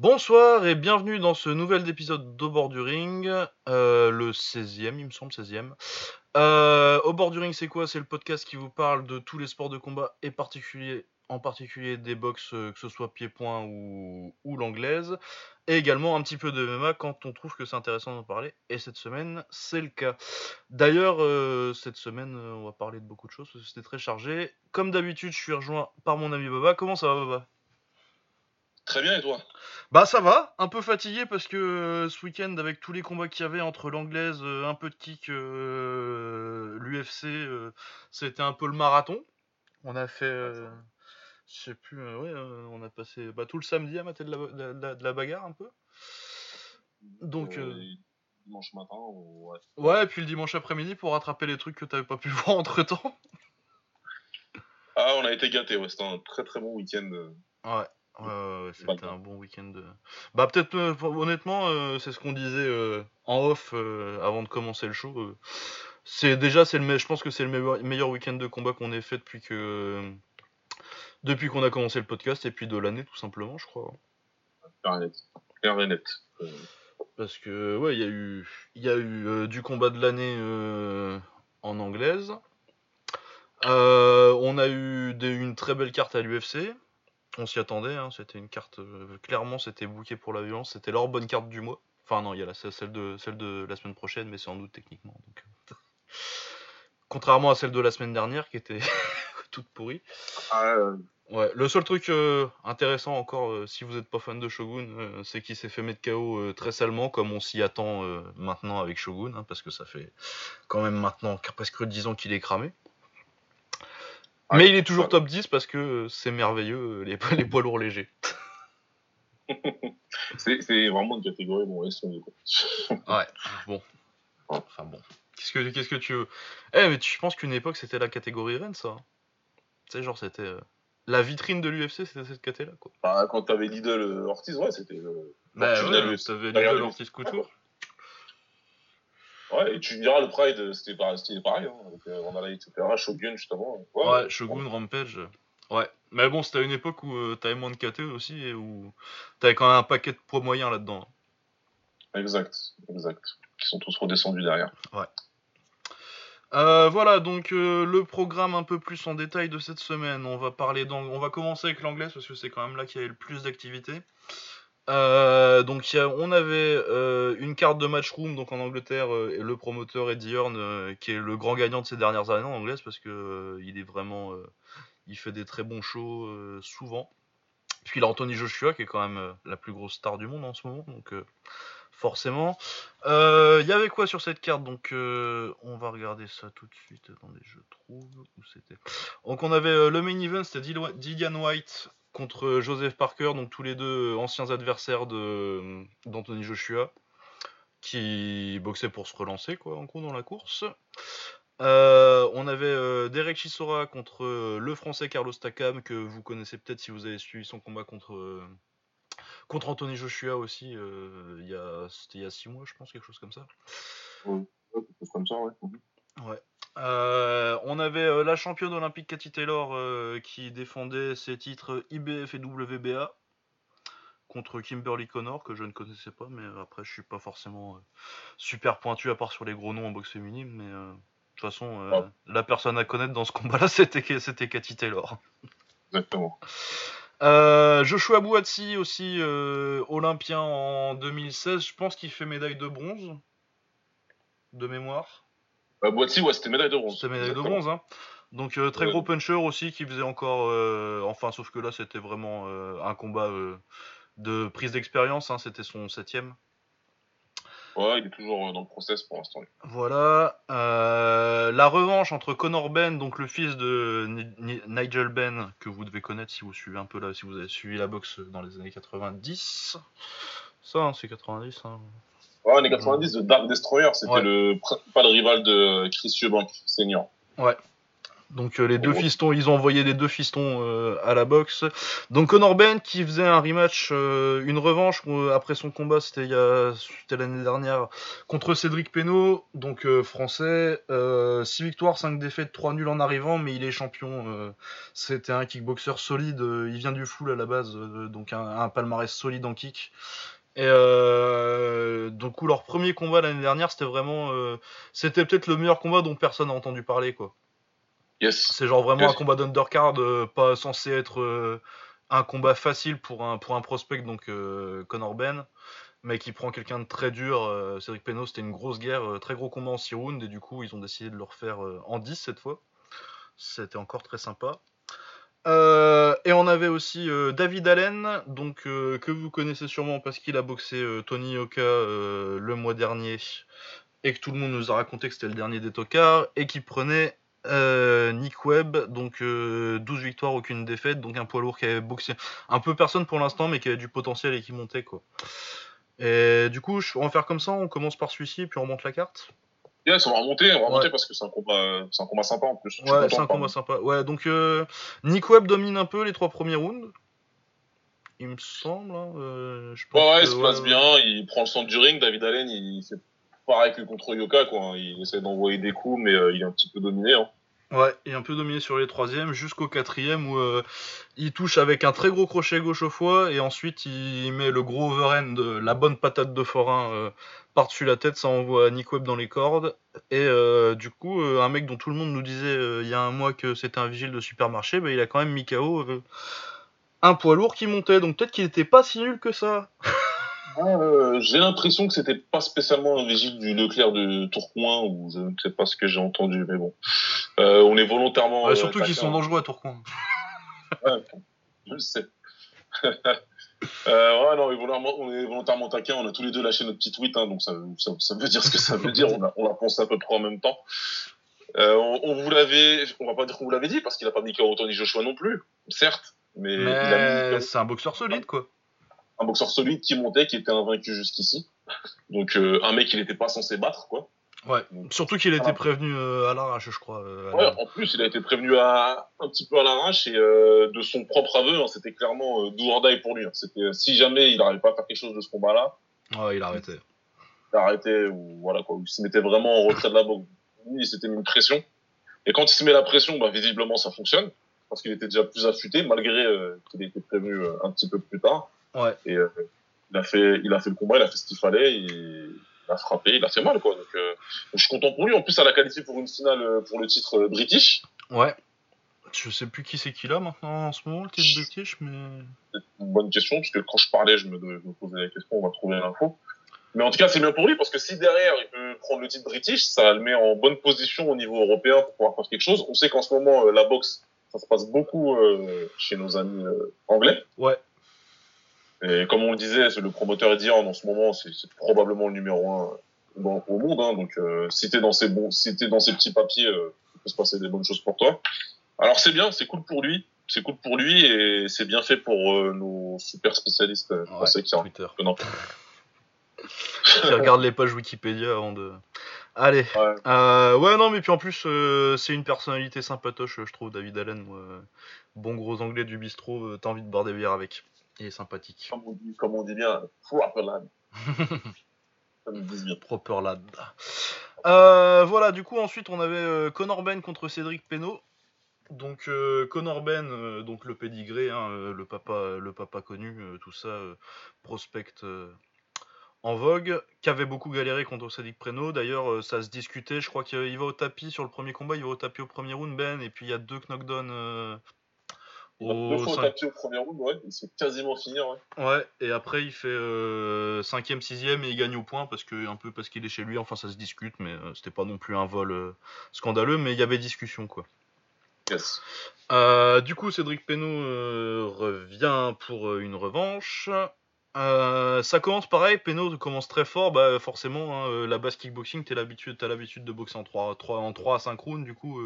Bonsoir et bienvenue dans ce nouvel épisode d'Au euh, le 16e, il me semble, 16e. Euh, Au c'est quoi? C'est le podcast qui vous parle de tous les sports de combat et particulier, en particulier des box, euh, que ce soit pied-point ou, ou l'anglaise, et également un petit peu de MMA quand on trouve que c'est intéressant d'en parler. Et cette semaine, c'est le cas. D'ailleurs, cette semaine, on va parler de beaucoup de choses c'était très chargé. Comme d'habitude, je suis rejoint par mon ami Baba. Comment ça va, Baba? Très bien, et toi? Bah ça va, un peu fatigué parce que euh, ce week-end avec tous les combats qu'il y avait entre l'anglaise, euh, un peu de kick, euh, l'UFC, c'était un peu le marathon. On a fait, je sais plus, ouais, on a passé bah, tout le samedi à mater de la, de la- de la bagarre un peu. Donc, Dimanche matin, ouais. ouais, et puis le dimanche après-midi pour rattraper les trucs que t'avais pas pu voir entre temps. Ah, on a été gâtés, ouais, c'était un très très bon week-end. Ouais, c'était un bon week-end. Bah peut-être, euh, honnêtement, euh, c'est ce qu'on disait euh, en off avant de commencer le show. c'est déjà, c'est le, je pense que c'est le meilleur, meilleur week-end de combat qu'on ait fait depuis que, depuis qu'on a commencé le podcast et puis de l'année tout simplement, je crois. Clair et net. Clair et net. Parce que ouais, il y a eu, il y a eu du combat de l'année en anglaise. On a eu des- une très belle carte à l'UFC. On s'y attendait, hein, c'était une carte. euh, clairement, c'était booké pour la violence. C'était leur bonne carte du mois. Enfin, non, il y a la, celle, de, celle de la semaine prochaine, mais c'est en août techniquement. donc, euh. Contrairement à celle de la semaine dernière qui était toute pourrie. Ah, euh, Ouais, le seul truc euh, intéressant encore, euh, si vous n'êtes pas fan de Shogun, c'est qu'il s'est fait mettre KO très salement, comme on s'y attend maintenant avec Shogun, hein, parce que ça fait quand même maintenant qu- presque 10 ans qu'il est cramé. Ouais, Mais il est toujours ouais. top 10 parce que euh, c'est merveilleux, euh, les, les poids lourds légers. c'est vraiment une catégorie, bon, quoi. Ouais, bon. Enfin bon. Qu'est-ce que, qu'est-ce que tu veux? Eh, mais tu- je pense qu'une époque c'était la catégorie reine, ça. Tu sais, genre c'était. euh, La vitrine de l'UFC, c'était cette caté-là, quoi. Bah, quand t'avais Lidl Ortiz, ouais, c'était. euh, Bah tu ouais, t'avais Lidl Ortiz Couture. Ouais, et tu me diras, le Pride, c'était pareil, c'était pareil hein, avec euh, Vandalay, etc. Shogun, justement. Ouais, Ouais, Shogun, Rampage. Ouais. Mais bon, c'était à une époque où euh, t'avais moins de KT aussi et où t'avais quand même un paquet de poids moyens là-dedans. Exact, exact. Qui sont tous redescendus derrière. Euh, voilà, donc euh, le programme un peu plus en détail de cette semaine. On va parler on va commencer avec l'anglais parce que c'est quand même là qu'il y avait le plus d'activité. Euh, donc on avait euh, une carte de matchroom donc en Angleterre euh, et le promoteur Eddie Hearn qui est le grand gagnant de ces dernières années en anglaise parce que il est vraiment il fait des très bons shows souvent. Puis il a Anthony Joshua qui est quand même la plus grosse star du monde en ce moment donc forcément. Il y avait quoi sur cette carte? Donc on va regarder ça tout de suite. Attendez, je trouve où c'était. Donc on avait le main event, c'était Dil- Dillian White contre euh, Joseph Parker, donc tous les deux euh, anciens adversaires de d'Anthony Joshua, qui boxaient pour se relancer quoi, en gros dans la course. Euh, on avait euh, Derek Chisora contre euh, le français Carlos Takam, que vous connaissez peut-être si vous avez suivi son combat contre, euh, contre Anthony Joshua aussi, euh, il y a- c'était il y a 6 mois, je pense, quelque chose comme ça. Ouais, quelque chose comme ça, ouais. Ouais. Euh, on avait euh, la championne olympique Cathy Taylor euh, qui défendait ses titres IBF et WBA contre Kimberly Connor que je ne connaissais pas, mais après je suis pas forcément super pointu à part sur les gros noms en boxe féminine, mais de toute façon Ouais. la personne à connaître dans ce combat-là c'était c'était Cathy Taylor. Exactement. Joshua Buatsi aussi olympien en 2016, je pense qu'il fait médaille de bronze de mémoire. Boiti, ouais, c'était médaille de bronze. C'était médaille de bronze, hein. Donc euh, très Ouais. gros puncher aussi qui faisait encore, euh, enfin sauf que là c'était vraiment euh, un combat de prise d'expérience, hein, c'était son septième. Ouais, il est toujours dans le process pour l'instant. Voilà. La revanche entre Conor Ben, donc le fils de Ni- Ni- Nigel Ben, que vous devez connaître si vous suivez un peu là, si vous avez suivi la boxe dans les années 90. Ça, hein, c'est 90. Hein. Ouais, années 90, de Dark Destroyer, c'était Ouais. le principal rival de Chris Eubank, senior. Ouais. Donc euh, les deux fistons, ils ont envoyé les deux fistons euh, à la boxe. Donc Conor Ben qui faisait un rematch, euh, une revanche après son combat, c'était l'année dernière contre Cédric Penaud, donc français, 6 victoires, 5 défaites, 3 nuls en arrivant, mais il est champion. c'était un kickboxer solide, il vient du full à la base, donc un, un, palmarès solide en kick. Et donc leur premier combat l'année dernière, c'était vraiment, c'était peut-être le meilleur combat dont personne n'a entendu parler quoi. C'est genre vraiment un combat d'undercard, euh, pas censé être euh, un combat facile pour un, pour un prospect, donc euh, Conor Ben, mais qui prend quelqu'un de très dur. Cédric Peno, c'était une grosse guerre, très gros combat en 6 rounds, et du coup, ils ont décidé de le refaire en 10 cette fois. C'était encore très sympa. Et on avait aussi David Allen, donc que vous connaissez sûrement parce qu'il a boxé Tony Yoka le mois dernier et que tout le monde nous a raconté que c'était le dernier des tocards et qui prenait euh, Nick Webb, donc 12 euh, victoires, aucune défaite, donc un poids lourd qui avait boxé un peu personne pour l'instant, mais qui avait du potentiel et qui montait quoi. Et du coup, on va faire comme ça, on commence par celui-ci, puis on remonte la carte. Yes, on va remonter, on va remonter parce que c'est un combat, c'est un combat sympa en plus. Ouais, c'est un combat sympa. Ouais, donc euh, Nick Webb domine un peu les trois premiers rounds. Il me semble. Hein, je pense ouais, ouais, il se place bien, il prend le centre du ring. David Allen, il fait pareil que contre Yoka, quoi. Hein. Il essaie d'envoyer des coups, mais euh, il est un petit peu dominé. Hein. Ouais, est un peu dominé sur les troisièmes jusqu'au quatrième où euh, il touche avec un très gros crochet gauche au foie et ensuite il met le gros overhand, la bonne patate de forain euh, par-dessus la tête, ça envoie Nick Webb dans les cordes. Et du coup, un mec dont tout le monde nous disait il y a un mois que c'était un vigile de supermarché, bah, il a quand même mis KO un poids lourd qui montait, donc peut-être qu'il était pas si nul que ça. Euh, j'ai l'impression que c'était pas spécialement un vigile du Leclerc de Tourcoing, ou je ne sais pas ce que j'ai entendu, mais bon. Euh, on est volontairement. Euh, surtout qu'ils sont dangereux à Tourcoing. ouais, je le sais. ouais, non, on est volontairement taquin, on a tous les deux lâché notre petit tweet, hein, donc ça, ça, veut dire ce que ça veut dire, on, a, on l'a pensé à peu près en même temps. on, vous l'avait, on va pas dire qu'on vous l'avait dit, parce qu'il a pas mis KO Tony Joshua non plus, certes, mais, mais... c'est un boxeur solide, quoi un boxeur solide qui montait, qui était invaincu jusqu'ici. Donc euh, un mec qu'il n'était pas censé battre, quoi. Ouais. Surtout qu'il a été prévenu euh, à l'arrache, je crois. Euh, ouais, en plus, il a été prévenu à, un petit peu à l'arrache et de son propre aveu, hein, c'était clairement do or pour lui. Hein. C'était si jamais il n'arrivait pas à faire quelque chose de ce combat-là. Ouais, il arrêtait. Il arrêtait ou voilà quoi, il se mettait vraiment en retrait de la boxe. Il s'était mis une pression. Et quand il se met la pression, bah, visiblement, ça fonctionne parce qu'il était déjà plus affûté malgré qu'il ait été prévenu un petit peu plus tard. Ouais. Et euh, il a fait, il a fait le combat, il a fait ce qu'il fallait, il a frappé, il a fait mal quoi. Donc, euh, je suis content pour lui. En plus, elle a qualifié pour une finale euh, pour le titre british. Ouais. Je sais plus qui c'est qu'il a maintenant en ce moment le titre british, mais. C'est une bonne question parce que quand je parlais, je me, je me posais la question, on va trouver l'info. Mais en tout cas, c'est bien pour lui parce que si derrière il peut prendre le titre british, ça le met en bonne position au niveau européen pour pouvoir faire quelque chose. On sait qu'en ce moment, la boxe, ça se passe beaucoup chez nos amis anglais. Ouais. Et comme on le disait, le promoteur Edian, en ce moment, c'est probablement le numéro un au monde. Hein, donc, euh, si t'es dans ces bons, si es dans ces petits papiers, euh, il peut se passer des bonnes choses pour toi. Alors c'est bien, c'est cool pour lui, c'est cool pour lui et c'est bien fait pour euh, nos super spécialistes euh, français qui Twitter. Qui regardent les pages Wikipédia avant de. Allez. Ouais. Euh, ouais, non, mais puis en plus, c'est une personnalité sympatoche, je trouve, David Allen. bon gros anglais du bistrot, t'as envie de boire des bières avec. Il est sympathique. Comme on dit, comme on dit bien, proper lad. proper lad. Euh, voilà, du coup, ensuite, on avait euh, Conor Ben contre Cédric Penaud. Donc euh, Conor Ben, euh, donc le pédigré, hein, le papa, le papa connu, tout ça, prospect en vogue, qui avait beaucoup galéré contre Cédric Penaud. D'ailleurs, ça se discutait. Je crois qu'il va au tapis sur le premier combat, il va au tapis au premier round Ben, et puis il y a deux knockdowns deux fois au tapis au premier round, ouais, c'est quasiment fini, ouais. Ouais, et après il fait 5ème, euh, 6ème et il gagne au point parce que un peu parce qu'il est chez lui, enfin ça se discute, mais euh, c'était pas non plus un vol euh, scandaleux, mais il y avait discussion quoi. Yes. du coup, Cédric Penaud revient pour une revanche. ça commence pareil, Penaud commence très fort, bah forcément, hein, la base kickboxing, t'as l'habitude, as l'habitude de boxer en 3, 3, en 3 à 5 rounds, du coup,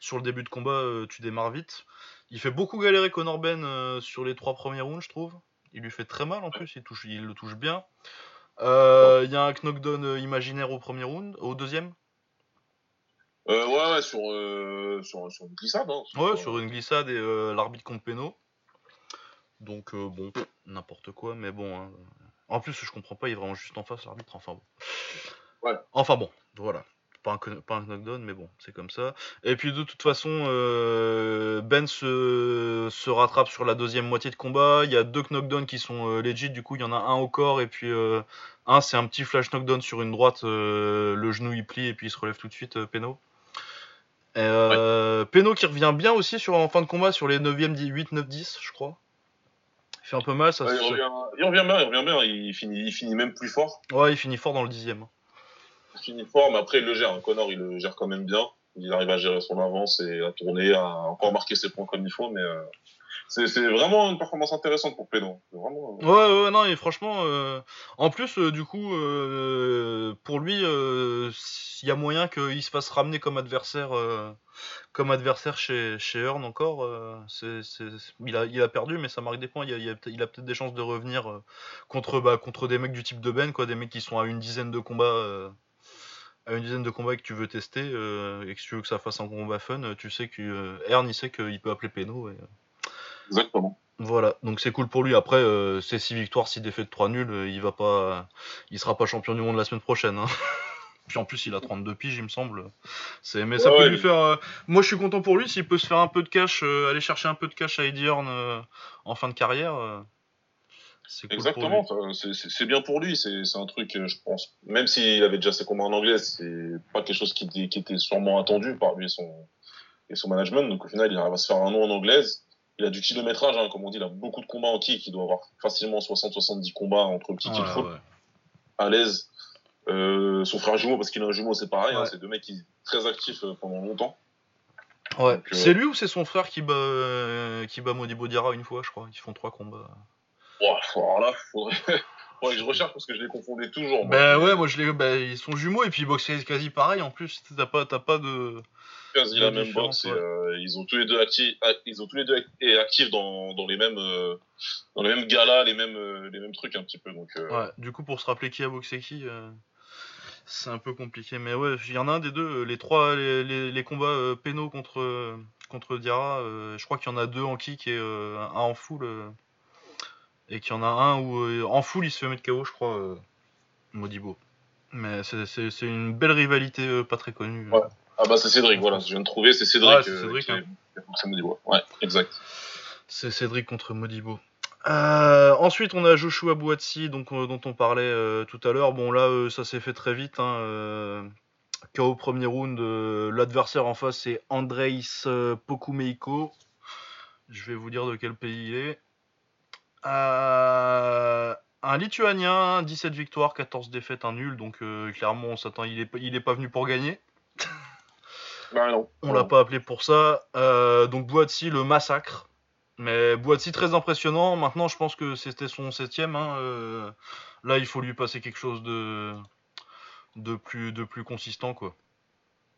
sur le début de combat, tu démarres vite. Il fait beaucoup galérer Conor Ben euh, sur les trois premiers rounds, je trouve. Il lui fait très mal en plus, il, touche, il le touche bien. Euh, il y a un knockdown euh, imaginaire au premier round, au deuxième Euh, ouais, ouais, sur, sur, sur une glissade. Hein, Ouais, sur une glissade et l'arbitre compte péno. Donc bon, n'importe quoi, mais bon. hein. En plus, je comprends pas, il est vraiment juste en face l'arbitre. Enfin bon. Ouais. Enfin bon, voilà. Pas un, co- pas un knockdown, mais bon, c'est comme ça. Et puis de toute façon, euh, Ben se, se rattrape sur la deuxième moitié de combat. Il y a deux knockdowns qui sont euh, legit. Du coup, il y en a un au corps et puis euh, un, c'est un petit flash knockdown sur une droite. euh, le genou il plie et puis il se relève tout de suite, Peno. Euh, Peno qui revient bien aussi sur, en fin de combat sur les 9e, 8, 9, 10, je crois. Il fait un peu mal, ça Ouais, il, revient, il revient bien, il revient bien. Il finit, il finit même plus fort. Ouais, il finit fort dans le dixième. Mais après, il le gère. hein. Connor, il le gère quand même bien. Il arrive à gérer son avance et à tourner, à encore marquer ses points comme il faut. Mais euh, c'est vraiment une performance intéressante pour Pédon. Euh, Ouais, ouais, non, et franchement, euh, en plus, du coup, pour lui, il y a moyen qu'il se fasse ramener comme adversaire, comme adversaire chez, chez encore. c'est, c'est- il, a, il a perdu, mais ça marque des points. Il a, a, peut-être des chances de revenir contre, bah, contre des mecs du type de Ben, quoi, des mecs qui sont à une dizaine de combats. À une dizaine de combats que tu veux tester euh, et que tu veux que ça fasse un combat fun, euh, tu sais que euh, Earn il sait qu'il peut appeler Peno et, euh, exactement. voilà, donc c'est cool pour lui. Après, euh, c'est 6 victoires, 6 défaites, 3 nuls. euh, il va pas, il sera pas champion du monde la semaine prochaine. hein. Puis en plus, il a 32 piges, il me semble. C'est, mais ça Ouais, peut ouais, lui il- faire. euh, Moi, je suis content pour lui s'il peut se faire un peu de cash, euh, aller chercher un peu de cash à Eddie Hearn euh, en fin de carrière. Cool Exactement, c'est- bien pour lui, c'est un truc, euh, je pense, même s'il avait déjà ses combats en anglais, c'est pas quelque chose qui, était- qui était sûrement attendu par lui et son, et son management, donc au final il à se faire un nom en anglaise, il a du kilométrage, hein, comme on dit, il a beaucoup de combats en kick, il doit avoir facilement 60-70 combats entre le kick et le foot, ouais. à l'aise. Euh, son frère jumeau, parce qu'il a un jumeau, c'est pareil, hein, c'est deux mecs qui sont très actifs euh, pendant longtemps. Ouais. Euh, C'est lui ou c'est son frère qui bat, qui bat Modibo Diarra une fois, je crois. Ils font trois combats. Alors là, faudrait que je recherche parce que je les confondais toujours. moi. Bah ouais, moi je les, bah, ils sont jumeaux et puis ils boxent quasi pareil en plus. T'as pas, t'as pas de. quasi La même boxe. ouais. euh, ils ont tous les deux actifs, ils ont tous les deux actifs dans, dans les mêmes euh, dans les mêmes galas, les mêmes euh, les mêmes trucs un petit peu. Donc Ouais, du coup, pour se rappeler qui a boxé qui, c'est un peu compliqué. Mais ouais, il y en a un des deux. Les trois, les, les, les combats pénaux contre, contre Diarra, je crois qu'il y en a deux en kick et un en full. Et qu'il y en a un où euh, en full il se fait mettre KO, je crois, euh, Modibo. Mais c'est- une belle rivalité euh, pas très connue. Ouais. ah bah c'est Cédric, voilà, je viens de trouver, c'est Cédric. Ouais, c'est Cédric, qui hein. dit, ouais. exact. C'est Cédric contre Modibo. Euh, ensuite, on a Joshua Buatsi, donc euh, dont on parlait euh, tout à l'heure. Bon, là, ça s'est fait très vite. Hein, KO premier round. L'adversaire en face, c'est Andreis Pokumeiko. Je vais vous dire de quel pays il est. Euh, un Lituanien, 17 victoires, 14 défaites, un nul. Donc, euh, clairement, on s'attend. Il est, pas- il est pas venu pour gagner. Bah non. On l'a pas appelé pour ça. Euh, donc Boatsi le massacre. Mais Boatsi très impressionnant. Maintenant, je pense que c'était son septième. hein. Euh, là, il faut lui passer quelque chose de de plus de plus consistant quoi.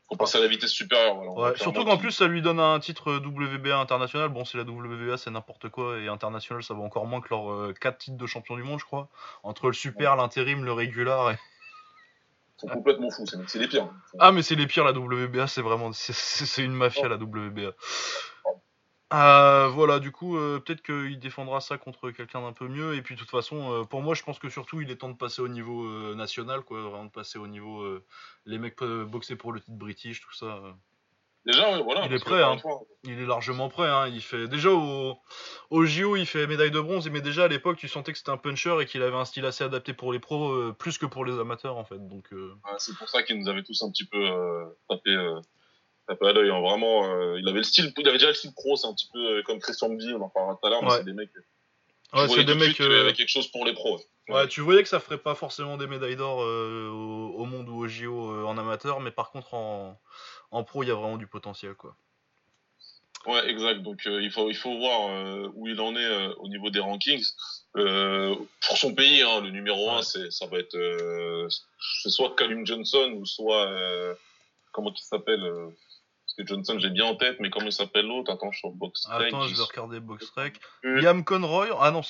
Faut passer à la vitesse supérieure. Voilà, On Ouais, surtout qu'en plus, ça lui donne un titre WBA international. Bon, c'est la WBA, c'est n'importe quoi. Et international, ça va encore moins que leurs 4 titres de champion du monde, je crois. Entre le super, l'intérim, le régular. et- Ils sont complètement fous, c'est les pires. Ah, mais c'est les pires, la WBA, c'est vraiment. c'est- une mafia, la WBA. Euh, voilà, du coup, euh, peut-être qu'il défendra ça contre quelqu'un d'un peu mieux. Et puis, de toute façon, euh, pour moi, je pense que surtout, il est temps de passer au niveau national, quoi. Vraiment de passer au niveau. les mecs peuvent boxer pour le titre british, tout ça. Déjà, ouais, voilà. Il est prêt, hein. Il est largement prêt. Hein. Il fait déjà au, au JO, il fait médaille de bronze. Mais déjà à l'époque, tu sentais que c'était un puncher et qu'il avait un style assez adapté pour les pros, plus que pour les amateurs, en fait. Donc. Ouais, c'est pour ça qu'il nous avait tous un petit peu tapé, tapé à l'œil. hein. Vraiment, euh, il avait le style, il avait déjà le style pro, c'est un petit peu euh, comme Christian Mbi, on en parlera tout à l'heure, mais Ouais. c'est des mecs. Ouais, c'est des mecs. euh, avait quelque chose pour les pros. ouais. Ouais, tu voyais que ça ferait pas forcément des médailles d'or euh, au, au monde ou au JO en amateur, mais par contre en, en pro, il y a vraiment du potentiel quoi. Ouais, exact. Donc il faut il faut voir où il en est au niveau des rankings. Pour son pays, hein, le numéro un, Ouais. c'est ça va être c'est soit Callum Johnson ou soit comment il s'appelle que Johnson, j'ai bien en tête, mais comment il s'appelle l'autre? Attends, sur BoxRec. Attends, je vais regarder BoxRec. Liam Conroy. Ah non,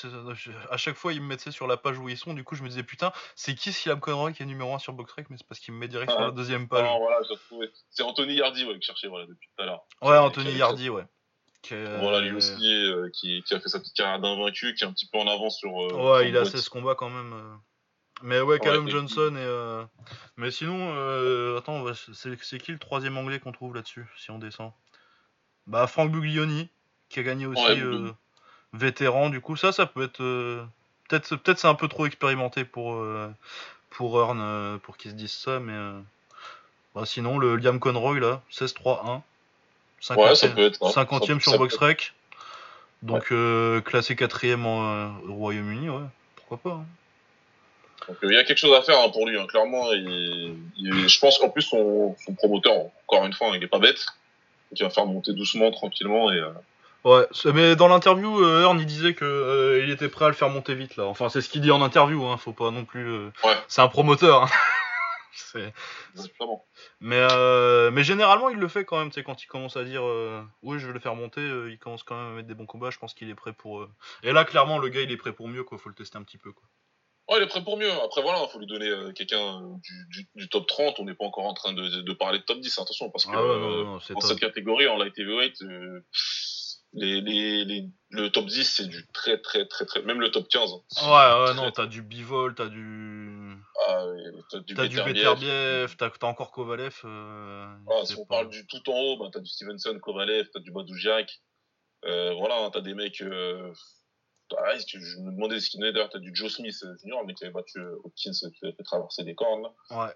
à chaque fois, il me mettait sur la page où ils sont. Du coup, je me disais, putain, c'est qui ce Liam Conroy qui est numéro 1 sur BoxRec Mais c'est parce qu'il me met direct sur la ah. deuxième page. Non, voilà, j'ai retrouvé. C'est Anthony Yardy, ouais, que je cherchais voilà, depuis tout à l'heure. Ouais, Anthony Yardy, ouais. Voilà, lui aussi, euh, qui, qui, a fait sa petite carrière d'invaincu, qui est un petit peu en avance sur. Euh, ouais, il a 16 combats quand même. Mais ouais, Callum Johnson et. Euh... Mais sinon, euh... attends, c'est qui le troisième anglais qu'on trouve là-dessus, si on descend? Bah, Frank Buglioni, qui a gagné aussi euh... vétéran, du coup, ça, ça peut être. Peut-être peut c'est un peu trop expérimenté pour, pour Earn, pour qu'ils se disent ça, mais. Bah, sinon, le Liam Conroy, là, 16-3-1. 50e, ouais, ça peut être, 50e sur BoxRec. Donc, classé 4 au Royaume-Uni, ouais, pourquoi pas. Hein. Donc il y a quelque chose à faire hein, pour lui, hein. clairement. je pense qu'en plus son, promoteur, encore une fois, il est pas bête. Donc il va faire monter doucement, tranquillement et. Euh, ouais, mais dans l'interview, euh, Earn il disait que euh, il était prêt à le faire monter vite là. Enfin, c'est ce qu'il dit en interview, hein. Faut pas non plus. Ouais. C'est un promoteur. Hein. c'est. Mais mais généralement il le fait quand même. Tu quand il commence à dire oui je vais le faire monter, il commence quand même à mettre des bons combats. Je pense qu'il est prêt pour. Et là clairement le gars il est prêt pour mieux quoi. Faut le tester un petit peu quoi. Ouais, il est prêt pour mieux. Après, voilà, il faut lui donner euh, quelqu'un du, top 30. On n'est pas encore en train de, parler de top 10, attention, parce que ah euh, dans cette catégorie, en light heavyweight, euh, les, les, le top 10, c'est du très, très, très, très. Même le top 15. Hein. ouais, ouais, non, t'as du Bivol, t'as du. Ah, t'as du, as du Beterbiev, t'as encore Kovalev. ah, si on parle du tout en haut, bah, t'as du Stevenson, Kovalev, t'as du Badoujiak. voilà, hein, t'as des mecs ah, je me demandais ce qu'il y d'ailleurs, t'as du Joe Smith euh, Junior, mais qui avait battu euh, Hopkins, qui avait fait traverser des cornes. Ouais.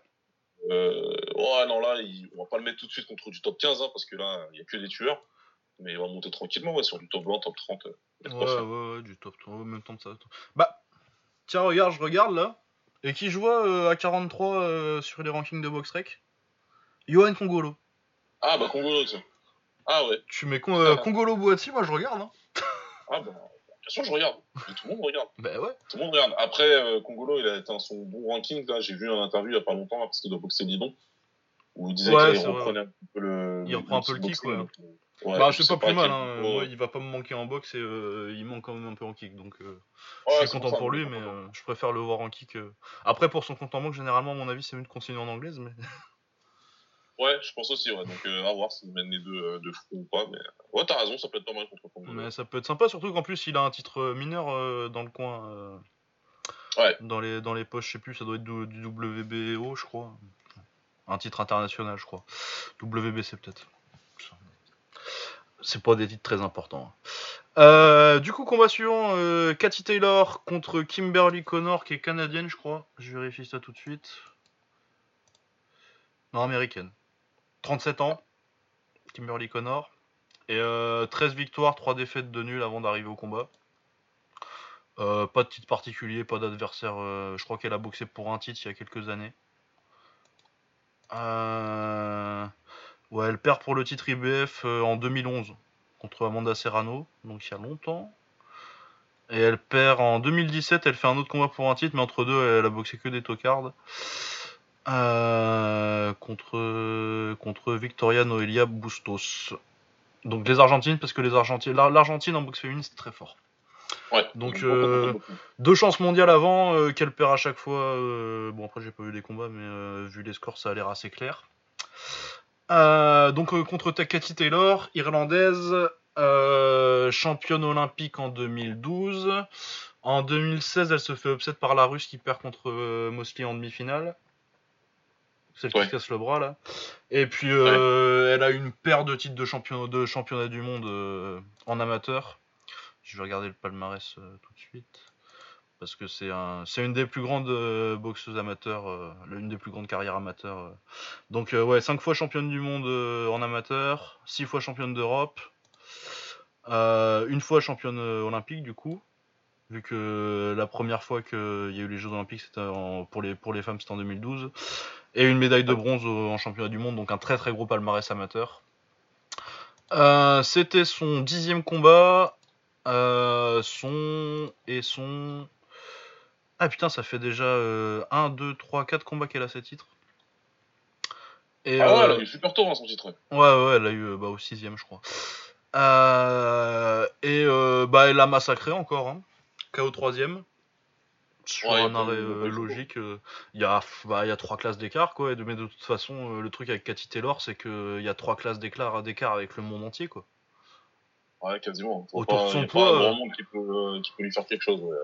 Euh, ouais, non, là, on va pas le mettre tout de suite contre du top 15, hein, parce que là, il y a que des tueurs. Mais il va monter tranquillement, ouais, sur du top 20, top 30. ouais, ouais, ouais, du top 30, même temps de ça. Bah, tiens, regarde, je regarde là. Et qui joue à 43 sur les rankings de BoxRec? Johan Congolo. Ah, bah, Congolo, tiens. Ah, ouais. Tu mets Congolo Boati, moi je regarde. Hein. Ah, bah sûr, je regarde. tout le monde regarde. Ben ouais. Tout le monde regarde. Après, euh, Congolo, il a été son bon ranking. Là, j'ai vu un interview il y a pas longtemps, parce qu'il doit boxer Lidon. Où il disait qu'il reprenait un peu le. Il reprend un peu le kick, ouais. Ouais, bah, c'est pas plus mal, hein. Moi, il va pas me manquer en boxe et euh, il manque quand même un peu en kick. Donc, euh, je suis content pour lui, mais je préfère le voir en kick. Après, pour son compte en banque, généralement, à mon avis, c'est mieux de continuer en anglaise. Mais... Ouais, je pense aussi, ouais. Donc, euh, à voir s'il mène les deux euh, de front ou pas. Mais ouais, t'as raison, ça peut être pas mal contre Congo. Mais ça peut être sympa, surtout qu'en plus, il a un titre euh, mineur dans le coin. ouais. Dans les, dans les poches, je sais plus, ça doit être du, du WBO, je crois. Un titre international, je crois. WBC peut-être. C'est pas des titres très importants. Hein. du coup, combat suivant, Cathy Taylor contre Kimberly Connor, qui est canadienne, je crois. Je vérifie ça tout de suite. Non, américaine. 37 ans, Kimberly Connor. Et 13 euh, victoires, 3 défaites de nul avant d'arriver au combat. Euh, pas de titre particulier, pas d'adversaire. Euh, je crois qu'elle a boxé pour un titre il y a quelques années. Ouais, elle perd pour le titre IBF en 2011 contre Amanda Serrano, donc il y a longtemps. Et elle perd en 2017, elle fait un autre combat pour un titre, mais entre deux, elle a boxé que des tocards. Euh, contre, contre Victoria Noelia Bustos. Donc les Argentines, parce que les Argentines, l'Argentine en boxe féminine c'est très fort. Ouais, donc euh, deux chances mondiales avant euh, qu'elle perd à chaque fois. bon après j'ai pas vu les combats, mais vu les scores ça a l'air assez clair. donc contre Takati Taylor, irlandaise, championne olympique en 2012. En 2016, elle se fait upset par la Russe qui perd contre Mosley en demi-finale celle qui casse le bras là. Et puis euh, elle a une paire de titres de championnat, de championnat du monde euh, en amateur. Je vais regarder le palmarès euh, tout de suite. Parce que c'est un, c'est une des plus grandes boxeuses amateurs, l'une des plus grandes carrières amateurs. Donc ouais, 5 fois championne du monde en amateur, 6 fois championne d'Europe, une fois championne olympique du coup vu que la première fois qu'il y a eu les Jeux Olympiques, c'était pour, les, pour les femmes, c'était en 2012 et une médaille de bronze en championnat du monde, donc un très très gros palmarès amateur. Euh, c'était son dixième combat, euh, son et son... Ah putain, ça fait déjà 1, 2, 3, 4 combats qu'elle a ses titres. Et, Ah ouais, euh, elle a eu super tôt hein, son titre. Ouais, ouais, elle a eu bah, au sixième, je crois. Et bah, elle a massacré encore. Hein. KO troisième. Sur Ouais, un il y a pas arrêt euh, pas eu le logique. euh, Il y, a, bah, il y a trois classes d'écart, quoi. et de- Mais de toute façon, euh, le truc avec Cathy Taylor, c'est qu'il y a trois classes d'écart d'écart avec le monde entier, quoi. Ouais, quasiment. Faut Autour pas- de son y a poids, Pas euh. grand monde qui peut, euh, qui peut lui faire quelque chose. Ouais.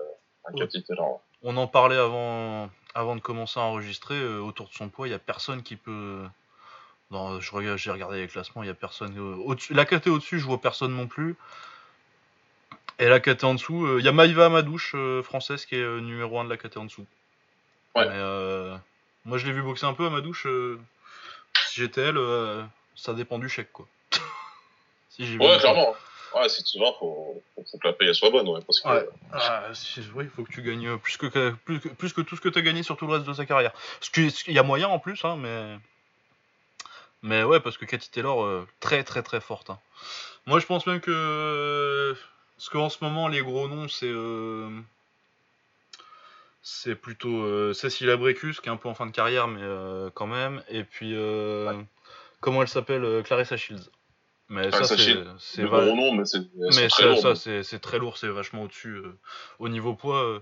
Un Ouais. Cathy Taylor. On en parlait avant, avant de commencer à enregistrer. euh, autour de son poids, il y a personne qui peut. Non, je regarde, j'ai regardé les classements, il y a personne. euh, la KT au-dessus, je vois personne non plus. Et la KT en dessous, euh, il y a Maïva Amadouche, euh, française, qui est euh, numéro 1 de la KT en dessous. Ouais. Mais, moi, je l'ai vu boxer un peu à Amadouche. euh, si j'étais elle, ça dépend du chèque, quoi. si Ouais, clairement. Ouais, si tu vas, faut, faut, que la paye soit bonne. Ouais, parce que, Ouais. Ah, oui, il faut que tu gagnes plus que, plus, que, plus que tout ce que tu as gagné sur tout le reste de sa carrière. Qu'il y a moyen en plus, hein, mais. Mais ouais, parce que Cathy Taylor, euh, très très très forte. hein. Moi, je pense même que. Parce qu'en ce moment, les gros noms, c'est. euh, C'est plutôt euh, Cécilia Brecus, qui est un peu en fin de carrière, mais euh, quand même. Et puis. euh, Comment elle s'appelle Clarissa Shields. Mais ça, c'est. Gros nom, mais c'est très ça, c'est très lourd, c'est vachement au-dessus. au niveau poids.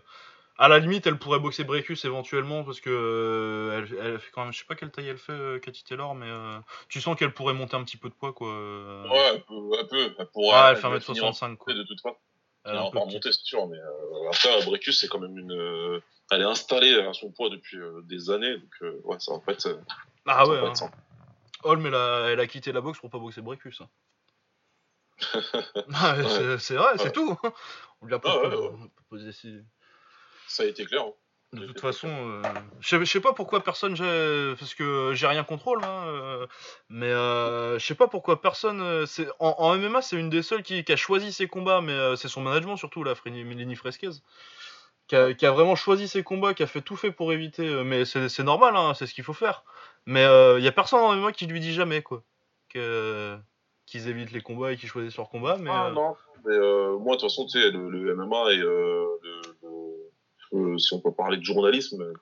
À la limite, elle pourrait boxer Brecus éventuellement parce que euh, elle, elle fait quand même, je sais pas quelle taille elle fait, euh, Cathy Taylor, mais euh, tu sens qu'elle pourrait monter un petit peu de poids, quoi. euh. Ouais, elle peut. Elle, peut, elle pourra. Ouais, elle fait va finir 1m65, quoi. de toute façon. Elle va un peu pas remonter, c'est sûr, mais euh, après, Brecus, c'est quand même une. elle est installée à son poids depuis des années, donc ouais, ça va pas être. Ah ça va ouais, pas hein. être simple. Holm, elle a, elle a quitté la boxe pour pas boxer Brecus. hein. Ah, c'est- vrai, c'est tout. On lui a Ah, ouais, Ça a été clair. hein. De toute façon, euh, je sais- je sais pas pourquoi personne, parce que j'ai rien contrôle, hein, euh, mais euh, je sais pas pourquoi personne, euh, c'est en, en MMA c'est une des seules qui, qui a choisi ses combats, mais euh, c'est son management surtout là, Lenny Fresquez, qui a, qui a vraiment choisi ses combats, qui a fait tout fait pour éviter, mais c'est c'est normal, hein, c'est ce qu'il faut faire, mais il y a personne en MMA qui lui dit jamais quoi, que qu'ils évitent les combats et qu'ils choisissent leurs combats, mais Ah euh, non, mais euh, moi, de toute façon, tu sais, le, le MMA et euh, le, si on peut parler de journalisme,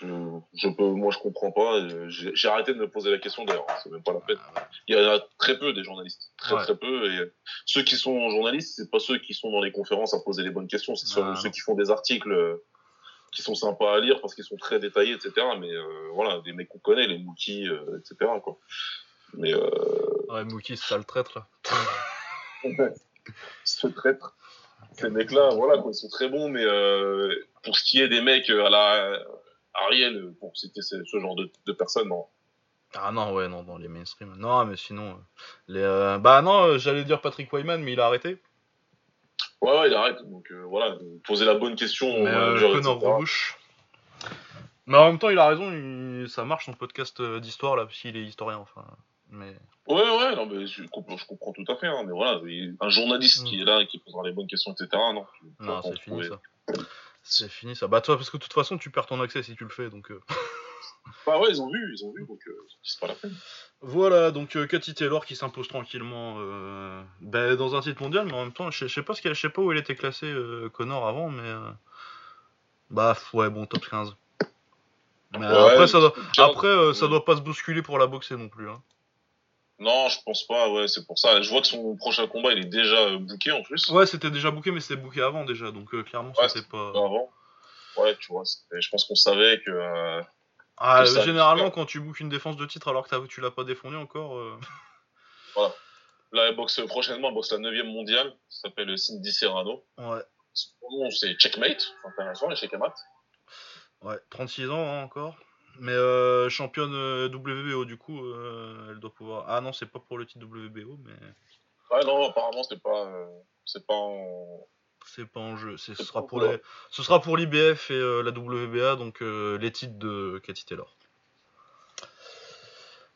je, je peux, moi, je comprends pas. J'ai arrêté de me poser la question d'ailleurs. hein, C'est même pas la peine. Il y en a très peu des journalistes, très Ouais. très peu. Et ceux qui sont journalistes, c'est pas ceux qui sont dans les conférences à poser les bonnes questions. C'est ceux, ceux qui font des articles euh, qui sont sympas à lire parce qu'ils sont très détaillés, etc. Mais euh, voilà, des mecs qu'on connaît, les Mookie, euh, etc. Quoi. Mais euh, ouais, Mookie c'est ça le traître là. ce traître. Ces mecs-là, voilà, quoi, ils sont très bons, mais euh, pour ce qui est des mecs euh, à la Ariel, pour citer ce, ce genre de, de personnes, non. Ah non, ouais, non, dans les mainstream. Non, mais sinon. euh, les, euh, Bah non, j'allais dire Patrick Wyman, mais il a arrêté. Ouais, ouais, il arrête. Donc euh, voilà, poser la bonne question. Mais manager, Connor. Mais en même temps, il a raison, il- ça marche son podcast d'histoire là, parce qu'il est historien, enfin. Mais. Ouais, ouais, non, mais je comprends, je comprends tout à fait, hein, mais voilà, il- un journaliste Mm. qui est là et qui posera les bonnes questions, etc. Non, c'est fini trouver. ça. C'est fini ça. Bah toi, parce que de toute façon, tu perds ton accès si tu le fais, donc. euh, Bah ouais, ils ont vu, ils ont vu, donc euh, c'est pas la peine. Voilà, donc euh, Cathy Taylor qui s'impose tranquillement euh, bah, dans un titre mondial, mais en même temps, je sais pas, ce qu'elle- je sais pas où il était classé euh, Connor avant, mais. Bah ouais, bon, top 15. Mais Ouais, après, ça doit, après ça doit pas se bousculer pour la boxer non plus. Hein. Non, je pense pas, ouais, c'est pour ça. Je vois que son prochain combat, il est déjà euh, booké en plus. Ouais, c'était déjà booké, mais c'était booké avant déjà, donc euh, clairement, Ouais, c'était pas. Avant. Ouais, tu vois, je pense qu'on savait que. euh, Ah, que généralement, quand tu bookes une défense de titre alors que tu l'as pas défendu encore. euh, Là, elle boxe prochainement, elle boxe la 9 mondiale, ça s'appelle Cindy Serrano. Ouais, Son nom, c'est Checkmate, c'est intéressant, les checkmate. ouais, 36 ans hein, encore. Mais euh, championne euh, WBO, du coup, euh, elle doit pouvoir. Ah non, c'est pas pour le titre WBO, mais. Ouais, non, apparemment, c'est pas, euh, c'est pas en. C'est pas en jeu. C'est- Ce sera pour les, ce sera pour l'IBF et la WBA, donc les titres de Cathy Taylor.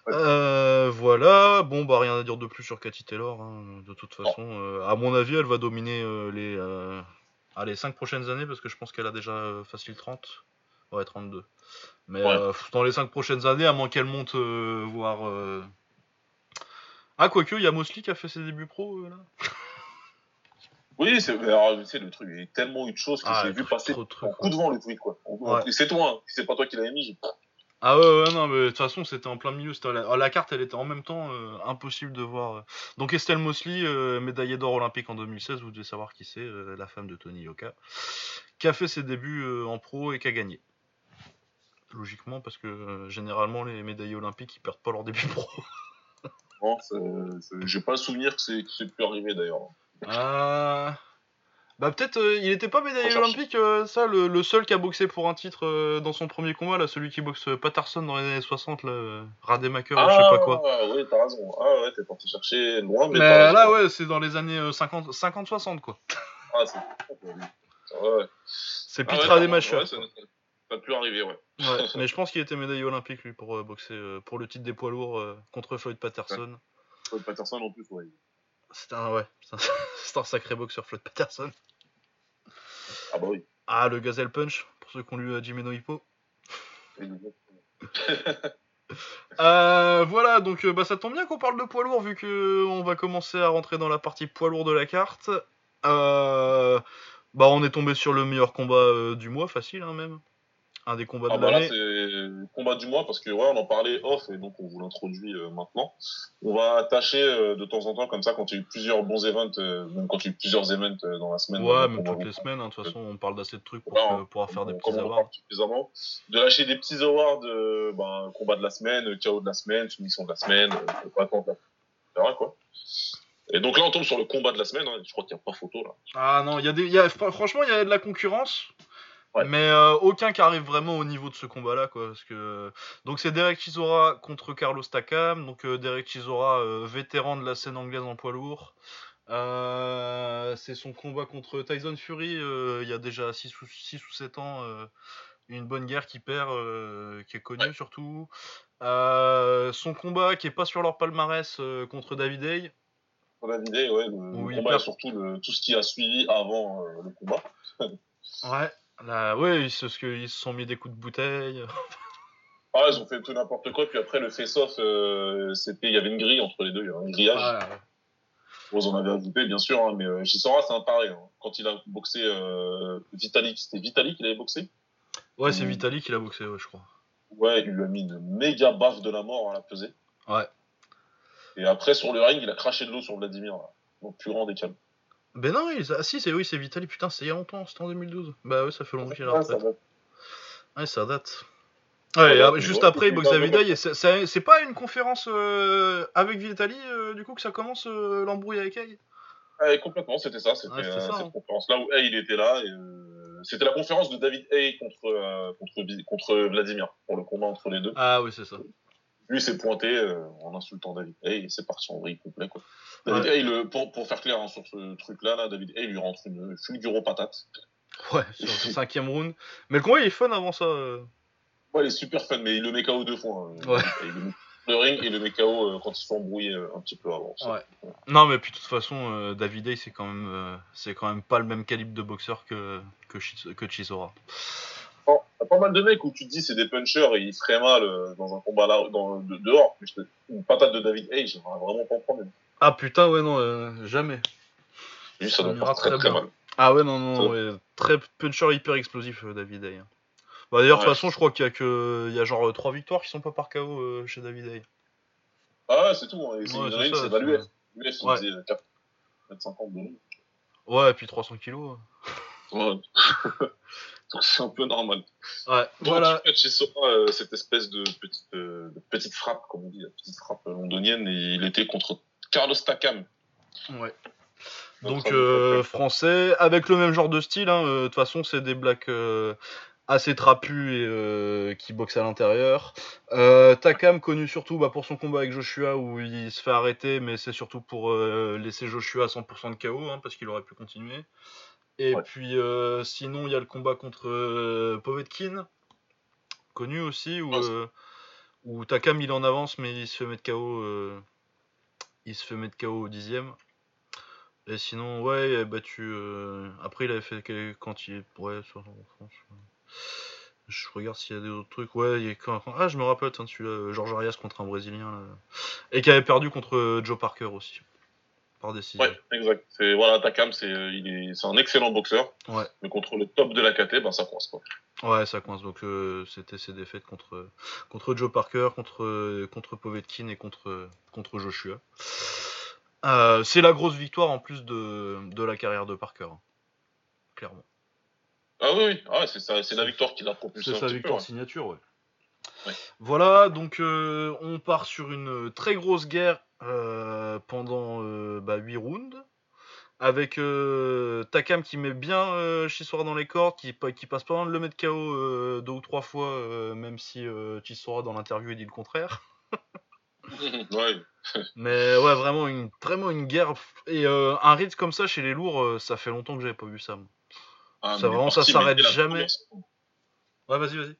Ouais. Voilà, bon bah rien à dire de plus sur Cathy Taylor. hein. De toute façon, à mon avis, elle va dominer les, euh, ah, les 5 prochaines années parce que je pense qu'elle a déjà facile 30. Ouais, 32. Mais Ouais. euh, dans les 5 prochaines années, à moins qu'elle monte, euh, voir. euh, Ah, quoique, il y a Mosley qui a fait ses débuts pro euh, là. Oui, c'est, le truc, il y a tellement eu de choses que Ah, j'ai vu trop- passer trop en coup de vent le tweet, quoi. Ouais. C'est toi, hein. C'est pas toi qui l'avais mis, Ah ouais, ouais, non, mais de toute façon, c'était en plein milieu. La... la... carte, elle était en même temps euh, impossible de voir. Donc Estelle Mosley, euh, médaillée d'or olympique en 2016, vous devez savoir qui c'est, la femme de Tony Yoka, qui a fait ses débuts en pro et qui a gagné. Logiquement, parce que généralement, les médaillés olympiques, ils perdent pas leur début pro. non, j'ai pas le souvenir que c'est pu arriver d'ailleurs. Ah. Bah peut-être, euh, il était pas médaillé olympique, euh, ça, le, seul qui a boxé pour un titre euh, dans son premier combat, là, celui qui boxe Patterson dans les années 60, là, Rademacher, ah, je sais pas quoi. Ah oui, t'as raison. Ah ouais, t'es parti chercher loin, mais. Mais là, ouais, c'est dans les années 50-60, quoi. Ah, c'est. Ouais. C'est ah, Pete Rademacher. Ouais, ça peut plus arriver, ouais. ouais mais je pense qu'il était médaillé olympique, lui, pour boxer pour le titre des poids lourds contre Floyd Patterson. Floyd Patterson en plus, ouais. C'est un, ouais, c'est un, sacré boxeur, Floyd Patterson. Ah bah oui. Ah, le Gazelle Punch, pour ceux qui ont lu Jimeno Hippo. euh, voilà, donc euh, bah, ça tombe bien qu'on parle de poids lourd, vu qu'on va commencer à rentrer dans la partie poids lourd de la carte. Euh, bah, on est tombé sur le meilleur combat euh, du mois, facile hein, même un des combats ah de bah l'année. c'est combat du mois parce que ouais, on en parlait off et donc on vous l'introduit euh, maintenant. On va tâcher euh, de temps en temps comme ça quand il y a eu plusieurs bons events, euh, même quand il y a eu plusieurs events dans la semaine. Ouais, même toutes les semaines. Hein, de toute façon, on parle d'assez de trucs pour pouvoir faire des petits awards. De lâcher des petits awards, ben, combat de la semaine, KO de la semaine, soumission de la semaine, pas quoi. Et donc là, on tombe sur le combat de la semaine. Hein, je crois qu'il n'y a pas photo là. Ah non, il y a des, y a, franchement, il y a de la concurrence. Mais euh, aucun qui arrive vraiment au niveau de ce combat-là, quoi. Parce que donc c'est Derek Chisora contre Carlos Takam. Donc euh, Derek Chisora, euh, vétéran de la scène anglaise en poids lourd. c'est son combat contre Tyson Fury. il y a déjà 6 ou, 6 ou 7 ans. une bonne guerre qui perd, qui est connue surtout. son combat qui est pas sur leur palmarès contre David Hay. David Hay, ouais. Le, combat surtout tout ce qui a suivi avant le combat. ouais. Là, ouais, c'est ce qu'ils se sont mis des coups de bouteille. ah, ils ont fait tout n'importe quoi. Puis après, le face-off, euh, c'était, il y avait une grille entre les deux, il y avait un grillage. Ah, Vous en avez ajouté, bien sûr, hein, mais euh, Chisora, c'est un pareil. Hein. Quand il a boxé euh, Vitalik, c'était Vitalik qui avait boxé? Ouais, c'est Vitalik qui l'a boxé, ouais, je crois. Ouais, il lui a mis une méga baffe de la mort à la pesée. Ouais. Et après, sur le ring, il a craché de l'eau sur Vladimir. Là. Donc, plus grand des calmes. Ben non, ah si, c'est oui, c'est Vitali, putain, c'est il y a longtemps, c'était en 2012. Bah ouais, ça fait longtemps qu'il a la retraite. Ouais, ça date. Ouais, juste après, il boxe David c'est pas une conférence euh, avec Vitali, euh, du coup, que ça commence euh, l'embrouille avec Hay Ouais, complètement, c'était ça, c'était cette hein. conférence-là où Hay il était là. Et, c'était la conférence de David Hay contre, contre, contre Vladimir, pour le combat entre les deux. Ah oui, c'est ça. Lui s'est pointé en insultant David Hay et c'est parti en vrille complet, quoi. David Hay, pour, pour, faire clair hein, sur ce truc-là, là, David Hay lui rentre une fulguro patate. Ouais, sur le cinquième round. Mais le combat il est fun avant ça. Euh. Ouais, il est super fun, mais il le met KO deux fois. Hein. Ouais. le ring et le met KO euh, quand ils sont embrouillés euh, un petit peu avant. Ouais. Non, mais puis de toute façon, David Hay, c'est quand même, c'est quand même pas le même calibre de boxeur que que, que Chisora. A pas mal de mecs où tu te dis c'est des punchers et ils feraient mal dans un combat là, dans, dehors. Mais une patate de David Hay, j'aimerais vraiment pas en prendre. Ah putain, ouais, non, euh, jamais. Lui, ça, doit très, très, mal. Ah ouais, non, non, très puncher hyper explosif, euh, David. Hein. Bah, D'ailleurs, de toute façon, je crois qu'il y a que il y a genre 3 victoires qui sont pas par KO euh, chez David Day. Ah ouais, c'est tout. Hein. C'est ouais, c'est pas l'UF. Il faisait 4 50 de Ouais, et puis 300 kilos. Ouais. C'est un peu normal. Ouais, voilà. chez Sora, cette espèce de petite, de petite frappe, comme on dit, la petite frappe londonienne, et il était contre Carlos Takam. Ouais. Donc euh, français, avec le même genre de style. Hein, euh, de toute façon, c'est des blacks euh, assez trapus et qui boxent à l'intérieur. Takam connu surtout bah, pour son combat avec Joshua où il se fait arrêter, mais c'est surtout pour laisser Joshua à 100% de KO hein, parce qu'il aurait pu continuer. Et puis sinon, il y a le combat contre Povetkin, connu aussi, où, où Takam il en avance mais il se fait mettre KO il se fait mettre KO au dixième. Et sinon, ouais, il a battu. Euh, après, il avait fait quand il est. Ouais, sur en France. Je regarde s'il y a des autres trucs. Ouais, il est quand... Ah, je me rappelle, celui-là, Georges Arias contre un Brésilien. Là. Et qui avait perdu contre euh, Joe Parker aussi. Par décision. Ouais, exact. C'est voilà, Takam, c'est il est, c'est un excellent boxeur. Ouais. Mais contre le top de la KT, ben ça coince quoi. Ouais, ça coince. Donc euh, c'était ses défaites contre contre Joe Parker, contre contre Povetkin et contre contre Joshua. Euh, c'est la grosse victoire en plus de, de la carrière de Parker, hein. clairement. Ah oui, oui. Ah, c'est ça, c'est la victoire qui l'a propulsé. C'est sa petit victoire peu, ouais. signature, ouais. Ouais. Voilà, donc euh, on part sur une très grosse guerre pendant euh, bah, 8 rounds. Avec euh, Takam qui met bien euh, Chisora dans les cordes, qui, pa- qui passe pas loin de le mettre KO euh, deux ou trois fois, euh, même si euh, Chisora dans l'interview dit le contraire. ouais. Mais ouais, vraiment une, vraiment une guerre. Et euh, un rythme comme ça chez les lourds, euh, ça fait longtemps que j'avais pas vu ça. Ah, Ça, vraiment, ça s'arrête jamais. Ouais, vas-y, vas-y.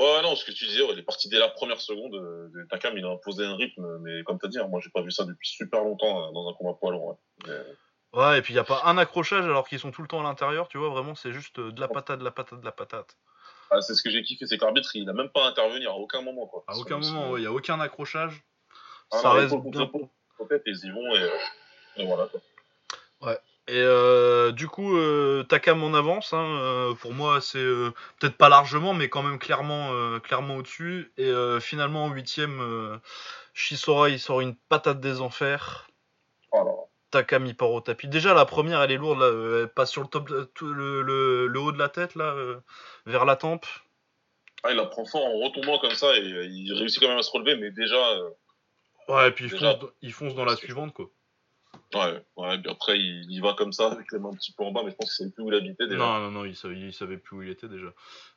Ouais, non, ce que tu disais, ouais, il est parti dès la première seconde. euh, de Takam, il a imposé un rythme, mais comme t'as dit, hein, moi j'ai pas vu ça depuis super longtemps euh, dans un combat poids lourd. ouais. Mais- Ouais, et puis il y a pas un accrochage alors qu'ils sont tout le temps à l'intérieur, tu vois, vraiment c'est juste euh, de la patate, de la patate, de la patate. Ah, c'est ce que j'ai kiffé, c'est qu'arbitre, il a même pas à intervenir à aucun moment. Quoi. À Ils aucun moment, ils il y a aucun accrochage. Ah, ça non, reste contre bien. ils y vont, et, euh, et voilà. Quoi. Et euh, du coup, euh, Takam en avance. Hein, euh, pour moi, c'est peut-être pas largement, mais quand même clairement, clairement au-dessus. Et finalement, en huitième, Shisora il sort une patate des enfers. Takam il part au tapis. Déjà, la première, elle est lourde, là, elle passe sur le top, de- tout le, le- le haut de la tête, là, vers la tempe. Ah, il la prend fort en retombant comme ça, et il réussit quand même à se relever, mais déjà, Ouais, et puis il Déjà. fonce, il fonce dans la suivante, quoi. Ouais, ouais, après, il, va comme ça, avec les mains un petit peu en bas, mais je pense qu'il savait plus où il habitait déjà. Non, non, non, il savait, il savait plus où il était déjà.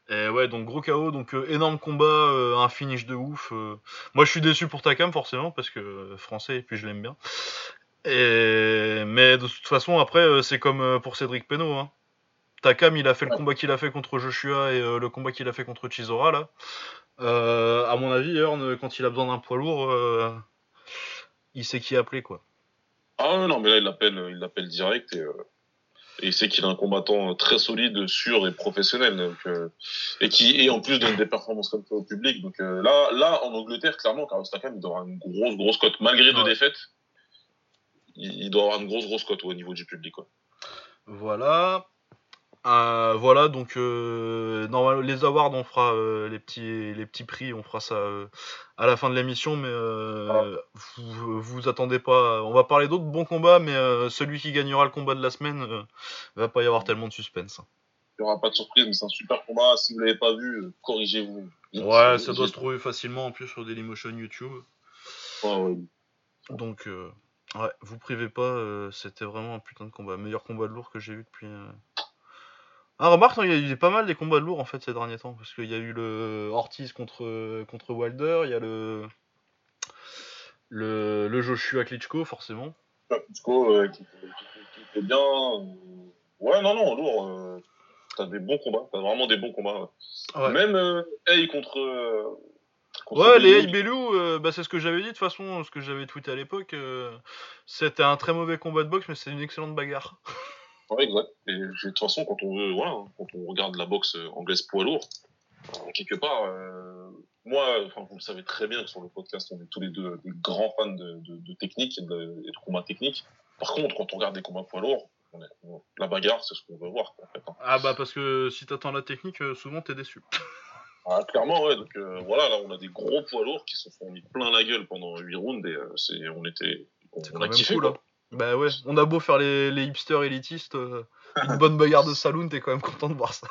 Et ouais, donc gros KO, donc euh, énorme combat, euh, un finish de ouf. euh. Moi, je suis déçu pour Takam, forcément, parce que français, et puis je l'aime bien. Et... Mais de toute façon, après, c'est comme pour Cédric Peno. Hein. Takam, il a fait le combat qu'il a fait contre Joshua et le combat qu'il a fait contre Chisora, là. À mon avis, Earn, quand il a besoin d'un poids lourd, il sait qui appeler, quoi. Ah non, mais là, il l'appelle, il l'appelle direct, et, euh, et il sait qu'il est un combattant très solide, sûr et professionnel, donc, euh, et qui, et en plus donne des performances comme ça au public. Donc euh, là, là, en Angleterre, clairement, Carlos Takam, il doit avoir une grosse, grosse cote, malgré deux Ouais. défaites. Il, il doit avoir une grosse, grosse cote au niveau du public, quoi. Voilà. Euh, voilà, donc euh, normalement les awards, on fera euh, les petits les petits prix, on fera ça euh, à la fin de l'émission, mais vous, vous attendez pas. On va parler d'autres bons combats, mais celui qui gagnera le combat de la semaine, va pas y avoir tellement de suspense. Il n'y aura pas de surprise, mais c'est un super combat. Si vous l'avez pas vu, corrigez-vous. Ouais, ça doit se trouver facilement en plus sur Dailymotion YouTube. Ouais, ouais. Donc ouais, vous privez pas, c'était vraiment un putain de combat, meilleur combat de lourd que j'ai vu depuis. Ah remarque, non, il y a eu pas mal des combats de lourd en fait ces derniers temps, parce qu'il y a eu le Ortiz contre contre Wilder, il y a le le, le Joshua Klitschko forcément. Klitschko, euh, qui, était bien. euh, Ouais, non, non, lourd. euh, T'as des bons combats. T'as vraiment des bons combats. Ouais. Même euh, Hey contre. euh, contre Ouais, les Bellew, euh, bah, c'est ce que j'avais dit de toute façon, ce que j'avais tweeté à l'époque. c'était un très mauvais combat de boxe, mais c'était une excellente bagarre. Ouais, exact. Et de toute façon, quand on veut, voilà, hein, quand on regarde la boxe anglaise poids lourd, euh, quelque part, euh, moi, enfin, vous le savez très bien que sur le podcast, on est tous les deux des grands fans de, de, de technique et de, et de combats techniques. Par contre, quand on regarde des combats poids lourds, on est- on- la bagarre, c'est ce qu'on veut voir, en fait. hein. Ah bah parce que si t'attends la technique, euh, souvent t'es déçu. Ah, clairement, ouais. Donc euh, voilà, là, on a des gros poids lourds qui se sont mis plein la gueule pendant 8 rounds et euh, c'est, on était, on, a kiffé, cool. quoi. Bah ouais, on a beau faire les, les hipsters élitistes, euh, une bonne bagarre de saloon, t'es quand même content de voir ça.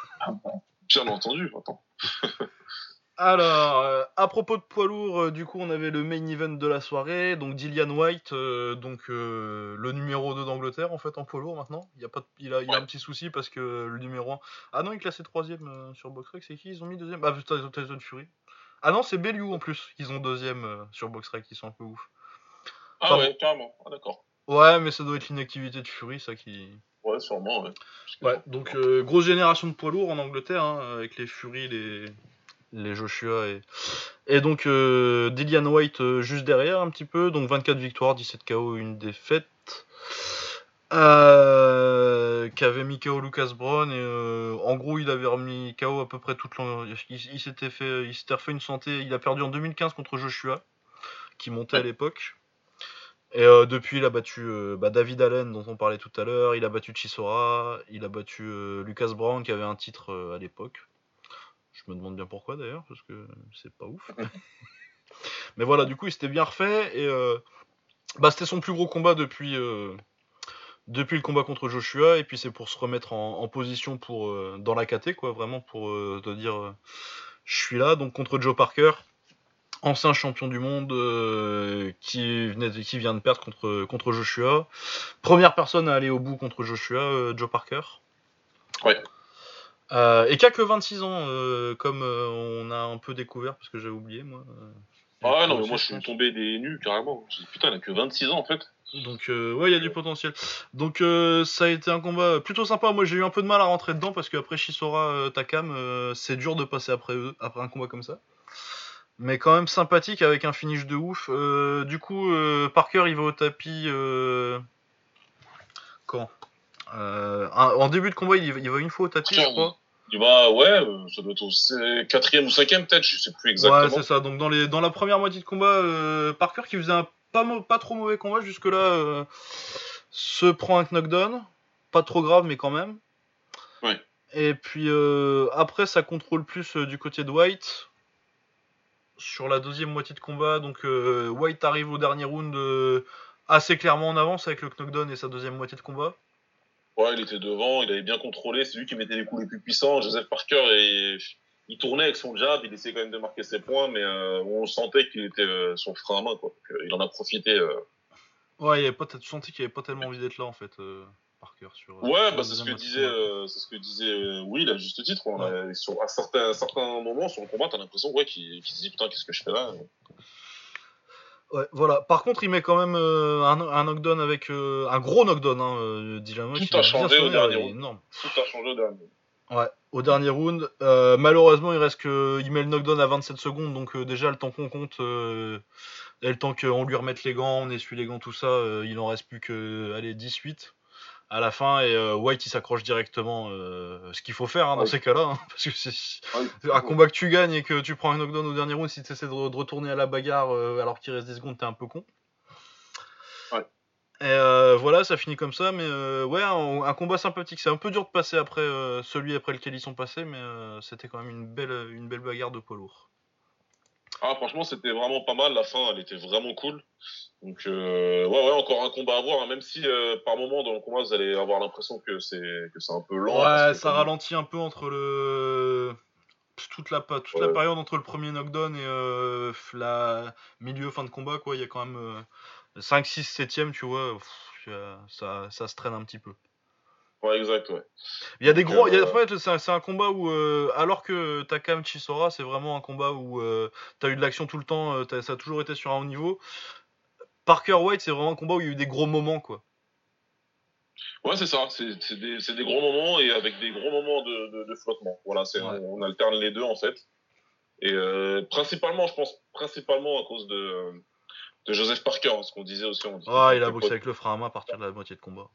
Bien entendu. Attends. Alors, euh, à propos de poids lourd, euh, du coup, on avait le main event de la soirée, donc Dillian White, euh, donc le numéro 2 d'Angleterre en fait en poids lourd maintenant. Il, y a pas de- il, a, il a un petit souci parce que le numéro 1. Ah non, il est classé troisième sur BoxRec, c'est qui? Ils ont mis deuxième Ah putain, ils ont Tyson Fury. Ah non, c'est Bellew en plus, ils ont deuxième sur BoxRec, ils sont un peu ouf. Ah ouais, carrément. Ah d'accord. Ouais, mais ça doit être l'inactivité de Fury, ça qui. Ouais, sûrement, ouais. Ouais, donc euh, grosse génération de poids lourds en Angleterre, hein, avec les Fury, les, les Joshua et, et donc euh, Dillian White euh, juste derrière un petit peu, donc 24 victoires, 17 KO, une défaite. Euh, qu'avait mis KO Lucas Brown et euh, en gros il avait remis KO à peu près toute l'an- il, il s'était fait il s'était refait une santé il a perdu en 2015 contre Joshua qui montait à l'époque Et euh, depuis, il a battu euh, bah, David Allen, dont on parlait tout à l'heure. Il a battu Chisora. Il a battu euh, Lucas Brown, qui avait un titre à l'époque. Je me demande bien pourquoi d'ailleurs, parce que c'est pas ouf. Mais voilà, du coup, il s'était bien refait. Et bah, c'était son plus gros combat depuis, depuis le combat contre Joshua. Et puis, c'est pour se remettre en, en position pour, dans la KT, quoi, vraiment pour te dire je suis là. Donc, contre Joe Parker ancien champion du monde euh, qui, venait de- qui vient de perdre contre, contre Joshua. Première personne à aller au bout contre Joshua, euh, Joe Parker. Ouais. Euh, et qui a que 26 ans, comme on a un peu découvert, parce que j'avais oublié, moi. Ah ouais, non, mais moi je suis tombé des nues carrément. J'ai dit putain, il a que 26 ans en fait. Donc euh, ouais, il y a du potentiel. Donc euh, ça a été un combat plutôt sympa. Moi j'ai eu un peu de mal à rentrer dedans parce qu'après Chisora euh, Takam, c'est dur de passer après eux, après un combat comme ça. Mais quand même sympathique avec un finish de ouf. Euh, du coup, euh, Parker il va au tapis. Euh... Quand? Un- En début de combat, il, va- il va une fois au tapis, je crois. Il va, ouais, ça doit être au quatrième ou cinquième peut-être, je sais plus exactement. Ouais, c'est ça. Donc dans, les, dans la première moitié de combat, Parker qui faisait un pas, trop mauvais combat jusque-là se prend un knockdown. Pas trop grave, mais quand même. Ouais. Et puis après, ça contrôle plus du côté de White. Sur la deuxième moitié de combat, donc euh, White arrive au dernier round euh, assez clairement en avance avec le knockdown et sa deuxième moitié de combat. Ouais, il était devant, il avait bien contrôlé, c'est lui qui mettait les coups les plus puissants. Joseph Parker, et, il tournait avec son jab, il essayait quand même de marquer ses points, mais euh, on sentait qu'il était son frein à main, quoi. Donc, il en a profité. Ouais, il avait pas, tu sentais qu'il avait pas tellement envie d'être là en fait, Parker. Sur, euh, Ouais, sur bah la c'est ce que disait, euh, c'est ce que disait euh, Will à juste titre. On a- sur, à certains, certains moments sur le combat, t'as l'impression ouais, qu'il qu'il se dit putain, qu'est-ce que je fais là Ouais, voilà. Par contre, il met quand même euh, un, un knockdown avec euh, un gros knockdown. Hein, euh, Dillashaw, Tout il a changé au dernier round. énorme. Tout a changé au dernier. Ouais, au dernier round. Euh, malheureusement, il reste que il met le knockdown à 27 secondes, donc euh, déjà le temps qu'on compte euh, et le temps qu'on lui remette les gants, on essuie les gants, tout ça, euh, il en reste plus que allez 18 à la fin et euh, White il s'accroche directement. euh, ce qu'il faut faire hein, dans ces cas-là, hein, parce que c'est un combat que tu gagnes et que tu prends un knockdown au dernier round, si tu essaies de, re- de retourner à la bagarre euh, alors qu'il reste 10 secondes, t'es un peu con. Et euh, voilà, ça finit comme ça, mais euh, ouais, un, un combat sympathique. C'est un peu dur de passer après euh, celui après lequel ils sont passés, mais euh, c'était quand même une belle, une belle bagarre de poids lourd. Ah, franchement, c'était vraiment pas mal. La fin, elle était vraiment cool. Donc, euh, ouais, ouais, encore un combat à voir. hein, même si euh, par moment dans le combat, vous allez avoir l'impression que c'est que c'est un peu lent. ouais, ça comme- ralentit un peu entre le toute la toute la période entre le premier knockdown et euh, la milieu fin de combat quoi. Il y a quand même euh, 5, 6, 7 tu vois. pff, ça, ça se traîne un petit peu. Ouais, exact, ouais. Il y a des gros. il y a- euh, en fait, c'est un, combat où, euh, alors que Takam Chisora, c'est vraiment un combat où euh, t'as eu de l'action tout le temps, euh, ça a toujours été sur un haut niveau. Parker White, c'est vraiment un combat où il y a eu des gros moments, quoi. Ouais, c'est ça. C'est des, des gros moments et avec des gros moments de, de, de flottement. Voilà, Ouais. on, on alterne les deux en fait. Et principalement, je pense principalement à cause de de Joseph Parker, ce qu'on disait aussi. On disait Ah, il a boxé avec le frein à main à partir de la moitié de combat.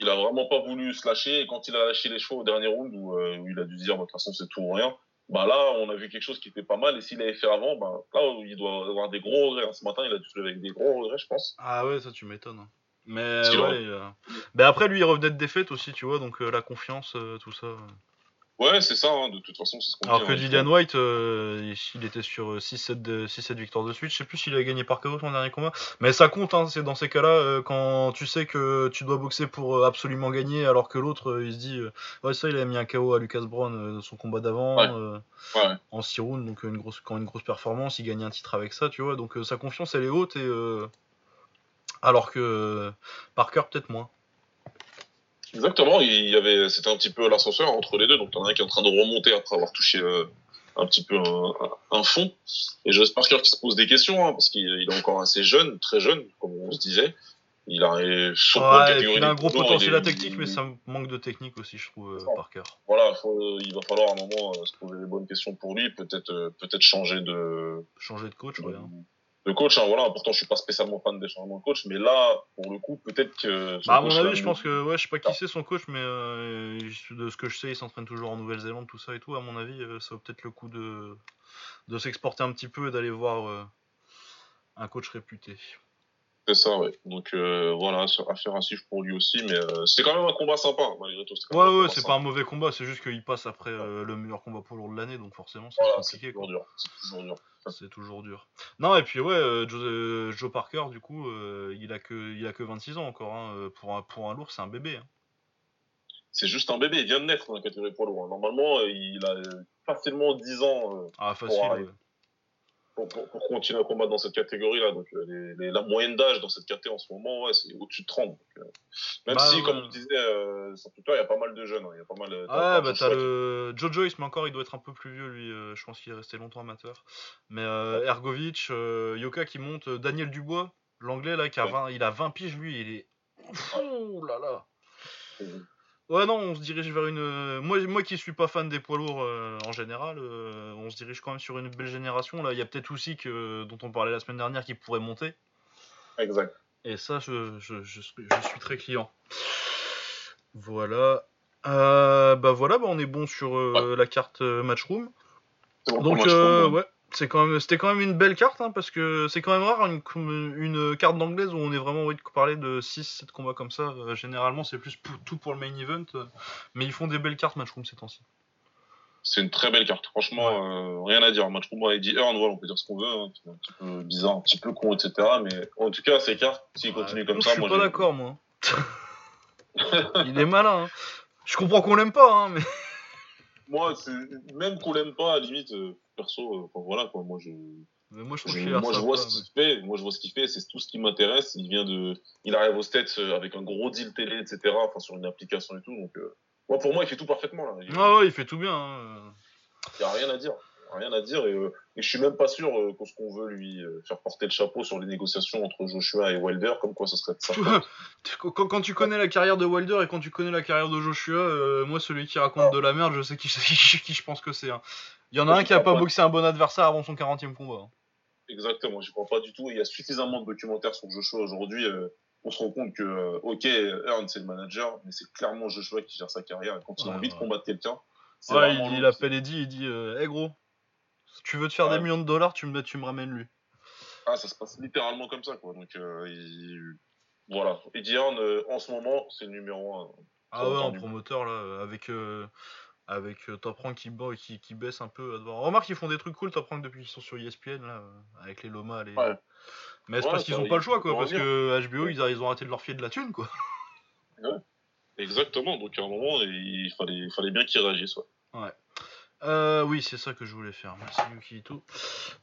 Il a vraiment pas voulu se lâcher. Et quand il a lâché les chevaux au dernier round où, euh, où il a dû dire de toute façon c'est tout ou rien bah là on a vu quelque chose qui était pas mal. Et s'il avait fait avant bah là il doit avoir des gros regrets. Ce matin il a dû se lever avec des gros regrets je pense. Ah ouais, ça tu m'étonnes. Mais ouais, aurait- il a- Mais après, lui, il revenait de défaite aussi, tu vois, donc euh, la confiance, euh, tout ça. Ouais c'est ça hein, de toute façon c'est ce qu'on Alors dit que hein, Dillian White, euh, il était sur 6-7 de- 6-7 victoires de suite. Je sais plus s'il a gagné par KO son dernier combat. Mais ça compte, hein, c'est dans ces cas-là, euh, quand tu sais que tu dois boxer pour euh, absolument gagner, alors que l'autre, euh, il se dit, euh, ouais, ça, il a mis un KO à Lucas Brown euh, dans son combat d'avant, Ouais. euh, ouais en 6 rounds, donc euh, une grosse, quand une grosse performance, il gagne un titre avec ça, tu vois. Donc euh, sa confiance, elle est haute, et euh, alors que euh, Parker, peut-être moins. Exactement il y avait c'était un petit peu l'ascenseur entre les deux donc t'en as un qui est en train de remonter après avoir touché euh, un petit peu un, un- fond et Joseph Parker qui se pose des questions hein, parce qu'il il est encore assez jeune très jeune comme on se disait il a Ouais, il a un gros potentiel à technique, mais ça manque de technique aussi, je trouve, euh. Parker. voilà, faut- il va falloir à un moment euh, se poser les bonnes questions pour lui, peut-être euh, peut-être changer de, Changer de coach, ouais. hein. De coach. Hein, voilà, pourtant je suis pas spécialement fan des changements de coach, mais là pour le coup peut-être que. Bah, à mon avis, je pense que, ouais, je sais pas qui c'est son coach, mais euh, de ce que je sais, il s'entraîne toujours en Nouvelle-Zélande, tout ça et tout. À mon avis, euh, ça vaut peut-être le coup de, de s'exporter un petit peu et d'aller voir euh, un coach réputé. C'est ça, ouais. Donc euh, voilà, affaire à suivre pour lui aussi, mais euh, c'était quand même un combat sympa, malgré tout. Ouais, ouais, c'est pas un mauvais combat, c'est juste qu'il passe après euh, le meilleur combat pour lourd de l'année, donc forcément c'est compliqué. C'est toujours dur. C'est toujours dur. C'est toujours dur. Non, et puis ouais, Joe, Parker, du coup, il, a que, il a que 26 ans encore. Hein. Pour, un, pour un lourd, c'est un bébé. Hein. C'est juste un bébé, il vient de naître dans la catégorie poids lourd. Hein. Normalement, il a facilement 10 ans. ah, facile, pour, continuer à combattre dans cette catégorie-là. Donc, euh, la moyenne d'âge dans cette catégorie en ce moment, ouais, c'est au-dessus de 30. Euh, même bah, si, comme je disais, euh, sur Twitter, il y a pas mal de jeunes. Hein, y a pas mal, ouais, bah t'as le Joe Joyce, mais encore, il doit être un peu plus vieux, lui. je pense qu'il est resté longtemps amateur. Mais Ergovic, Yoka qui monte, Daniel Dubois, l'anglais, là, qui a 20, il a 20 piges, lui, il est. Ouh là là. Ouais, non, on se dirige vers une. Euh, moi, moi qui suis pas fan des poids lourds euh, en général, euh, on se dirige quand même sur une belle génération. Là, il y a peut-être aussi que dont on parlait la semaine dernière qui pourrait monter. Exact. Et ça, je, je, je, suis, je suis très client. Voilà. bah voilà, bah on est bon sur la carte Matchroom. Donc, ouais c'est quand même, c'était quand même une belle carte, hein, parce que c'est quand même rare une, une carte d'anglaise où on est vraiment envie de parler de 6-7 combats comme ça. Euh, généralement, c'est plus tout pour le main event, euh, mais ils font des belles cartes Matchroom ces temps-ci. C'est une très belle carte, franchement, euh, rien à dire. Matchroom a dit Earn, voilà, on peut dire ce qu'on veut, hein, un petit peu bizarre, un petit peu con, etc. Mais en tout cas, ces cartes, s'ils continuent comme ça, moi. Je suis pas d'accord, moi. Il est malin. Hein. Je comprends qu'on l'aime pas, hein, mais. Moi, même qu'on l'aime pas, à la limite perso, euh, voilà quoi. Moi je, moi, je, moi, je vois ce qu'il fait. Moi je vois ce qu'il fait. C'est tout ce qui m'intéresse. Il vient de, il arrive au States euh, avec un gros deal télé, etc. Enfin sur une application et tout. Donc euh, moi pour moi il fait tout parfaitement là. Il, ah ouais, il fait tout bien. Hein. Il y a rien à dire rien à dire et, et je suis même pas sûr ce qu'on veut lui faire porter le chapeau sur les négociations entre Joshua et Wilder comme quoi ce serait ça quand, quand, tu connais la carrière de Wilder et quand tu connais la carrière de Joshua moi celui qui raconte de la merde je sais qui, qui je pense que c'est hein. Il y en a un qui a pas boxé un bon adversaire avant son 40e combat. Hein. Exactement, je crois pas du tout. Il y a suffisamment de documentaires sur Joshua aujourd'hui. Euh, on se rend compte que, euh, ok, Earn c'est le manager, mais c'est clairement Joshua qui gère sa carrière. Et quand il a envie de combattre quelqu'un, ouais, il, il, appelle Eddie, il dit Hé euh, gros, si tu veux te faire des millions de dollars, tu me, tu me ramènes lui. Ah, ça se passe littéralement comme ça, quoi. Donc, voilà. Eddie Earn, en ce moment, c'est le numéro 1. Ah ouais, en promoteur, là, avec avec euh, Top Rank qui, qui, qui, baisse un peu. Remarque, ils font des trucs cool, Top Rank, depuis qu'ils sont sur ESPN, là, avec les Loma. Les... Mais c'est parce qu'ils ont pas le choix, quoi, parce que HBO, ils, ils, ont arrêté de leur fier de la thune, quoi. Exactement, donc à un moment, il fallait, il fallait bien qu'ils réagissent, ouais. Euh, oui, c'est ça que je voulais faire. Merci Yukito.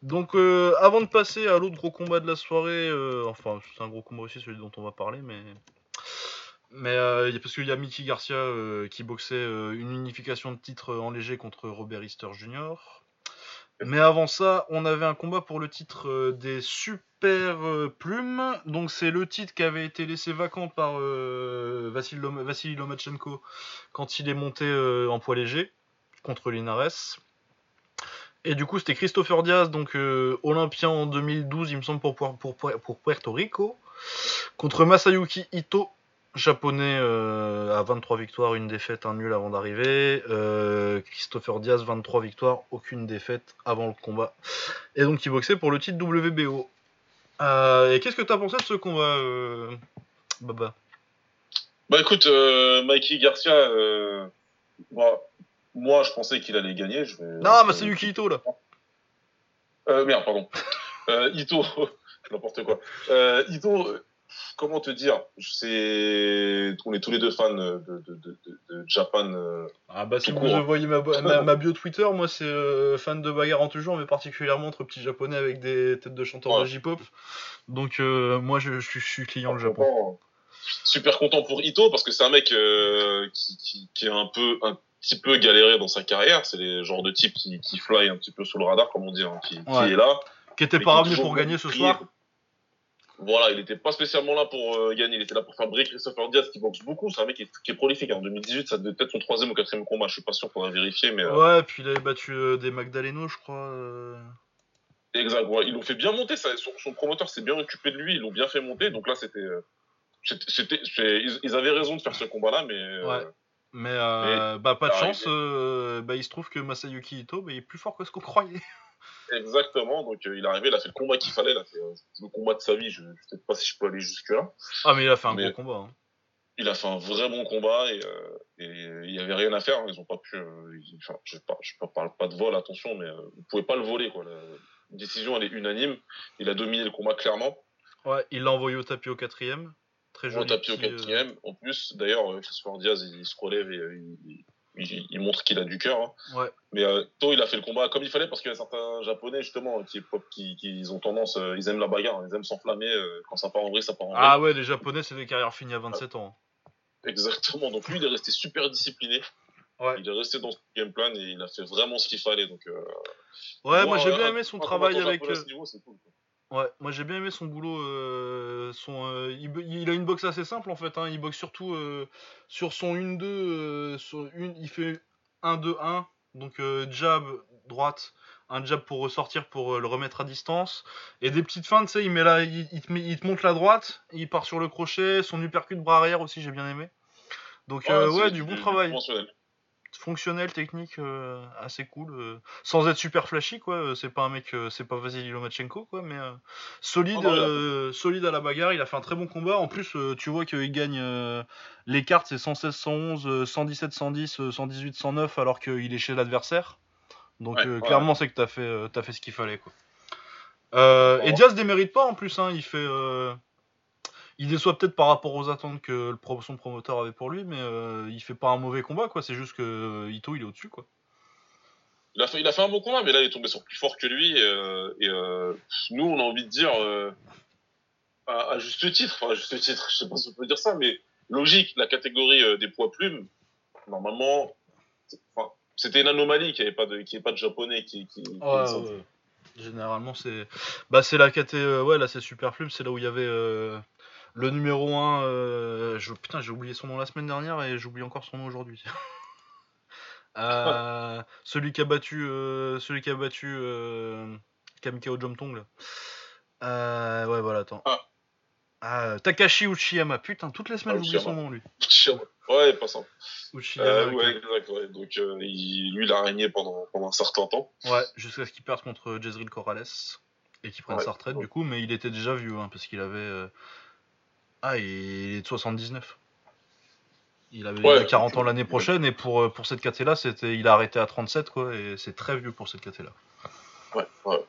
Donc, euh, avant de passer à l'autre gros combat de la soirée, enfin, c'est un gros combat aussi, celui dont on va parler, mais mais euh, parce qu'il y a Mickey Garcia euh, qui boxait euh, une unification de titre en léger contre Robert Easter Jr. Mais avant ça, on avait un combat pour le titre des Super Plumes. Donc c'est le titre qui avait été laissé vacant par Vassili Lomachenko quand il est monté en poids léger contre Linares. Et du coup, c'était Christopher Diaz, donc olympien en 2012, il me semble, pour, pour, pour Puerto Rico, contre Masayuki Ito, japonais euh, à 23 victoires, une défaite, un nul avant d'arriver. Euh, Christopher Diaz, 23 victoires, aucune défaite avant le combat. Et donc il boxait pour le titre WBO. Euh, et qu'est-ce que tu as pensé de ce combat, Baba? Bah écoute, Mikey Garcia, bah, moi je pensais qu'il allait gagner. Je non, mais c'est Yuki Ito là. merde, pardon. Ito, n'importe quoi. Ito, comment te dire? C'est on est tous les deux fans de, de, de, Japan euh, ah bah si vous voyez ma, ma, bio Twitter moi c'est euh, fan de bagarre en toujours mais particulièrement entre petits japonais avec des têtes de chanteurs de J-pop donc euh, moi je, je, suis client le Japon super content pour Ito parce que c'est un mec qui, qui, qui, est un peu un petit peu galéré dans sa carrière c'est les genres de type qui, qui fly un petit peu sous le radar comme on dit hein, qui, qui, est là qui était pas revenu pour gagner ce soir voilà, il n'était pas spécialement là pour euh, gagner, il était là pour faire briller Christopher Diaz qui boxe beaucoup. C'est un mec qui est, prolifique. En 2018, ça devait être son troisième ou quatrième combat. Je suis pas sûr qu'on a vérifié, mais. Euh, ouais, puis il avait battu euh, des Magdaleno, je crois. Exact. Ouais. Ils l'ont fait bien monter. Ça, son, promoteur s'est bien occupé de lui. Ils l'ont bien fait monter. Donc là, c'était. C'était, ils, avaient raison de faire ce combat-là, mais. Ouais. Mais, bah, pas de chance. bah, il se trouve que Masayuki Ito, bah, il est plus fort que ce qu'on croyait. Exactement, donc euh, il est arrivé, il a fait le combat qu'il fallait, il a fait euh, le combat de sa vie, je ne sais pas si je peux aller jusque-là. Ah, mais il a fait un bon combat. Hein. Il a fait un vrai bon combat et, euh, il n'y avait rien à faire, hein. ils ont pas pu. enfin, je ne parle pas de vol, attention, mais vous ne pouvez pas le voler. Quoi. La décision, elle est unanime, il a dominé le combat clairement. Ouais, il l'a envoyé au tapis au quatrième. Très joli. Au tapis au quatrième. En plus, d'ailleurs, Christopher Diaz, il, se relève et il, il, montre qu'il a du cœur. Hein. Ouais. Mais euh, To, il a fait le combat comme il fallait parce qu'il y a certains japonais justement qui, qui, qui ont tendance, euh, ils aiment la bagarre, ils aiment s'enflammer. Euh, quand ça part en vrai, ça part en vrai. Ah ouais, les japonais, c'est des carrières finies à 27 ans. Hein. Exactement. Donc lui, il est resté super discipliné. Ouais. Il est resté dans son game plan et il a fait vraiment ce qu'il fallait. Donc, ouais, moi j'ai bien aimé son travail avec. Niveau, cool, Ouais, moi j'ai bien aimé son boulot. Euh, son, euh, il, a une boxe assez simple en fait. Hein. Il boxe surtout euh, sur son 1-2. une, il fait 1-2-1. Donc jab, droite, un jab pour ressortir pour le remettre à distance. Et des petites feintes, tu sais, il, met il, te il, te monte la droite, il part sur le crochet. Son uppercut bras arrière aussi, j'ai bien aimé. Donc ouais, du bon travail fonctionnel, technique, euh, assez cool, euh, sans être super flashy quoi. Euh, c'est pas un mec, c'est pas Vasily Lomachenko quoi, mais solide, oh solide à la bagarre. Il a fait un très bon combat. En plus, tu vois qu'il gagne les cartes, c'est 116, 111, 117, 110, 118, 109, alors qu'il est chez l'adversaire. Donc clairement, c'est que t'as fait, as fait ce qu'il fallait quoi. et Diaz démérite pas en plus, hein, il fait il déçoit peut-être par rapport aux attentes que le, son promoteur avait pour lui, mais euh, il fait pas un mauvais combat, quoi. C'est juste que euh, Ito, il est au-dessus, quoi. Il a, fait, il a fait un bon combat, mais là, il est tombé sur plus fort que lui. Euh, et nous, on a envie de dire, à, juste titre, enfin, à juste titre, je sais pas si on peut dire ça, mais logique, la catégorie des poids plumes, normalement, c'était une anomalie qu'il n'y ait pas de, pas de japonais qui. Généralement, c'est bah, c'est la catégorie. ouais, là, c'est super plume, c'est là où il y avait le numéro 1, euh, je, putain, j'ai oublié son nom la semaine dernière et j'oublie encore son nom aujourd'hui. Euh, celui qui a battu, euh, celui qui a battu euh, Kamikao Jomtong. ouais, voilà, attends. Ah. ah. Takashi Uchiyama, putain, toutes les semaines ah, j'oublie son nom lui. Ouais, pas ça. Uchiyama. ouais, exact, ouais. Donc lui, il a régné pendant, pendant un certain temps. Ouais, jusqu'à ce qu'il perde contre Jezreel Corrales et qu'il prenne sa retraite du coup, mais il était déjà vieux hein, parce qu'il avait ah, il est de 79. Il avait 40 ans l'année prochaine et pour, euh, pour cette KT là, c'était, il a arrêté à 37 quoi et c'est très vieux pour cette KT là. Ouais, ouais.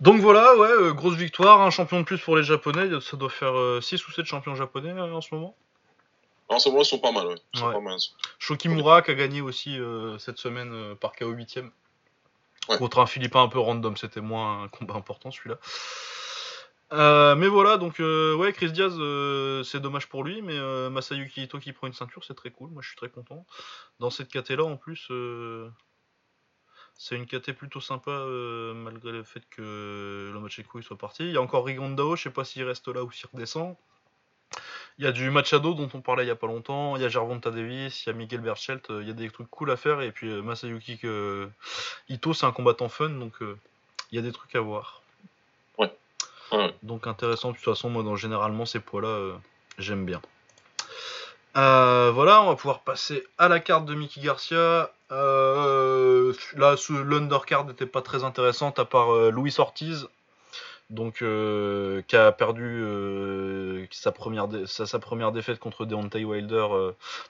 Donc voilà, ouais, euh, grosse victoire, un champion de plus pour les Japonais. Ça doit faire 6 euh, ou 7 champions japonais en ce moment. En ce moment, ils sont pas mal, ouais. Shokimura qui a gagné aussi cette semaine par KO 8ème. Contre un Philippin un peu random, c'était moins un combat important celui-là. Euh, mais voilà, donc euh, ouais, Chris Diaz, euh, c'est dommage pour lui, mais Masayuki Ito qui prend une ceinture, c'est très cool. Moi, je suis très content. Dans cette KT là, en plus, c'est une KT plutôt sympa, malgré le fait que Lomachenko soit parti. Il y a encore Rigondao, je sais pas s'il reste là ou s'il redescend. Il y a du Machado dont on parlait il y a pas longtemps. Il y a Gervonta Davis, il y a Miguel Berchelt. Il y a des trucs cool à faire. Et puis Masayuki Ito, c'est un combattant fun, donc il y a des trucs à voir. Donc intéressant, de toute façon, moi, généralement, ces poids-là, euh, j'aime bien. Euh, voilà, on va pouvoir passer à la carte de Mickey Garcia. Euh, là, l'undercard n'était pas très intéressante à part Louis Ortiz, donc qui a perdu sa, première sa, première défaite contre Deontay Wilder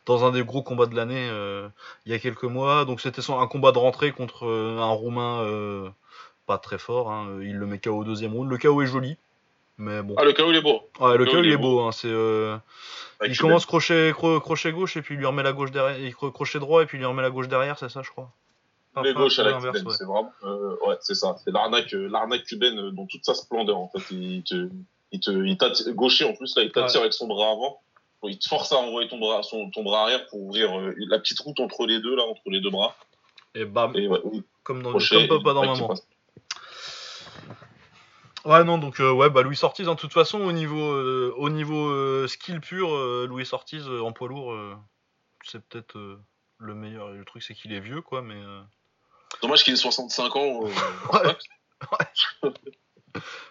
dans un des gros combats de l'année il y a quelques mois. Donc c'était un combat de rentrée contre un Roumain pas très fort. Hein. Il le met KO au deuxième round. Le KO est joli. Mais bon. Ah, le KO il est beau. Ouais, le, KO, il est beau. Hein. C'est, euh, Il commence crochet, crochet gauche et puis il lui remet la gauche derrière. Il crochet droit et puis il lui remet la gauche derrière, c'est ça, je crois. les gauches à la cubaine, c'est vraiment. Euh, ouais, c'est ça. C'est l'arnaque, euh, l'arnaque cubaine dans toute sa splendeur, en fait. Il te, il te, il gaucher en plus, là, il t'attire avec son bras avant. Il te force à envoyer ton bras, son, ton bras arrière pour ouvrir la petite route entre les deux, là, entre les deux bras. Et bam. comme dans, comme Papa dans Maman. Ouais, non, donc euh, ouais, bah Louis Ortiz, en toute façon, au niveau, euh, au niveau euh, skill pur, Louis Ortiz en poids lourd, c'est peut-être le meilleur. Le truc, c'est qu'il est vieux, quoi, mais. Dommage qu'il ait 65 ans. ouais.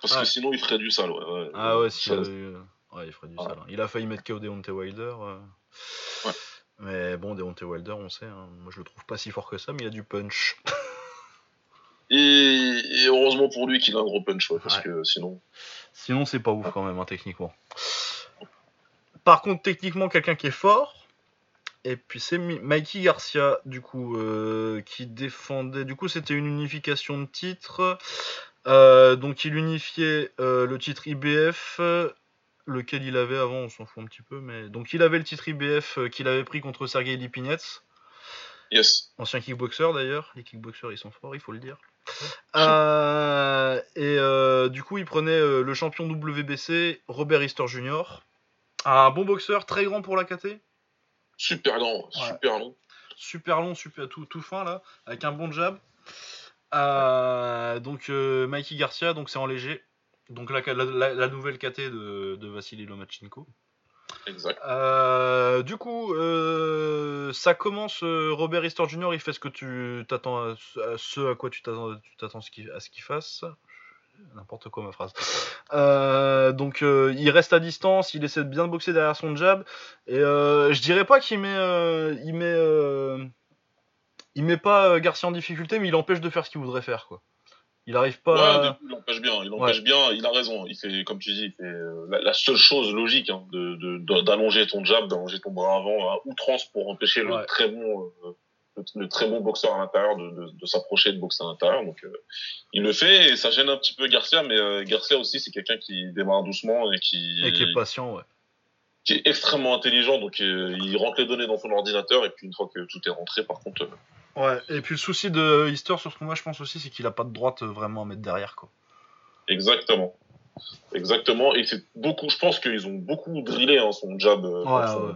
Parce que sinon, il ferait du sale, ouais. Ah ouais, si, ouais, il ferait du sale. Hein. Il a failli mettre KO Deontay Wilder. Ouais. Mais bon, Deontay Wilder, on sait, hein, moi je le trouve pas si fort que ça, mais il a du punch. Et, heureusement pour lui qu'il a un gros punch, parce que sinon. Sinon, c'est pas ouf quand même, hein, techniquement. Par contre, techniquement, quelqu'un qui est fort. Et puis c'est Mikey Garcia, du coup, euh, qui défendait. Du coup, c'était une unification de titres. Euh, donc, il unifiait euh, le titre IBF, lequel il avait avant, on s'en fout un petit peu. mais Donc, il avait le titre IBF qu'il avait pris contre Sergei Lipinets. Yes. Ancien kickboxer d'ailleurs. Les kickboxers, ils sont forts, il faut le dire. Euh, et euh, du coup, il prenait euh, le champion WBC, Robert Easter Jr. Un bon boxeur, très grand pour la KT. Super grand, super long. Super long, super tout, tout fin là, avec un bon jab. donc Mikey Garcia, donc c'est en léger. Donc la, la, nouvelle KT de, de Vassili Lomachenko. Euh, du coup, euh, ça commence. Euh, Robert Easter Jr. Il fait ce que tu t'attends, à, ce à quoi tu t'attends, tu t'attends à ce qu'il fasse. N'importe quoi ma phrase. donc il reste à distance, il essaie de bien boxer derrière son jab. Et je dirais pas qu'il met, il met, il met pas Garcia en difficulté, mais il empêche de faire ce qu'il voudrait faire quoi. Il arrive pas. Ouais, il empêche bien. Il empêche bien. Il a raison. Il fait, comme tu dis, il fait euh, la, seule chose logique hein, de, d'allonger ton jab, d'allonger ton bras avant à outrance pour empêcher le très bon, euh, le, très bon boxeur à l'intérieur de, de, s'approcher de boxer à l'intérieur. Donc, euh, il le fait et ça gêne un petit peu Garcia, mais Garcia aussi, c'est quelqu'un qui démarre doucement et qui. Et qui est patient, ouais. Qui est extrêmement intelligent, donc il rentre les données dans son ordinateur et puis une fois que tout est rentré, par contre Ouais, et puis le souci de Easter sur ce combat, je pense aussi, c'est qu'il a pas de droite vraiment à mettre derrière, quoi. Exactement. Exactement. Et c'est beaucoup, je pense qu'ils ont beaucoup drillé hein, son jab. Euh, ouais,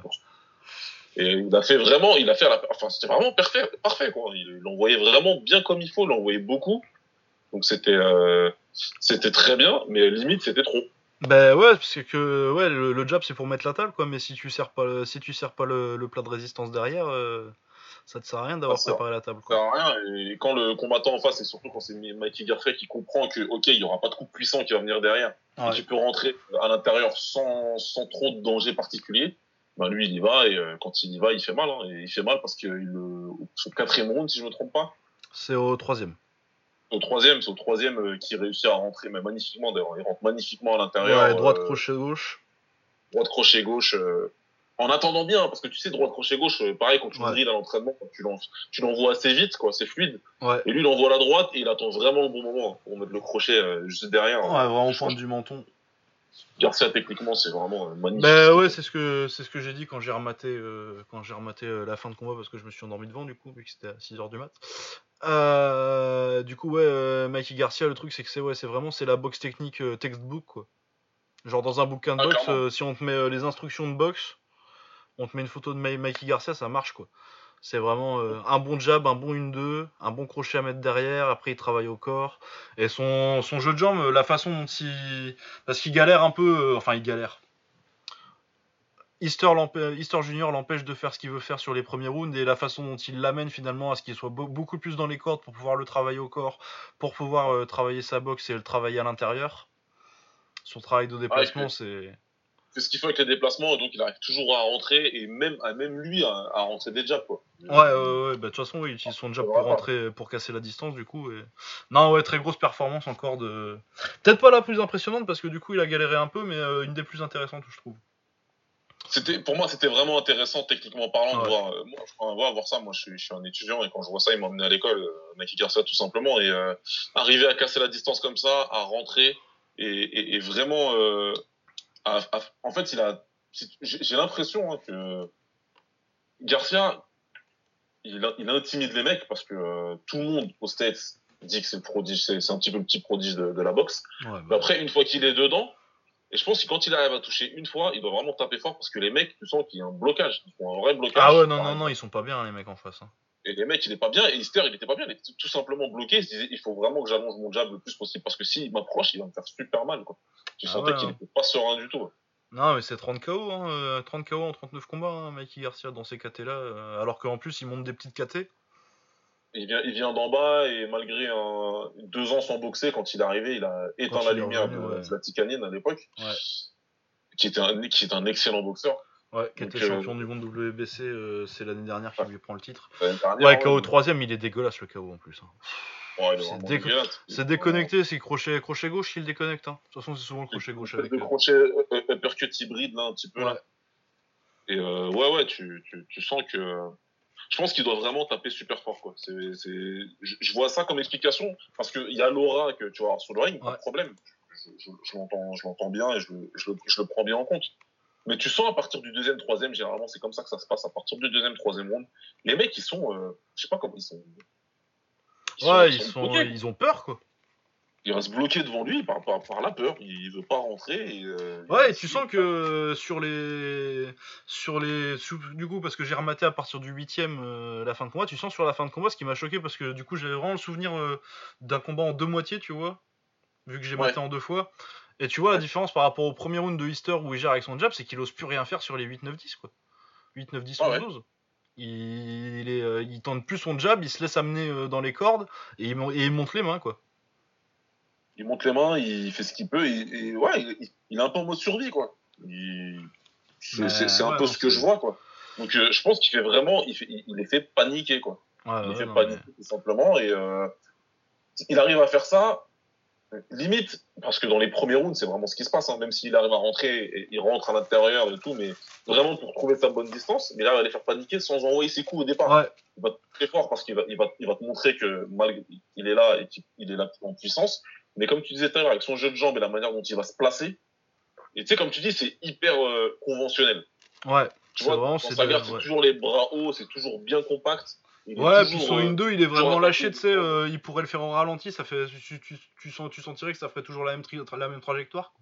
Et il a fait vraiment, il a fait, la, enfin, c'était vraiment parfait, parfait, quoi. Il l'envoyait vraiment bien comme il faut, il l'envoyait beaucoup. Donc c'était, euh, c'était très bien, mais limite c'était trop. Ben ouais, parce que ouais, le, jab c'est pour mettre la table, quoi. Mais si tu sers pas, si tu sers pas le, plat de résistance derrière. Euh ça te sert à rien d'avoir préparé la table. Ça sert à rien. Et quand le combattant en face, et surtout quand c'est Mikey Garcia qui comprend que, ok, il y aura pas de coup puissant qui va venir derrière, et tu peux rentrer à l'intérieur sans, sans trop de danger particulier, ben lui, il y va, et euh, quand il y va, il fait mal. Hein, et il fait mal parce que il, son quatrième round, si je me trompe pas. C'est au troisième. Au troisième, c'est au troisième euh, qui réussit à rentrer, mais magnifiquement d'ailleurs. Il rentre magnifiquement à l'intérieur. Ouais, droite, euh, crochet gauche. Droite, crochet gauche en attendant bien, parce que tu sais, droite, crochet gauche, euh, pareil, quand tu ouais. à l'entraînement, tu l'envoies assez vite, quoi, c'est fluide. Et lui, il envoie la droite et il attend vraiment le bon moment pour mettre le crochet euh, juste derrière. Ouais, vraiment au point du menton. Garcia, techniquement, c'est vraiment euh, magnifique. Bah ouais, c'est ce que, c'est ce que j'ai dit quand j'ai rematé, quand j'ai rematé la fin de combat parce que je me suis endormi devant, du coup, vu que c'était à 6h du mat. du coup, ouais, Mikey Garcia, le truc, c'est que c'est, ouais, c'est vraiment, c'est la boxe technique textbook, quoi. Genre dans un bouquin de ah, boxe, si on te met les instructions de boxe, on te met une photo de Mikey Garcia, ça marche quoi. C'est vraiment euh, un bon jab, un bon 1-2, un bon crochet à mettre derrière, après il travaille au corps. Et son, jeu de jambes, la façon dont il... Parce qu'il galère un peu, euh, enfin il galère. Easter, Easter Junior l'empêche de faire ce qu'il veut faire sur les premiers rounds et la façon dont il l'amène finalement à ce qu'il soit beaucoup plus dans les cordes pour pouvoir le travailler au corps, pour pouvoir euh, travailler sa boxe et le travailler à l'intérieur. Son travail de déplacement, c'est c'est ce qu'il fait avec les déplacements, donc il arrive toujours à rentrer et même, à même lui à, rentrer des jabs quoi. Ouais, ouais, ouais, bah, de toute façon, oui, il utilise son jab pour rentrer, pour casser la distance du coup. Et... Non, ouais, très grosse performance encore de. Peut-être pas la plus impressionnante parce que du coup il a galéré un peu, mais euh, une des plus intéressantes je trouve. C'était pour moi c'était vraiment intéressant techniquement parlant de voir euh, moi je crois voir, voir ça moi je suis, je suis, un étudiant et quand je vois ça il m'a emmené à l'école euh, dire ça tout simplement et euh, arriver à casser la distance comme ça à rentrer et, et, et vraiment en fait, il a, j'ai l'impression hein, que Garcia, il, il, intimide les mecs parce que euh, tout le monde au States dit que c'est le prodige, c'est un petit peu le petit prodige de, la boxe. Bah après, une fois qu'il est dedans, et je pense que quand il arrive à toucher une fois, il doit vraiment taper fort parce que les mecs, tu sens qu'il y a un blocage, ils font un vrai blocage. Ah ouais, non, non, non, ils sont pas bien les mecs en face. Hein. Et les mecs, il est pas bien. Et Easter, il était pas bien. Il était tout simplement bloqué. Il se disait, il faut vraiment que j'allonge mon jab le plus possible parce que s'il m'approche, il va me faire super mal. Quoi. Tu ah sentais qu'il était pas serein du tout. Non, mais c'est 30 KO, hein, 30 KO en 39 combats, hein, Mikey Garcia, dans ces KT là. Euh, alors qu'en plus, il monte des petites KT. Il vient, il vient d'en bas et malgré un, deux ans sans boxer, quand il est arrivé, il a éteint la lumière de ouais. à l'époque, qui, était un, qui est un excellent boxeur. Ouais, qui était champion euh, du monde WBC, euh, c'est l'année dernière qu'il lui prend le titre. Ouais, KO 3 troisième, il est dégueulasse le KO en plus. Hein. c'est déconnecté, c'est crochet, crochet gauche il déconnecte. Hein. De toute façon, c'est souvent le crochet gauche avec. Le crochet euh, euh, uppercut hybride, là, un petit peu. Là. Et euh, ouais, ouais, tu, tu, tu sens que. Je pense qu'il doit vraiment taper super fort, quoi. C'est, c'est... Je, vois ça comme explication, parce qu'il y a l'aura que tu avoir sur le ring, pas de problème. Je, je, je, l'entends, bien et je, je, je le prends bien en compte. Mais tu sens à partir du deuxième, troisième, généralement, c'est comme ça que ça se passe. À partir du deuxième, troisième round, les mecs, ils sont, euh, je sais pas comment ils sont. ouais, ils, sont, ils, ont peur, quoi. Il reste bloqué devant lui par, par, par la peur. Il veut pas rentrer. Et, euh, ouais, et tu sens que sur les, sur les, du coup, parce que j'ai rematé à partir du huitième euh, la fin de combat, tu sens sur la fin de combat, ce qui m'a choqué parce que du coup, j'avais vraiment le souvenir euh, d'un combat en deux moitiés, tu vois, vu que j'ai maté en deux fois. Et tu vois la différence par rapport au premier round de Easter où il gère avec son jab, c'est qu'il ose plus rien faire sur les 8, 9, 10 quoi. 8, 9, 10, 11, 12. Il, est, euh, il tente plus son jab, il se laisse amener euh, dans les cordes et il, et il, monte les mains quoi. Il monte les mains, il fait ce qu'il peut et, ouais, il, il, est un peu en mode survie quoi. C'est un peu ce que je vois quoi. Donc euh, je pense qu'il fait vraiment, il, fait, il, les fait paniquer quoi. Ouais, il les fait paniquer tout simplement et euh, il arrive à faire ça limite, parce que dans les premiers rounds, c'est vraiment ce qui se passe, hein, même s'il arrive à rentrer, et, il rentre à l'intérieur et tout, mais vraiment pour trouver sa bonne distance, mais là, il va les faire paniquer sans envoyer ses coups au départ. Il va être très fort parce qu'il va, il va, il va te montrer que malgré, il est là et qu'il est là en puissance. Mais comme tu disais tout à l'heure, avec son jeu de jambes et la manière dont il va se placer, et tu sais, comme tu dis, c'est hyper euh, conventionnel. Ouais. Tu vois, dans sa c'est toujours les bras hauts, c'est toujours bien compact ouais, puis son 1-2, il est vraiment lâché, tu sais, euh, il pourrait le faire en ralenti, ça fait, tu, tu, tu, sens, tu sentirais que ça ferait toujours la même, la même trajectoire?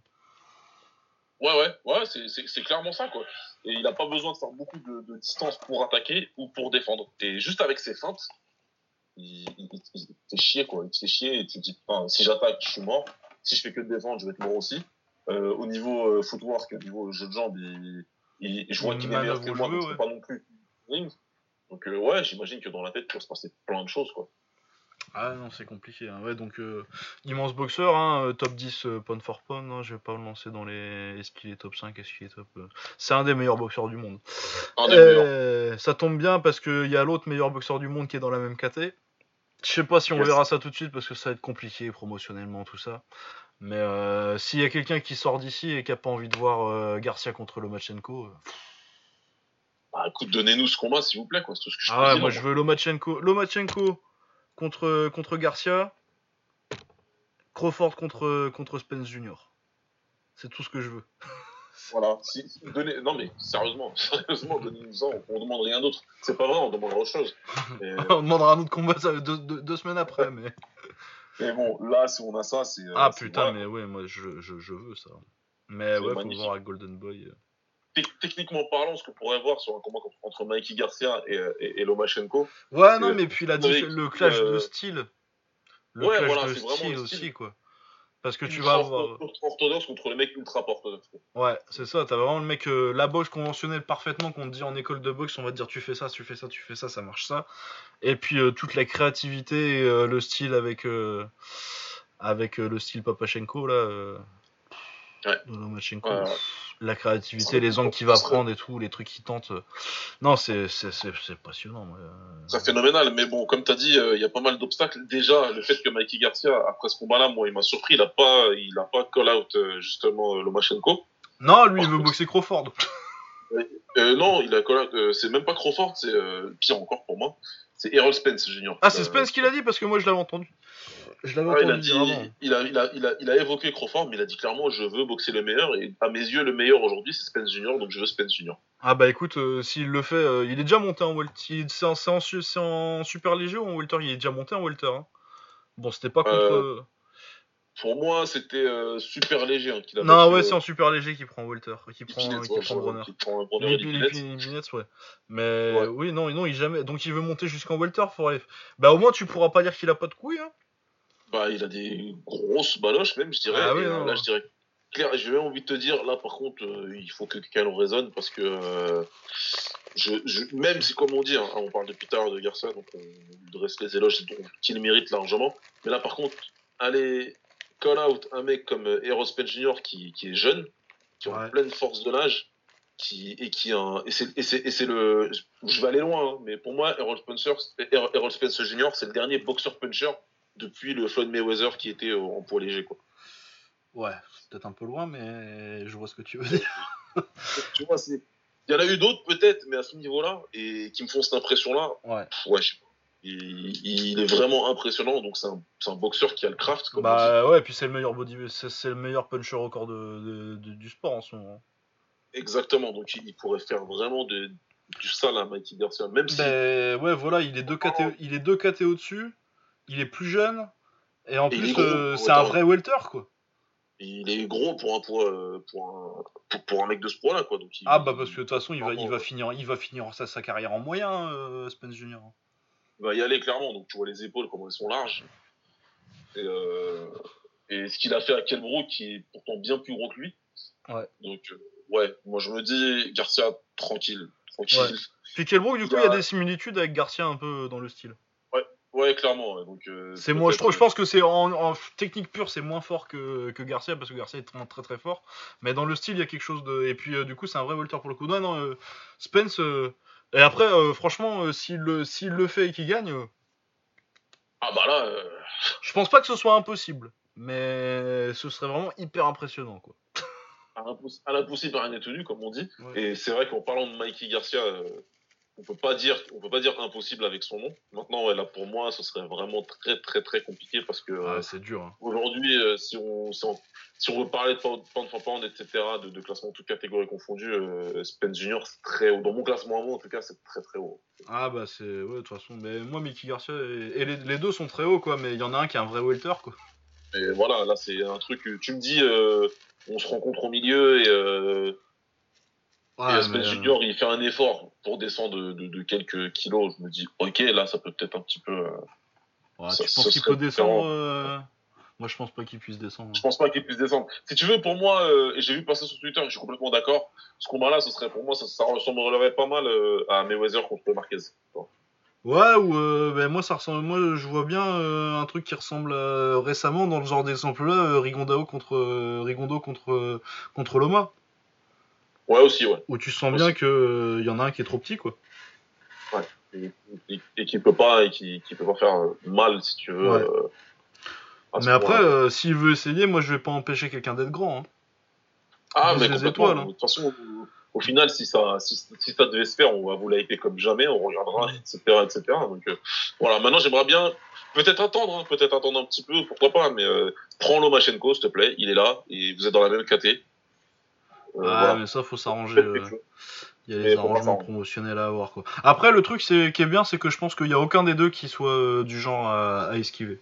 Ouais, ouais, ouais, c'est clairement ça, quoi. Et il n'a pas besoin de faire beaucoup de, de, distance pour attaquer ou pour défendre. Et juste avec ses feintes, il, il, il chié, quoi. Il te fait chier et tu te dis, si j'attaque, je suis mort. Si je fais que défendre, je vais être mort aussi. Euh, au niveau euh, footwork, au niveau jeu de jambes, il, il, je vois qu'il est meilleur que moi, mais pas non plus. Donc euh, ouais, j'imagine que dans la tête, il se passer plein de choses, quoi. Ah non, c'est compliqué. Hein. Ouais, donc euh, immense boxeur, hein, euh, top 10 pound for pound. Hein, je vais pas le lancer dans les. Est-ce qu'il est top 5 Est-ce qu'il est top. C'est un des meilleurs boxeurs du monde. ça tombe bien parce qu'il y a l'autre meilleur boxeur du monde qui est dans la même caté. Je sais pas si on verra ça tout de suite parce que ça va être compliqué promotionnellement, tout ça. Mais s'il y a quelqu'un qui sort d'ici et qui a pas envie de voir Garcia contre Lomachenko. Bah écoute, donnez-nous ce combat s'il vous plaît, quoi. C'est tout ce que je ah ouais, moi je veux Lomachenko. Lomachenko contre, contre Garcia. Crawford contre, contre Spence Junior. C'est tout ce que je veux. Voilà. Si, donnez, non mais sérieusement, sérieusement, donnez-nous ça. On, demande rien d'autre. C'est pas vrai, on demandera autre chose. on demandera un autre combat deux, deux, semaines après, mais. Mais bon, là, si on a ça, c'est. Ah putain, mais ouais, moi je, je, je veux ça. Mais ouais, faut voir avec Golden Boy. Euh techniquement parlant, ce qu'on pourrait voir sur un combat entre Mikey Garcia et, et, Lomachenko. Ouais, non, mais puis la le clash de style. Le ouais, clash voilà, de style aussi, quoi. Parce que tu vas avoir. Orthodoxe contre le mec ultra orthodoxe. Ouais, c'est ça. T'as vraiment le mec, euh, la boxe conventionnelle parfaitement qu'on te dit en école de boxe, on va te dire tu fais ça, tu fais ça, tu fais ça, ça marche ça. Et puis euh, toute la créativité et euh, le style avec, avec le style Papachenko, là. Ouais. Lomachenko la créativité, les angles qu'il va prendre et tout, les trucs qu'il tente. Euh. Non, c'est passionnant. C'est phénoménal, mais bon, comme tu as dit, euh, il y a pas mal d'obstacles. Déjà, le fait que Mikey Garcia, après ce combat-là, moi, il m'a surpris, il n'a pas, il a pas call out euh, justement Lomachenko. Non, lui, il veut boxer Crawford. non, il a call out, c'est même pas Crawford, c'est pire encore pour moi. C'est Errol Spence Junior. Ah, c'est Spence qui l'a dit parce que moi je l'avais entendu. Je l'avais entendu il, a dit, il, a, il, a, il, a, il, a, évoqué Crawford, mais il a dit clairement je veux boxer le meilleur. Et à mes yeux, le meilleur aujourd'hui, c'est Spence Junior, donc je veux Spence Junior. Ah bah écoute, euh, s'il le fait, euh, il est déjà monté en welter. C'est en, en, en, super léger ou en welter Il est déjà monté en welter. Hein. Bon, c'était pas contre. Euh, pour moi, c'était euh, super léger. Hein, non, ouais, c'est en super léger qui prend Walter, qui prend, qui prend Bronner. Qui prend ouais. Mais oui, non, non, il jamais. Donc il veut monter jusqu'en Walter pour aller. Bah au moins tu pourras pas dire qu'il a pas de couilles. Hein. Bah il a des grosses baloches même, je dirais. Ah, oui, euh, là, je dirais. Claire, j'ai même envie de te dire, là par contre, euh, il faut que quelqu'un le raisonne parce que je, je, même si comme on dit, hein, on parle de Peter de Garcia, donc on dresse les éloges qu'il mérite largement. Mais là par contre, allez call out un mec comme Eros euh, Jr. Qui, qui, est jeune, qui a pleine force de l'âge, qui, et qui un, et c'est le, je vais aller loin, hein, mais pour moi, Errol Spencer, Errol Spence Jr. c'est le dernier boxeur puncher depuis le Floyd Mayweather qui était en poids léger. Quoi. Ouais, c'est peut-être un peu loin, mais je vois ce que tu veux dire. tu vois, c'est. Il y en a eu d'autres peut-être, mais à ce niveau-là, et qui me font cette impression-là. Ouais. Ouais, je sais pas. Il, il, est vraiment impressionnant, donc c'est un, un, boxeur qui a le craft. Comme bah ouais, et puis c'est le meilleur body, c'est le meilleur puncher record de, de, de, du sport en ce moment. Exactement, donc il, il pourrait faire vraiment de, du sale à Mikey Garcia, même si. Ben, ouais, voilà, il est deux KT, il est deux KT au-dessus, il est plus jeune, et en et plus euh, c'est un vrai welter quoi il est gros pour un, pour, pour un, pour, un mec de ce poids-là, quoi. Donc ah bah parce que de toute façon, il va, il va finir, il va finir sa, sa carrière en moyen, euh, Spence Junior. Il va y aller clairement. Donc tu vois les épaules comment elles sont larges. Et, euh, et ce qu'il a fait à Kelbrook, qui est pourtant bien plus gros que lui. Ouais. Donc euh, ouais, moi je me dis Garcia tranquille, tranquille. Ouais. Puis Kelbrook, du coup, il y a des similitudes avec Garcia un peu dans le style. Ouais, clairement. Donc, euh, c'est moi, je, trouve, je pense que c'est en, technique pure, c'est moins fort que, que, Garcia parce que Garcia est très, très très fort. Mais dans le style, il y a quelque chose de. Et puis, euh, du coup, c'est un vrai volter pour le coup. Non, non, euh, Spence. Et après, franchement, s'il le, s'il le fait et qu'il gagne. ah bah là. Je pense pas que ce soit impossible. Mais ce serait vraiment hyper impressionnant, quoi. À l'impossible, rien n'est tenu, comme on dit. Et c'est vrai qu'en parlant de Mikey Garcia on peut pas dire on peut pas dire impossible avec son nom. Maintenant, ouais, là pour moi, ce serait vraiment très très très compliqué parce que euh, c'est dur. Hein. Aujourd'hui, euh, si, on, si, on, veut parler de pound for pound, etc., de, de classement toutes catégories confondues, euh, Spence Junior c'est très haut. Dans mon classement à moi, en tout cas, c'est très très haut. Ah bah c'est ouais de toute façon. Mais moi, Mickey Garcia et, les, les, deux sont très hauts quoi. Mais il y en a un qui est un vrai welter quoi. Et voilà, là c'est un truc. Tu me dis, on se rencontre au milieu et Ouais, et Spence Junior, il fait un effort pour descendre de, de, de, quelques kilos. Je me dis, ok, là, ça peut peut-être un petit peu. Euh, ouais, ça, tu penses qu'il peut descendre euh... Moi, je pense pas qu'il puisse descendre. Je pense pas qu'il puisse descendre. Si tu veux, pour moi, euh, et j'ai vu passer sur Twitter, je suis complètement d'accord. Ce combat-là, ce serait pour moi, ça, ça ressemblerait pas mal euh, à Mayweather contre Marquez. Ouais, ou euh, ben moi ça ressemble, moi je vois bien euh, un truc qui ressemble récemment dans le genre d'exemple là, Rigondo contre Rigondo contre contre Loma. Ouais, aussi, ouais. Où tu sens bien qu'il il y en a un qui est trop petit, quoi. Ouais. Et, qui peut pas, et qui, qui, peut pas faire mal, si tu veux. Euh, mais après, euh, s'il veut essayer, moi je vais pas empêcher quelqu'un d'être grand. Hein. Ah, mais complètement. Hein. De toute façon, au, final, si ça, si, si, ça devait se faire, on va vous l'hyper comme jamais, on regardera, etc., etc. Donc euh, voilà, maintenant j'aimerais bien peut-être attendre, hein, peut-être attendre un petit peu, pourquoi pas, mais prends Lomachenko, s'il te plaît, il est là, et vous êtes dans la même caté. Euh, ah, mais ça, faut s'arranger. Euh, il y a des arrangements promotionnels à avoir. Quoi. Après, le truc c'est, qui est bien, c'est que je pense qu'il n'y a aucun des deux qui soit euh, du genre à, esquiver.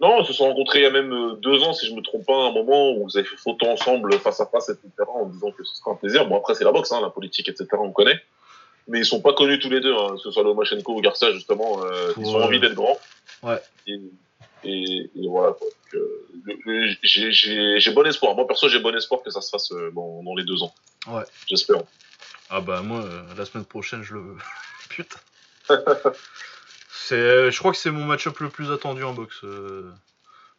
Non, ils se sont rencontrés il y a même deux ans, si je me trompe pas, un moment où vous avez fait photo ensemble face à face, etc., en disant que ce sera un plaisir. Bon, après, c'est la boxe, hein, la politique, etc., on connaît. Mais ils sont pas connus tous les deux, hein, que ce soit Lomachenko ou Garcia, justement. ils ont envie d'être grands. Ouais. Et, voilà. J'ai bon espoir. Moi, perso, j'ai bon espoir que ça se fasse euh, dans, les deux ans. Ouais. J'espère. Ah bah moi, euh, la semaine prochaine, je le veux. Putain. c'est, je crois que c'est mon match-up le plus attendu en boxe. Euh,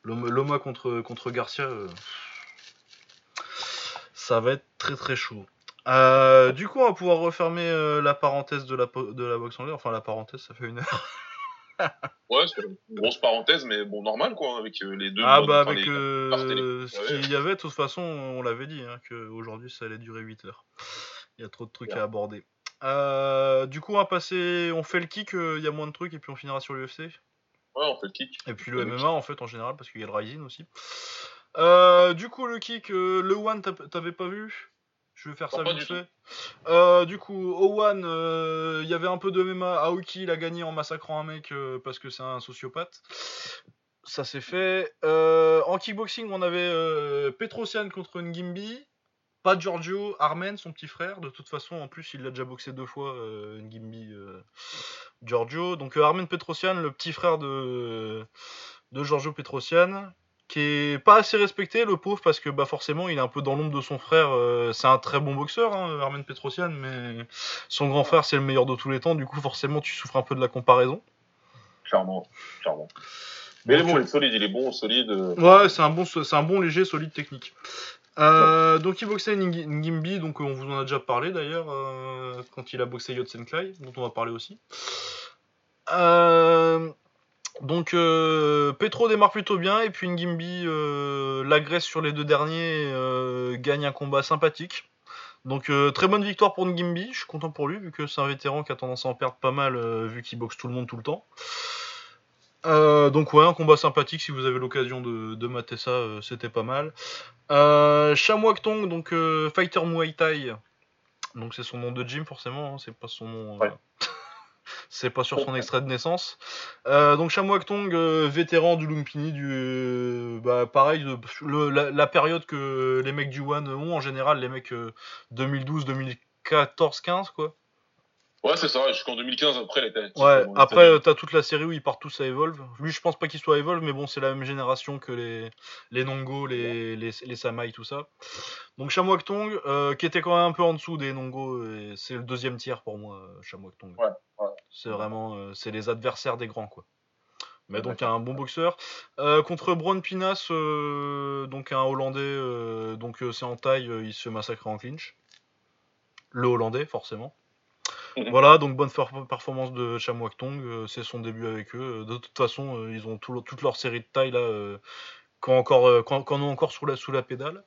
Loma contre, contre Garcia. Ça va être très très chaud. du coup, on va pouvoir refermer la parenthèse de la, de la boxe anglais. Enfin, la parenthèse, ça fait une heure ouais, c'est une grosse parenthèse, mais bon, normal quoi, avec euh, les deux. Ah bah, avec euh, ce qu'il y avait, de toute façon, on l'avait dit, hein, qu'aujourd'hui ça allait durer 8 heures. Il y a trop de trucs à aborder. Euh, du coup, on va passer, on fait le kick, il y a moins de trucs, et puis on finira sur l'UFC. Ouais, on fait le kick. Et puis le MMA en fait, en général, parce qu'il y a le Rising aussi. du coup, le kick, le One, t'avais pas vu? Je vais faire ça vite fait. Euh, du coup, Owan, il euh, y avait un peu de MMA. Aoki, il a gagné en massacrant un mec euh, parce que c'est un sociopathe. Ça s'est fait. en kickboxing, on avait Petrosian contre Ngimbi. Pas Giorgio, Armen, son petit frère. De toute façon, en plus, il l'a déjà boxé deux fois, Ngimbi, Giorgio. Donc Armen Petrosian, le petit frère de, de Giorgio Petrosian qui est pas assez respecté, le pauvre, parce que bah forcément, il est un peu dans l'ombre de son frère. Euh, c'est un très bon boxeur, hein, Armen Petrosian, mais son grand frère, c'est le meilleur de tous les temps. Du coup, forcément, tu souffres un peu de la comparaison. Clairement, clairement. Mais il est bon, il est solide, il est bon, solide. Euh. Ouais, c'est un bon, c'est un bon léger, solide technique. Euh, donc il boxait Ngimbi, donc on vous en a déjà parlé d'ailleurs quand il a boxé Yotsen Clay, dont on va parler aussi. Donc euh, Petro démarre plutôt bien et puis Ngimbi euh, l'agresse sur les deux derniers, euh, gagne un combat sympathique. Donc très bonne victoire pour Ngimbi, je suis content pour lui vu que c'est un vétéran qui a tendance à en perdre pas mal vu qu'il boxe tout le monde tout le temps. Donc ouais, un combat sympathique si vous avez l'occasion de, de mater ça, c'était pas mal. Euh, Shamwak Tong, donc fighter Muay Thai, donc c'est son nom de gym forcément, hein, c'est pas son nom. Ouais. c'est pas sur son extrait de naissance. Euh, donc Shamwak Tong, euh, vétéran du Lumpini, du, euh, bah, pareil, le- la, la période que les mecs du One ont en général, les mecs euh, 2012, 2014, 15 quoi. Ouais, c'est ça. Jusqu'en 2015, après, il était. Ouais, après euh, t'as toute la série où ils partent tous à Evolve. Lui, je pense pas qu'il soit à Evolve, mais bon, c'est la même génération que les, les Nongo, les, les, les Samai, tout ça. Donc Shamwak Tong, euh, qui était quand même un peu en dessous des Nongo, c'est le deuxième tiers pour moi, euh, Shamwak Tong. Ouais, ouais. C'est vraiment, euh, c'est les adversaires des grands, quoi. Mais donc un bon boxeur. Euh, contre Braun Pinas, euh, donc un Hollandais, euh, donc c'est en taille, il se fait massacrer en clinch. Le Hollandais, forcément. Voilà, donc bonne for- performance de Shamwak Tong, euh, c'est son début avec eux. De toute façon, euh, ils ont tout toute leur série de taille là, euh, quand encore, euh, quand, quand on est encore sous la, sous la pédale.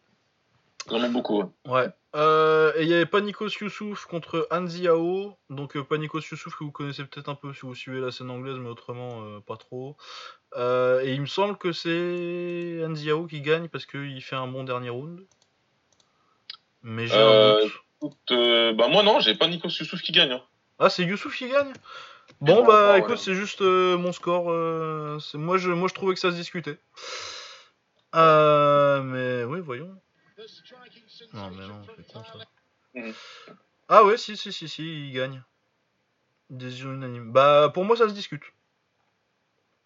Vraiment beaucoup. ouais. Euh, et il y avait Panikos Youssouf contre Anzi Ao. Donc euh, Panikos Youssouf que vous connaissez peut-être un peu si vous suivez la scène anglaise, mais autrement euh, pas trop. Euh, et il me semble que c'est Anzi Ao qui gagne parce qu'il fait un bon dernier round. Mais j'ai un Euh, doute. Écoute, euh, bah, moi, non, j'ai pas Nikos Youssouf qui gagne. hein. Ah, c'est Youssouf qui gagne? Bon, bon, bah ouais. écoute, c'est juste euh, mon score. euh, c'est- moi, je, moi, je trouvais que ça se discutait. Mais oui, voyons. Non, mais non, c'est con ça. Mhm. Ah ouais, si, si, si, si, il gagne. Décision unanime. Bah, pour moi, ça se discute.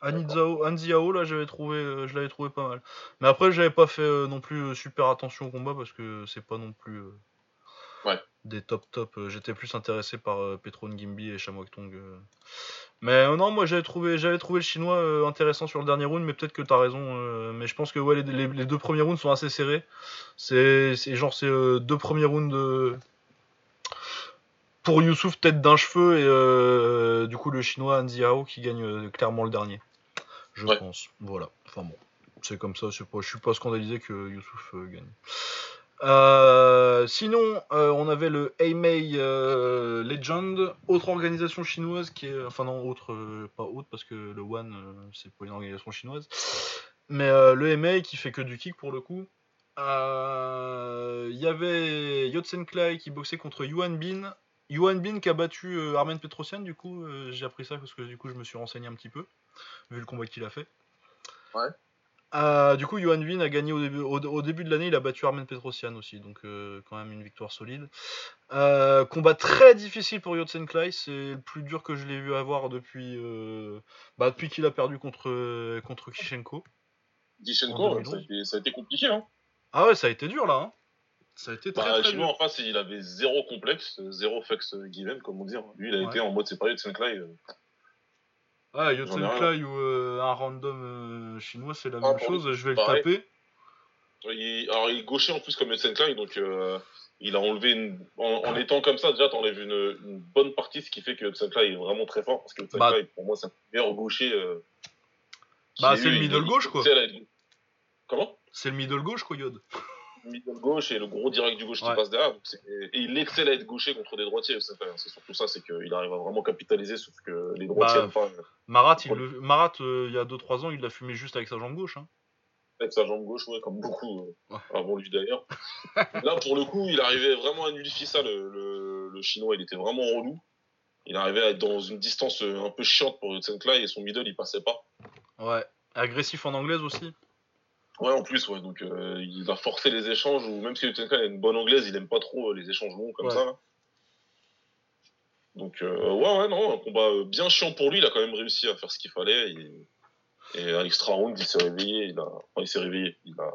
Anizao, Anziao, là, j'avais trouvé, je l'avais trouvé pas mal. Mais après, j'avais pas fait non plus super attention au combat parce que c'est pas non plus Ouais. des top top. euh, J'étais plus intéressé par euh, Petro Ngimbi et Shamwak Tong. euh. Mais non, moi j'avais trouvé, j'avais trouvé le chinois intéressant sur le dernier round, mais peut-être que t'as raison. mais je pense que ouais, les, les- les deux premiers rounds sont assez serrés. C'est, genre c'est deux premiers rounds pour Youssouf tête d'un cheveu et euh, du coup le chinois Han Ziao qui gagne euh, clairement le dernier. Je Ouais. pense. Voilà. Enfin bon, c'est comme ça. Pas, je suis pas scandalisé que Youssouf euh, gagne. Euh, sinon, euh, on avait le Heimei euh, Legend, autre organisation chinoise qui est, enfin non, autre, pas autre parce que le One c'est pas une organisation chinoise, mais le Heimei qui fait que du kick pour le coup. Il y avait Yotsen Clay qui boxait contre Yuan Bin. Yuan Bin qui a battu Armen Petrosian, du coup, j'ai appris ça parce que du coup je me suis renseigné un petit peu, vu le combat qu'il a fait. Ouais. Euh, du coup, Yohan Bin a gagné au début, au, au début de l'année, il a battu Armen Petrosian aussi, donc euh, quand même une victoire solide. Euh, combat très difficile pour Yotsen Klai, c'est le plus dur que je l'ai vu avoir depuis, euh, bah, depuis qu'il a perdu contre, contre Kishenko. Ouais, ça, a 2011. été, ça a été compliqué. Hein. Ah ouais, ça a été dur là. hein. Ça a été très Bah, très dur. en face, il avait zéro complexe, zéro fucks given, comme on dit. hein. Lui, il a Ouais. été en mode euh. Ouais, Yotsen J'en ai Klai ou euh, un random euh, chinois, c'est la Ah, même chose, je vais le taper. Il- alors, il est gaucher en plus comme Saint-Clay, donc euh, il a enlevé une. En, en étant comme ça, déjà, t'enlèves une, une bonne partie, ce qui fait que Saint-Clay est vraiment très fort, parce que Saint-Clay, pour moi, c'est un meilleur gaucher. Bah, c'est le middle gauche, quoi. Comment? C'est le middle gauche, quoi, Yod. Middle gauche et le gros direct du gauche Ouais. qui passe derrière. donc et il excelle à être gaucher contre des droitiers. C'est c'est surtout ça, c'est qu'il arrive à vraiment capitaliser, sauf que les droitiers Bah, n'aiment pas Marat, il le- Marat euh, il y a 2-3 ans, il l'a fumé juste avec sa jambe gauche. Hein. avec sa jambe gauche, ouais, comme beaucoup euh, Ouais. avant lui d'ailleurs. Là, pour le coup, il arrivait vraiment à nullifier ça. Le, le, le chinois, il était vraiment relou. Il arrivait à être dans une distance euh, un peu chiante pour Clay et son middle, il passait pas. Ouais. Agressif en anglaise aussi. Ouais, en plus, ouais. Donc, euh, il a forcé les échanges, ou même si Clay a une bonne anglaise, il aime pas trop euh, les échanges longs comme Ouais. ça. là. Donc, euh, ouais, ouais, non, un combat bien chiant pour lui. Il a quand même réussi à faire ce qu'il fallait. Et, et à l'extra round, il s'est réveillé. Il a, enfin, il s'est réveillé. Il a,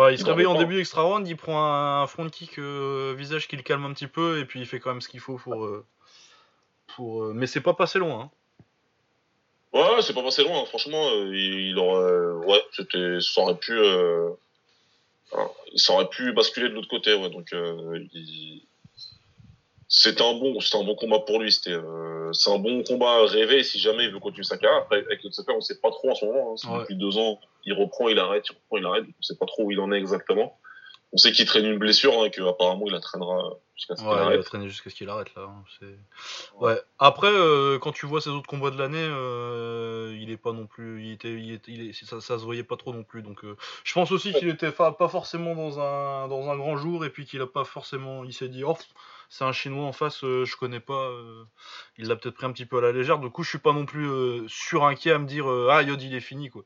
Ouais, il se Il réveille en début extra round, il prend un front kick euh, visage qui le calme un petit peu et puis il fait quand même ce qu'il faut pour. pour Mais c'est pas passé loin. Hein. Ouais, c'est pas passé loin. hein. Franchement, euh, il, il aurait, ouais, c'était, ça aurait pu, euh, alors, ça aurait pu basculer de l'autre côté. Ouais, donc, euh, il, c'était un bon, c'était un bon combat pour lui. C'était, euh, c'est un bon combat rêvé si jamais il veut continuer sa carrière. Après, avec le on sait pas trop en ce moment. Hein. Depuis deux ans, il reprend, il arrête, il reprend, il arrête. On sait pas trop où il en est exactement. On sait qu'il traîne une blessure, hein, qu'apparemment il la traînera jusqu'à ce qu'il arrête. Il va traîner jusqu'à ce qu'il arrête là. Hein. Ouais. Après, euh, quand tu vois ses autres combats de l'année, euh, il est pas non plus, il était, il était, il est, ça, ça, se voyait pas trop non plus. Donc, euh, je pense aussi qu'il était pas forcément dans un, dans un grand jour et puis qu'il a pas forcément, il s'est dit, oh, c'est un chinois en face, je connais pas. il l'a peut-être pris un petit peu à la légère. Du coup, je suis pas non plus surinquiet à me dire, ah Yod il est fini quoi.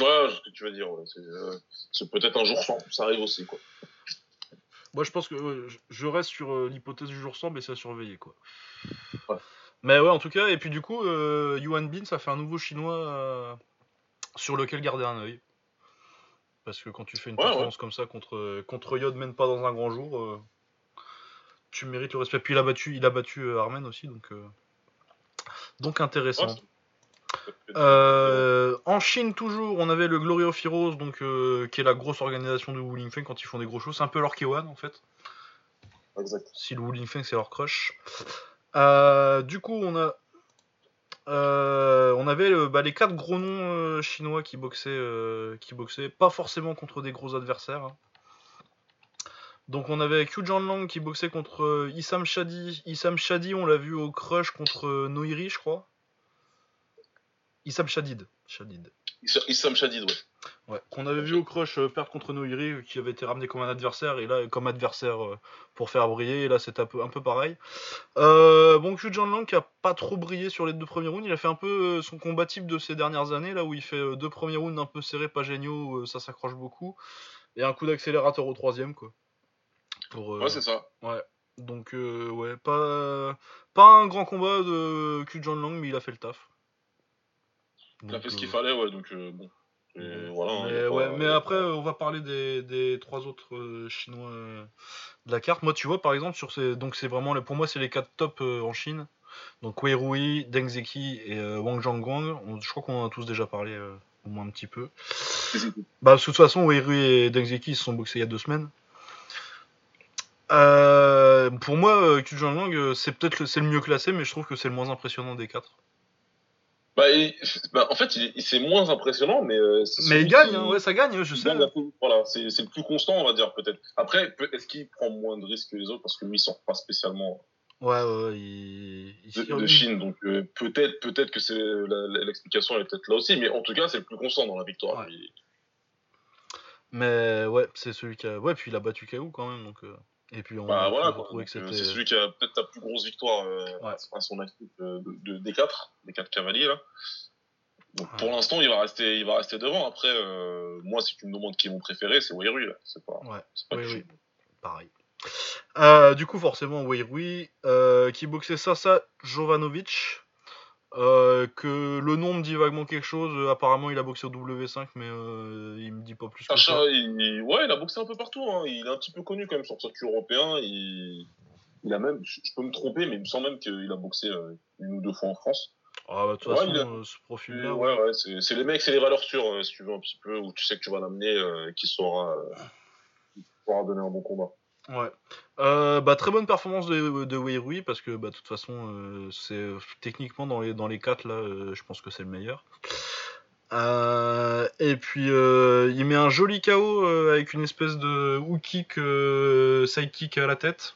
Ouais, ce que tu veux dire. Euh, c'est peut-être un jour sans, ça arrive aussi, quoi. Moi, je pense que je reste sur euh, l'hypothèse du jour sans, mais c'est à surveiller, quoi. Mais ouais, en tout cas, et puis du coup, euh, Yuan Bin, ça fait un nouveau chinois sur lequel garder un œil. Parce que quand tu fais une performance comme ça contre, contre Yod, même pas dans un grand jour, tu mérites le respect. Puis il a battu, il a battu Armen aussi, donc, donc intéressant. Euh, en Chine toujours, on avait le Glory of Heroes, donc euh, qui est la grosse organisation de Wu Feng quand ils font des gros shows. C'est un peu leur K1 en fait. Exact. Si le Wu Feng c'est leur crush. Euh, du coup, on a, on avait bah, les quatre gros noms chinois qui boxaient, qui boxaient, pas forcément contre des gros adversaires. Hein. Donc on avait Q Lang qui boxait contre Issam Shadi. Issam Shadi, on l'a vu au crush contre Noiri, je crois. Issam Shadid. Shadid. Issam Shadid, ouais. Ouais, qu'on avait vu au crush euh, perdre contre Noiri, euh, qui avait été ramené comme un adversaire, et là, comme adversaire euh, pour faire briller, et là, c'est un peu, un peu pareil. bon, Q Lang qui a pas trop brillé sur les deux premiers rounds, il a fait un peu son combat type de ces dernières années, là où il fait deux premiers rounds un peu serrés, pas géniaux, ça s'accroche beaucoup, et un coup d'accélérateur au troisième, quoi. Pour, ouais, c'est ça. Ouais. Donc, ouais, pas, pas un grand combat de Q Lang, mais il a fait le taf. Il a fait ce qu'il euh, fallait, ouais, donc euh, bon. voilà, hein, mais, ouais, mais après, on va parler des, des trois autres euh, Chinois de la carte. Moi, tu vois, par exemple, sur ces, donc c'est vraiment, pour moi, c'est les quatre top en Chine. Donc Wei Rui, Deng Zeki et Wang Zhangguang. je crois qu'on en a tous déjà parlé au moins un petit peu. bah, de toute façon, Wei Rui et Deng Zeki ils se sont boxés il y a deux semaines. pour moi, Qu c'est peut-être c'est le mieux classé, mais je trouve que c'est le moins impressionnant des quatre. Bah, bah, en fait, c'est moins impressionnant, mais. Euh, mais il gagne, hein, ouais, ça gagne, je sais. voilà, c'est le plus constant, on va dire, peut-être. Après, est-ce qu'il prend moins de risques que les autres? Parce que lui, il sort pas spécialement. Ouais, ouais, il... de, Chine, donc euh, peut-être peut-être que c'est l'explication est peut-être là aussi, mais en tout cas, c'est le plus constant dans la victoire. Mais ouais, c'est celui qui a. Ouais, puis il a battu KO quand même, donc. Euh, et puis on bah, voilà, que c'était. C'est celui qui a peut-être la plus grosse victoire à son actif de, de, des quatre, des quatre cavaliers là. Donc pour l'instant, il va rester, il va rester devant. Après, euh, moi, si tu me demandes qui est mon préféré, c'est Weirui. C'est pas, ouais. pas oui, Pareil. Euh, du coup, forcément, Weirui, euh, qui boxait Sasa Jovanovic. Euh, que le nom me dit vaguement quelque chose. apparemment, il a boxé au W5, mais euh, il me dit pas plus. Sacha, il... ouais, il a boxé un peu partout. Hein. Il est un petit peu connu quand même sur le circuit européen. Il... il a même, je peux me tromper, mais il me semble même qu'il a boxé une ou deux fois en France. Ah bah, de toute façon, euh, ce profil-là. Ouais, ouais, c'est les mecs, c'est les valeurs sûres, euh, si tu veux, un petit peu, où tu sais que tu vas l'amener, euh, qui saura, saura donner un bon combat. Ouais. Euh, bah, très bonne performance de, de Wei Rui, parce que bah, de toute façon, c'est techniquement dans les, dans les 4, là, je pense que c'est le meilleur. et puis il met un joli KO avec une espèce de hook kick, sidekick à la tête.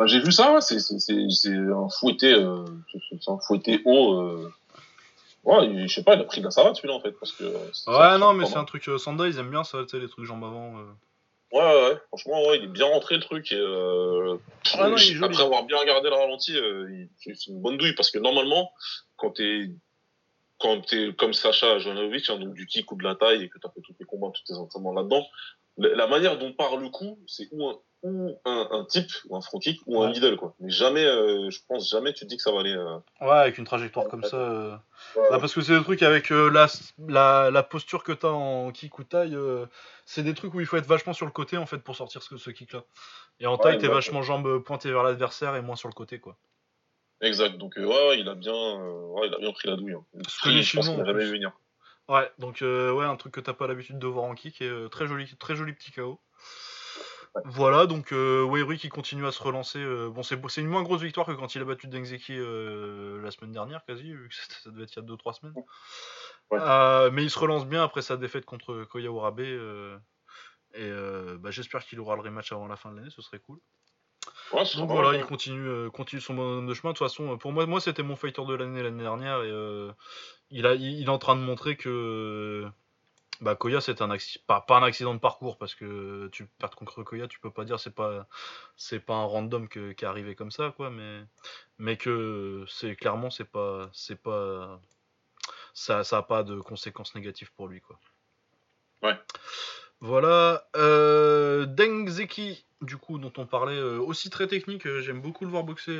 Bah, j'ai vu ça, c'est un fouetté, euh, un fouetté haut. Euh... Ouais, je sais pas, il a pris de la savate celui-là en fait, parce que. Ouais, non, mais c'est un truc. Euh, Sanda, ils aiment bien ça, les trucs jambes avant. Euh. Ouais, ouais, ouais, franchement, ouais, il est bien rentré le truc. Et, euh, ah, non, il est après avoir bien regardé le ralenti, c'est une bonne douille parce que normalement, quand t'es quand t'es comme Sacha Janovic, hein, donc du kick ou de la taille et que t'as fait tous tes combats, tous tes entraînements là-dedans, la manière dont part le coup, c'est ou un, ou un, un, type, ou un front kick, ou un middle, quoi. Mais jamais, euh, je pense jamais tu te dis que ça va aller. Euh... Ouais, avec une trajectoire comme ça. Euh... Bah, parce que c'est des trucs avec euh, la, la, la, posture que t'as en kick ou taille, euh, c'est des trucs où il faut être vachement sur le côté en fait pour sortir ce, ce kick là. Et en taille, t'es vachement jambes pointées vers l'adversaire et moins sur le côté, quoi. Exact, donc ouais, il a bien, ouais, il a bien pris la douille. Hein. Ce que les je pense qu'il jamais vu venir. Ouais, donc ouais, un truc que t'as pas l'habitude de voir en kick et très joli, très joli petit KO. Voilà, donc euh, qui continue à se relancer. Euh, bon, c'est une moins grosse victoire que quand il a battu Dengzeki euh, la semaine dernière, quasi, vu que ça devait être il y a 2-3 semaines. Euh, mais il se relance bien après sa défaite contre Koya Urabe. et bah, j'espère qu'il aura le rematch avant la fin de l'année, ce serait cool. donc voilà, il continue, continue son bonhomme de chemin. De toute façon, pour moi, moi c'était mon fighter de l'année l'année dernière. Et il, a, il, est en train de montrer que bah, Koya, c'est un accident, pas, un accident de parcours parce que tu perds contre Koya, tu peux pas dire c'est pas c'est pas un random qui est arrivé comme ça quoi, mais mais que c'est clairement c'est pas c'est pas ça ça a pas de conséquences négatives pour lui quoi. Ouais. Voilà, euh, Deng Zeki, du coup, dont on parlait, euh, aussi très technique, euh, j'aime beaucoup le voir boxer.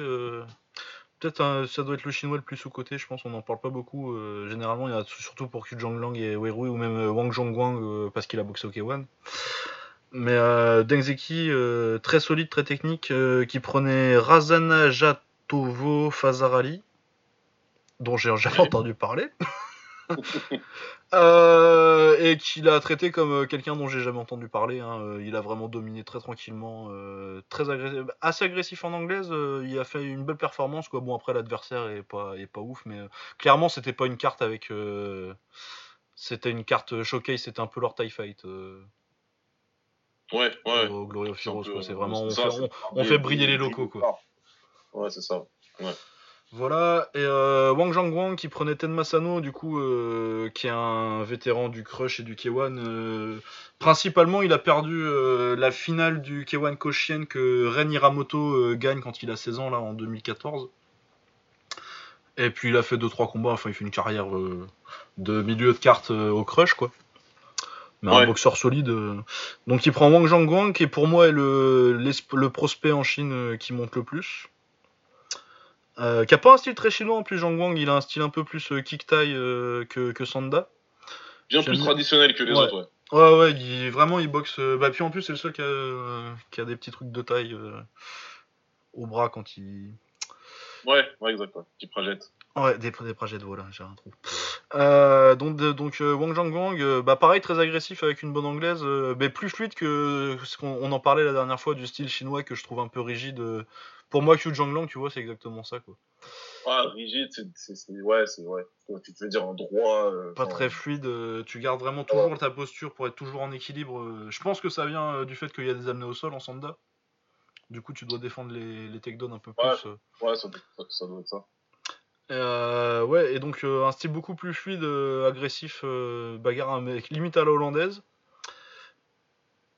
Euh, Peut-être ça doit être le chinois le plus sous-côté, je pense, on n'en parle pas beaucoup. Euh, généralement, il y a surtout pour Q Lang et Weirui ou même euh, Wang Zhongguang euh, parce qu'il a boxé au K1. Mais Deng Zeki, très solide, très technique, qui prenait Razana Jatovo Fazarali, dont j'ai jamais entendu parler. Euh, et qu'il a traité comme euh, quelqu'un dont j'ai jamais entendu parler. Hein. Euh, il a vraiment dominé très tranquillement, très agressif, assez agressif en anglaise. il a fait une belle performance. Quoi. Bon après l'adversaire est pas est pas ouf, mais clairement c'était pas une carte avec. c'était une carte showcase, c'était un peu leur tie fight. Ouais, ouais. Au Glory of Heroes, C'est vraiment on, fait, briller les locaux quoi. Ouais, c'est ça. Ouais. Voilà, et euh, Wang Zhangguang qui prenait Tenmasano, du coup, euh, qui est un vétéran du Crush et du K1. Euh, principalement, il a perdu la finale du K1 Koshien que Ren Hiramoto gagne quand il a 16 ans, là, en 2014. Et puis il a fait 2-3 combats, enfin il fait une carrière de milieu de carte au Crush, quoi. Mais un boxeur solide. Donc il prend Wang Zhangguang, qui pour moi est le, le prospect en Chine qui monte le plus. Euh, qui a pas un style très chinois en plus, Zhang Wang, il a un style un peu plus euh, kick tie euh, que, que, Sanda. Bien plus traditionnel que les autres, ouais. Ouais, ouais, il, vraiment il boxe. bah, puis en plus, c'est le seul qui a, qui a, des petits trucs de taille au bras quand il. Ouais, ouais, exact, ouais. Qui projette. Ouais, des, des projettes, voilà, j'ai un trou. Euh, donc, donc Wang Zhangguang, bah pareil, très agressif avec une bonne anglaise, mais plus fluide que ce qu'on en parlait la dernière fois du style chinois que je trouve un peu rigide pour moi, Q Lang, tu vois, c'est exactement ça, quoi. Ah, rigide, c'est, ouais, c'est, ouais. Tu veux dire en droit. Euh, pas très fluide, euh, tu gardes vraiment toujours ta posture pour être toujours en équilibre. Euh. je pense que ça vient du fait qu'il y a des amenés au sol en Sanda. Du coup, tu dois défendre les, les takedowns un peu plus. Ouais, ça, ça, doit être ça. ouais, et donc un style beaucoup plus fluide, agressif, bagarre avec limite à la hollandaise.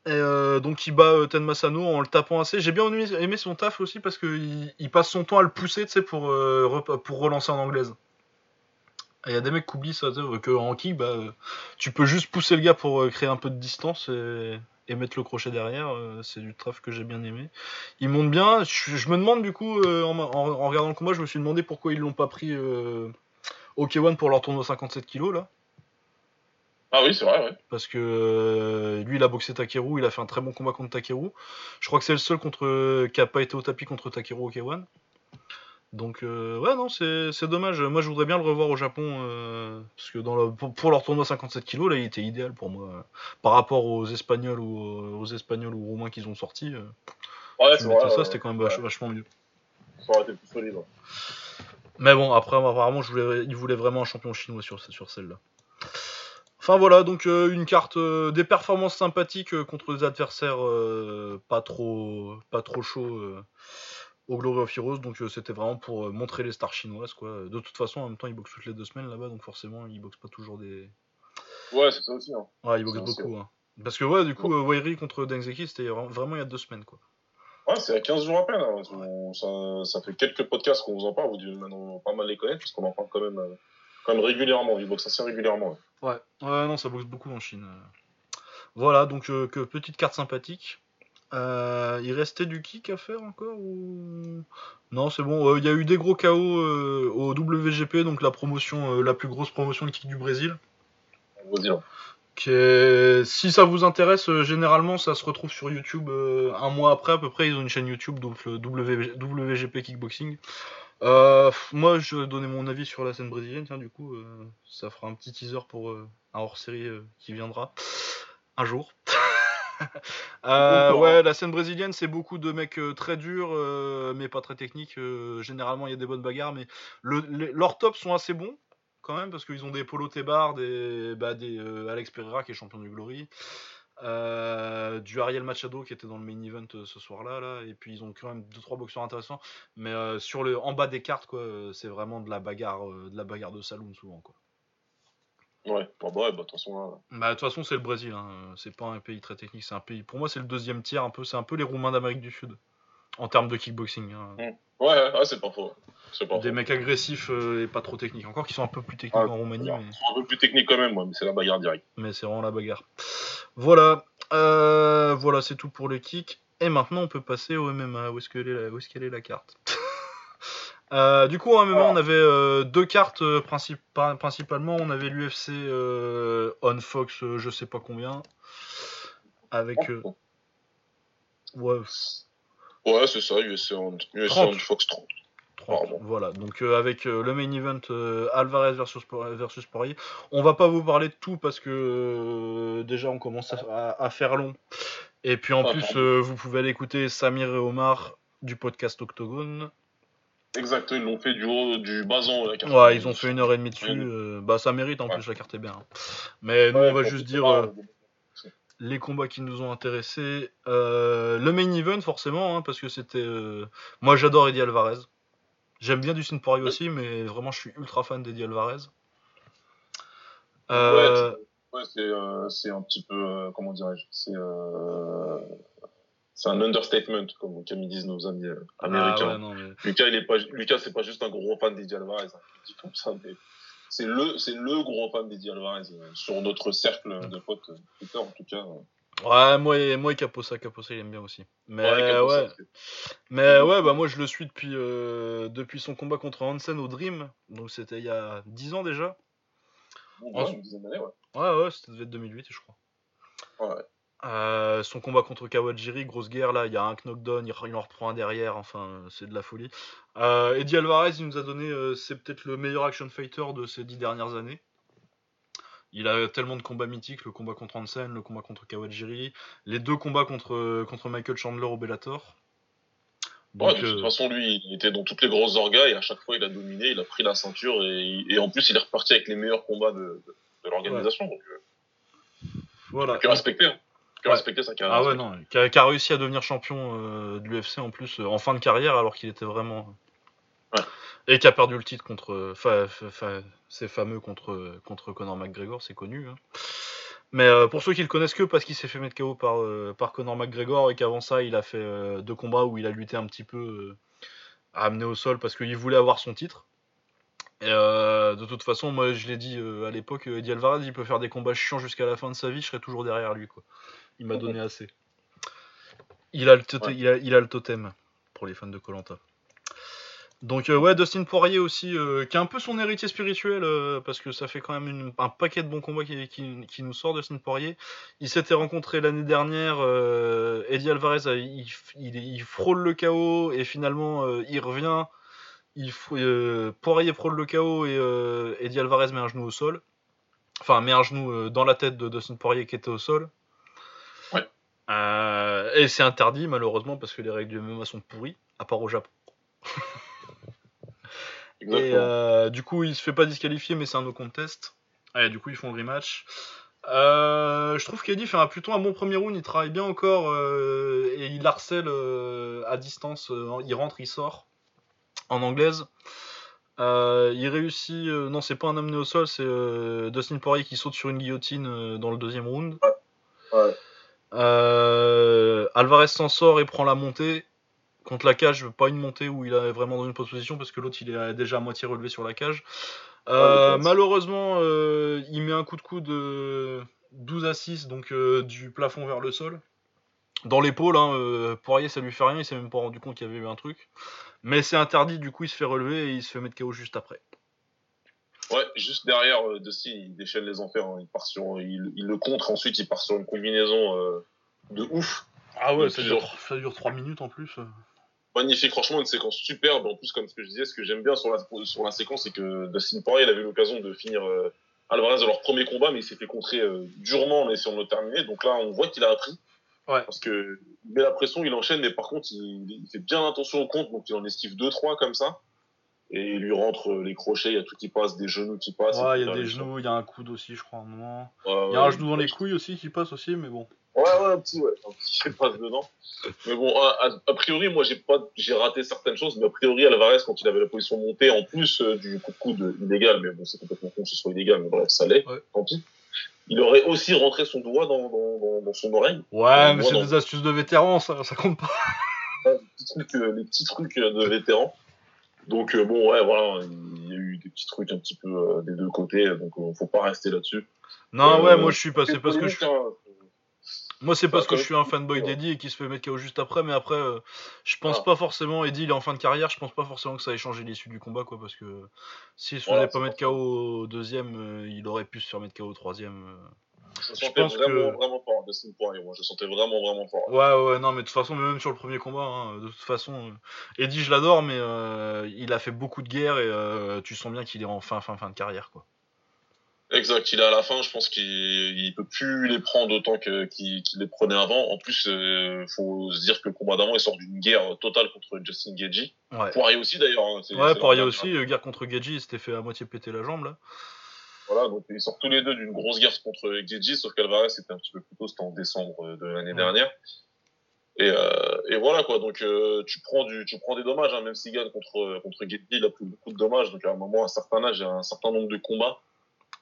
Euh, donc il bat euh, Ten Masano en le tapant assez. J'ai bien aimé, son taf aussi parce qu'il il passe son temps à le pousser pour, euh, pour relancer en anglaise. Il y a des mecs qui oublient ça, que en kick, bah, tu peux juste pousser le gars pour créer un peu de distance et, mettre le crochet derrière. c'est du taf que j'ai bien aimé. Il monte bien. Je, me demande du coup, en, regardant le combat, je me suis demandé pourquoi ils l'ont pas pris au K1 pour leur tournoi 57 kg là. Ah oui, c'est vrai, ouais. Parce que euh, lui, il a boxé Takeru, il a fait un très bon combat contre Takeru. Je crois que c'est le seul contre qui a pas été au tapis contre Takeru au K1. Donc, euh, ouais, non, c'est dommage. Moi, je voudrais bien le revoir au Japon. Euh, parce que dans le, pour, leur tournoi 57 kg, là, il était idéal pour moi. par rapport aux Espagnols ou aux Espagnols ou Roumains qu'ils ont sortis. ouais, c'est vrai. Ça, c'était quand même vachement mieux. Ça aurait été plus solide. Mais bon, après, apparemment, je voulais, il voulait vraiment un champion chinois sur, sur celle-là. Enfin voilà, donc euh, une carte euh, des performances sympathiques euh, contre des adversaires pas trop pas trop chauds au Glory of Heroes. Donc c'était vraiment pour montrer les stars chinoises quoi. De toute façon, en même temps, ils boxent toutes les deux semaines là-bas, donc forcément, ils boxent pas toujours des. Ouais, c'est ça aussi. Hein. Ouais, ils boxent beaucoup. Hein. Parce que ouais, du coup, Wairi contre Dengzeki, c'était vraiment il y a deux semaines quoi. Ouais, c'est à 15 jours à peine. Hein. Ça, ça, fait quelques podcasts qu'on vous en parle, vous devez maintenant pas mal les connaître, parce qu'on en parle quand même, quand même régulièrement. Ils boxent assez régulièrement. Ouais, ouais, non, ça boxe beaucoup en Chine. Voilà, donc euh, que petite carte sympathique. Euh, il restait du kick à faire encore ou? Non c'est bon il y a eu des gros KO euh, au WGP donc la promotion la plus grosse promotion de kick du Brésil si ça vous intéresse généralement ça se retrouve sur YouTube un mois après à peu près ils ont une chaîne YouTube donc le WGP Kickboxing euh, moi, je vais donner mon avis sur la scène brésilienne. Tiens, du coup, euh, ça fera un petit teaser pour euh, un hors-série qui viendra un jour. Ouais, la scène brésilienne, c'est beaucoup de mecs très durs, mais pas très techniques. généralement, il y a des bonnes bagarres, mais leurs tops sont assez bons quand même parce qu'ils ont des Polo Tebar, des, bah, des Alex Pereira qui est champion du Glory. Du Ariel Machado qui était dans le main event ce soir-là, là, et puis ils ont quand même deux trois boxeurs intéressants, mais sur le en bas des cartes quoi, c'est vraiment de la bagarre, de la bagarre de saloon souvent quoi. Ouais, bah, bah, de toute façon. Bah, de toute façon, c'est le Brésil. Hein. C'est pas un pays très technique. C'est un pays. Pour moi, c'est le deuxième tiers. Un peu, c'est un peu les Roumains d'Amérique du Sud en termes de kickboxing. Hein. Mmh. Ouais, ouais, c'est pas faux. Des mecs agressifs euh, et pas trop techniques. Encore qui sont un peu plus techniques en Roumanie. Mais... Ils sont un peu plus techniques quand même, mais c'est la bagarre directe. Mais c'est vraiment la bagarre. Voilà. Euh, voilà, c'est tout pour les kicks. Et maintenant, on peut passer au MMA. Où est-ce qu'elle est, Où est, qu'elle est la carte Euh, du coup, en même on avait euh, deux cartes euh, principalement. On avait l'UFC On Fox, je sais pas combien. Avec. ouais. Ouais, c'est ça, UFC On, Fox 30. Voilà, donc avec le main event Alvarez versus, versus Poirier. On va pas vous parler de tout parce que déjà on commence à, faire long. Et puis en plus, vous pouvez aller écouter Samir et Omar du podcast Octogone Exact, ils l'ont fait du haut, du bason. La carte ouais, ils ont fait une heure et demie dessus. Euh, bah, ça mérite en plus, la carte est bien. Hein. Mais nous, on va juste dire euh, les combats qui nous ont intéressés. Euh, le main event, forcément, hein, parce que c'était. Moi, j'adore Eddie Alvarez. J'aime bien Dustin Poirier aussi, mais vraiment, je suis ultra fan d'Eddie Alvarez. Ouais, c'est un petit peu. comment dirais-je C'est c'est un understatement, comme, ils disent nos amis euh, ah américains. Lucas, il est pas, Lucas, c'est pas juste un gros fan d'Eddie Alvarez. Hein. comme ça, mais c'est le, c'est le gros fan d'Eddie Alvarez euh, sur notre cercle de potes euh, Twitter, en tout cas. Ouais, moi, moi, Caposa, Caposa, il aime bien aussi. Mais ouais, mais ouais, bah moi, je le suis depuis, depuis son combat contre Hansen au Dream. Donc c'était il y a 10 ans déjà. ouais, une dizaine d'années, ouais. Ouais, ouais, c'était devait être 2008, je crois. Ouais. Euh, son combat contre Kawajiri, grosse guerre là, il y a un knockdown, il, en reprend un derrière, enfin c'est de la folie. Euh, Eddie Alvarez, il nous a donné, euh, c'est peut-être le meilleur action fighter de ces dix dernières années. Il a tellement de combats mythiques, le combat contre Hansen, le combat contre Kawajiri, les deux combats contre, contre Michael Chandler au Bellator. de toute façon, lui, il était dans toutes les grosses orgas et à chaque fois, il a dominé, il a pris la ceinture et, en plus, il est reparti avec les meilleurs combats de, l'organisation. Donc, voilà. Il respecter. Hein sa carrière. Ah ouais, non, qui a, réussi à devenir champion euh, de l'UFC en plus euh, en fin de carrière alors qu'il était vraiment. Ouais. Et qui a perdu le titre contre. c'est fameux contre, contre Conor McGregor, c'est connu. Hein. Mais euh, pour ceux qui le connaissent que parce qu'il s'est fait mettre KO par, par Conor McGregor et qu'avant ça il a fait deux combats où il a lutté un petit peu à amener au sol parce qu'il voulait avoir son titre. Et de toute façon, moi je l'ai dit à l'époque, Eddie Alvarez il peut faire des combats chiants jusqu'à la fin de sa vie, je serai toujours derrière lui. quoi. Il m'a donné assez. Il a, le il, a, le totem pour les fans de Colanta. Donc euh, ouais, Dustin Poirier aussi, euh, qui est un peu son héritier spirituel, euh, parce que ça fait quand même un paquet de bons combats qui, qui, nous sort, Dustin Poirier. Il s'était rencontré l'année dernière, Eddie Alvarez, il, il, frôle le chaos, et finalement il revient, il, Poirier frôle le chaos, et Eddie Alvarez met un genou au sol. Enfin, met un genou dans la tête de Dustin Poirier qui était au sol. Euh, et c'est interdit malheureusement parce que les règles du MMA sont pourries, à part au Japon. et euh, du coup, il se fait pas disqualifier, mais c'est un no contest. Et du coup, ils font le rematch. Euh, je trouve qu'Eddie fait plutôt un bon premier round, il travaille bien encore et il harcèle à distance. il rentre, il sort en anglaise. il réussit. non, c'est pas un amené au sol, c'est Dustin Poirier qui saute sur une guillotine dans le deuxième round. Ouais. Euh, Alvarez s'en sort et prend la montée. Contre la cage, pas une montée où il est vraiment dans une position parce que l'autre il est déjà à moitié relevé sur la cage. Euh, malheureusement, euh, il met un coup de coude de 12 à 6, donc du plafond vers le sol. Dans l'épaule, hein, Poirier ça lui fait rien, il s'est même pas rendu compte qu'il y avait eu un truc. Mais c'est interdit, du coup il se fait relever et il se fait mettre KO juste après. Ouais, juste derrière euh, il déchaîne les enfers. Hein. Il, part sur, il, le contre, ensuite il part sur une combinaison euh, de ouf. Ah ouais, ça dure, ça dure 3 minutes en plus. Magnifique, franchement, une séquence superbe. En plus, comme ce que je disais, ce que j'aime bien sur la, sur la séquence, c'est que Dustin Poirier il avait l'occasion de finir euh, Alvarez dans leur premier combat, mais il s'est fait contrer euh, durement en essayant de le terminer. Donc là, on voit qu'il a appris. Ouais. Parce que il met la pression, il enchaîne, mais par contre, il, il fait bien attention au compte, donc il en esquive 2-3 comme ça. Et il lui rentre les crochets, il y a tout qui passe, des genoux qui passent. Ouais, il y a des genoux, il y a un coude aussi, je crois, à un moment. Ouais, Il y a ouais, un genou dans les couilles aussi qui passe aussi, mais bon. Ouais, ouais, un petit, ouais, un petit passe dedans. Mais bon, a, a- a priori, moi, j'ai pas, j'ai raté certaines choses, mais a priori, Alvarez, quand il avait la position montée, en plus euh, du coup de coude illégal, mais bon, c'est complètement con que ce soit illégal, mais bref, ça l'est, Ouais. tant pis. Il aurait aussi rentré son doigt dans, dans, dans, dans son oreille. Ouais, mais c'est des astuces de vétérans, ça, ça compte pas. les petits trucs, euh, les petits trucs euh, de vétérans. Donc euh, bon, ouais, voilà, il y a eu des petits trucs un petit peu euh, des deux côtés, donc faut pas rester là-dessus. Non, ouais, moi je suis pas. C'est parce que je suis. Moi, c'est parce que je suis un fanboy d'Eddie et qui se fait mettre KO juste après, mais après, euh, je pense Ah. pas forcément. Eddie, il est en fin de carrière, je pense pas forcément que ça ait changé l'issue du combat, quoi, parce que s'il se faisait Voilà, pas mettre KO au deuxième, euh, il aurait pu se faire mettre KO au troisième. euh. Je Je sentais pense vraiment, que- vraiment fort moi je sentais vraiment, vraiment fort. Ouais, ouais, non, mais de toute façon, même sur le premier combat, hein, de toute façon, Eddie, je l'adore, mais euh, il a fait beaucoup de guerres et euh, tu sens bien qu'il est en fin, fin, fin de carrière, quoi. Exact, il est à la fin, je pense qu'il il peut plus les prendre autant que- qu'il les prenait avant. En plus, euh, faut se dire que le combat d'avant, il sort d'une guerre totale contre Justin Gagey. Ouais. Poirier aussi d'ailleurs. hein, Ouais, Poirier aussi, euh, guerre contre Gadji, il s'était fait à moitié péter la jambe, là. Voilà, donc ils sortent tous les deux d'une grosse guerre contre Gagey, sauf qu'Alvarez c'était un petit peu plus tôt, c'était en décembre euh, de l'année Ouais. dernière. Et, euh, et voilà quoi, donc euh, tu prends du, tu prends des dommages, hein, même s'il gagne contre contre Gagey, il a pris beaucoup de dommages. Donc à un moment, à un certain âge, il y a un certain nombre de combats.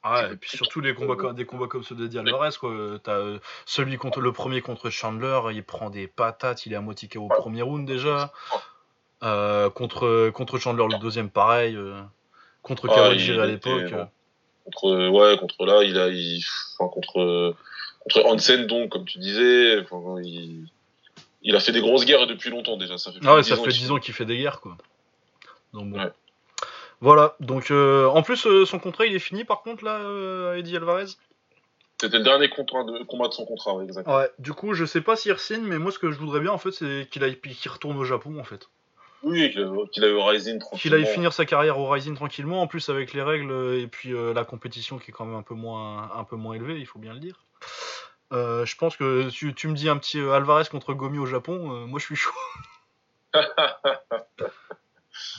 Ah, Tu et puis surtout les combats, comme- des combats comme ceux d'Eddie Alvarez, quoi. Euh, T'as euh, celui contre le premier contre Chandler, il prend des patates, il est à moitié KO au Ouais. premier round déjà. Euh, contre, contre Chandler le deuxième, pareil. euh, contre Ah, il à l'époque. bon. euh. Contre ouais, contre là, il a, il, enfin, contre contre Hansen donc comme tu disais, enfin, il, il a fait des grosses guerres depuis longtemps déjà. Ça fait Ah ouais, de ça 10 fait qu'il- 10 ans qu'il fait des guerres, quoi. Donc bon. Ouais. Voilà, donc euh, en plus, euh, son contrat il est fini par contre là, euh, Eddie Alvarez? C'était le dernier contrat de combat de son contrat, ouais, exactement. Ouais, du coup, je sais pas s'il re-signe, mais moi ce que je voudrais bien en fait, c'est qu'il aille qu'il retourne au Japon en fait. Oui, qu'il a- qu'il a eu Rising Qu'il tranquillement. aille finir sa carrière au Rising tranquillement, en plus avec les règles et puis euh, la compétition qui est quand même un peu moins, un peu moins élevée, il faut bien le dire. Euh, je pense que tu, tu me dis un petit euh, Alvarez contre Gomi au Japon, moi je suis chaud.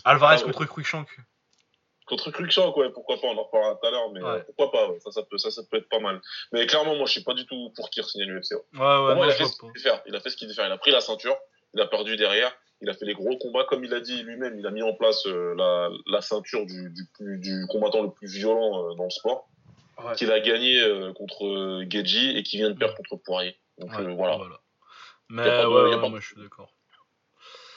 Alvarez Ah ouais. contre Cruikshank. Contre Cruikshank, ouais, pourquoi pas, on en reparlera tout à l'heure, mais Ouais. euh, pourquoi pas, ouais, ça, ça peut, ça, ça peut être pas mal. Mais clairement, moi, je suis pas du tout pour qu'il signe à l'UFC. Ouais. Ouais, moi, il a fait ce qu'il pas. devait faire. Il a fait ce qu'il devait faire. Il a pris la ceinture, il a perdu derrière, il a fait les gros combats, comme il a dit lui-même, il a mis en place euh, la, la ceinture du, du, plus, du combattant le plus violent euh, dans le sport, qu'il a gagné euh, contre Geji et qui vient de perdre contre Poirier. Donc voilà, Mais Y a pas de- ouais, y a pas de- moi je suis d'accord.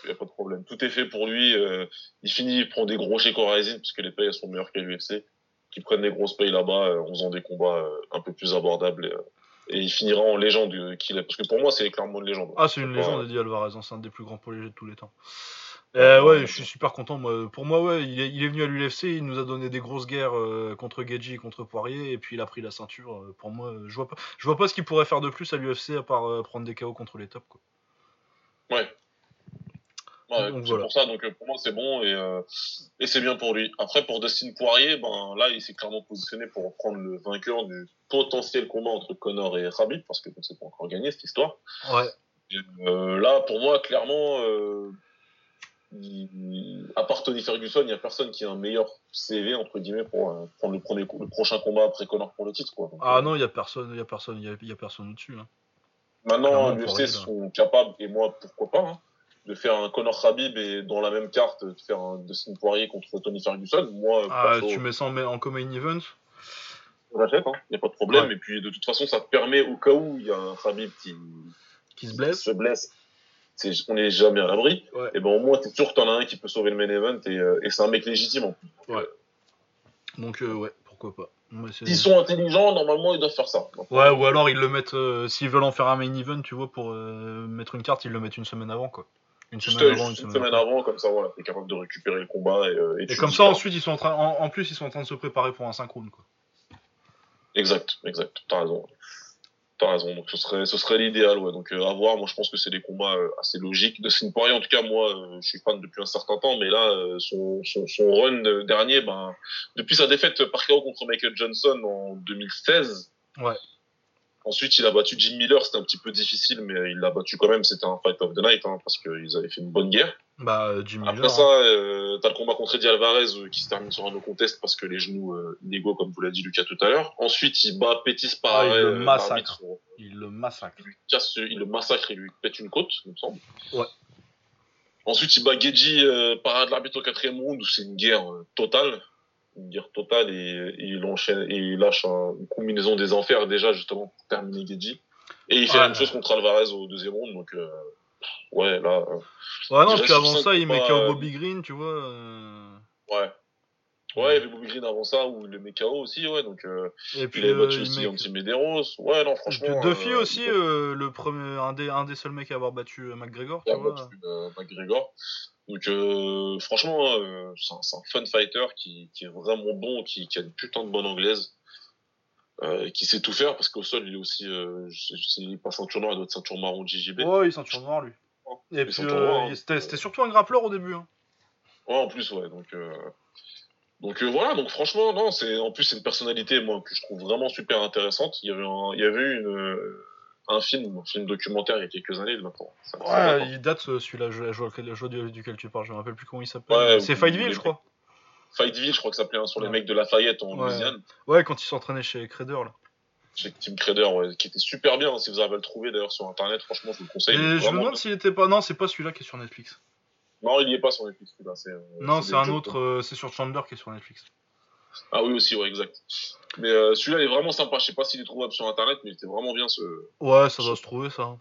Il n'y a pas de problème. Tout est fait pour lui. euh, il finit, il prend des gros au Rising, parce que les payes elles sont meilleures qu'à l'UFC. Qui prennent des grosses payes là-bas euh, en faisant des combats euh, un peu plus abordables. Et, euh, et il finira en légende euh, qu'il est. Parce que pour moi, c'est clairement une légende. Ah, c'est une légende, Eddie Alvarez, hein, c'est un des plus grands poids légers de tous les temps. Ouais, Euh, je suis super content. Moi. Pour moi, ouais, il est, il est venu à l'UFC, il nous a donné des grosses guerres euh, contre et contre Poirier, et puis il a pris la ceinture. euh, pour moi, euh, je vois pas, je vois pas ce qu'il pourrait faire de plus à l'UFC à part euh, prendre des KO contre les tops. Quoi. Ouais. Ouais, c'est voilà. pour ça, donc euh, pour moi c'est bon et, euh, et c'est bien pour lui. Après pour Dustin Poirier, ben là il s'est clairement positionné pour reprendre le vainqueur du potentiel combat entre Connor et Khabib parce que c'est pas encore gagné cette histoire. Ouais. Et, euh, là pour moi clairement, euh, il- à part Tony Ferguson, il y a personne qui a un meilleur CV entre guillemets pour prendre le premier co- le prochain combat après Connor pour le titre quoi. Donc, Ah non, il y a personne, il y a personne, il y a, il y a personne au-dessus. hein. Maintenant, l'UFC sont capables, et moi, pourquoi pas, hein, de faire un Conor Khabib et dans la même carte, de faire un Dustin Poirier contre Tony Ferguson. Moi, Ah, perso, tu mets ça en, ma- en co-main event j'achète, hein, y a pas de problème. Ouais. Et puis, de toute façon, ça te permet, au cas où il y a un Khabib qui, qui se blesse. se blesse, on n'est jamais à l'abri. Ouais. Et ben, au moins, t'es sûr que t'en as un qui peut sauver le main event et, euh, et c'est un mec légitime. en plus. Donc, euh, ouais, pourquoi pas. S'ils sont intelligents, normalement, ils doivent faire ça. Donc, Ouais, ou alors ils le mettent, euh, s'ils veulent en faire un main event, tu vois, pour euh, mettre une carte, ils le mettent une semaine avant, quoi. Une Juste, semaine avant, une une semaine, semaine après. avant, comme ça, voilà, t'es capable de récupérer le combat. Et, euh, et Et tu comme ça, ensuite, ils sont en train, en, en plus, ils sont en train de se préparer pour un synchrone, quoi. Exact, exact. T'as raison. T'as raison. Donc ce serait, ce serait l'idéal, ouais. Donc euh, à voir. Moi, je pense que c'est des combats euh, assez logiques. De Sin Poirier, en tout cas, moi, euh, je suis fan depuis un certain temps, mais là, son, son, son run dernier, ben, depuis sa défaite par KO contre Michael Johnson en 2016. Ouais. Ensuite, il a battu Jim Miller, c'était un petit peu difficile, mais il l'a battu quand même. C'était un fight of the night, hein, parce qu'ils avaient fait une bonne guerre. Bah, Jim Miller. Après ça, euh, t'as le combat contre Eddie Alvarez euh, qui se termine sur un no contest parce que les genoux euh, illégaux, comme vous l'a dit Lucas tout à l'heure. Ensuite, il bat Pétis par Ah, il le euh, massacre. Il le massacre. Il, lui casse, il le massacre et lui pète une côte, il me semble. Ouais. Ensuite, il bat Geji euh, par l'arbitre au quatrième round où c'est une guerre euh, totale. Une guerre totale et, et il enchaîne et il lâche un- une combinaison des enfers déjà justement pour terminer Geji. Et il fait la même chose contre Alvarez au deuxième round. Donc, euh, ouais, là, euh, Ouais, non, parce qu'avant ça, il met KO euh, Bobby Green, tu vois. euh, ouais. Ouais, il y avait Bobby Green avant ça, où il le met KO aussi, ouais, donc Et puis, il avait battu aussi met- Anti Medeiros. Ouais, non, franchement. Duffy aussi, le premier, un des, un des seuls mecs à avoir battu McGregor, tu vois. battu McGregor. Donc, euh, franchement, euh, c'est un, fun fighter qui, qui est vraiment bon, qui, qui a une putain de bonne anglaise, euh, qui sait tout faire, parce qu'au sol, il est aussi, je sais- s'il est pas ceinture noire, il doit être ceinture marron JJB. Ouais, il est ceinture noire, lui. Et puis, hein. c'était surtout un grappleur au début. Hein. Ouais, en plus, ouais. Donc, donc voilà. Donc franchement, non, c'est en plus c'est une personnalité moi que je trouve vraiment super intéressante. Il y avait un, il y avait une, un film, un film documentaire il y a quelques années maintenant. Ça- ça date, hein. Ouais, il date euh, celui-là, je, je je du- duquel tu parles, je me rappelle plus comment il s'appelle. Ouais, c'est Fightville, je crois. Fightville, je crois que ça s'appelait un sur les mecs de Lafayette en Ouais. Louisiane, Ouais, quand il s'entraînait chez Crader, là. chez Team Crader, ouais, qui était super bien. Si vous arrivez à le trouver d'ailleurs sur internet, franchement, je vous le conseille. Et je me demande s'il était pas. Non, c'est pas celui-là qui est sur Netflix. Non, il y est pas sur Netflix. euh, Non, c'est un autre, quoi. euh, c'est sur Chandler qui est sur Netflix. Ah oui aussi, ouais, exact. Mais euh, celui-là est vraiment sympa. Je sais pas s'il est trouvable sur internet, mais il était vraiment bien ce. Ouais, ça doit se trouver, ça.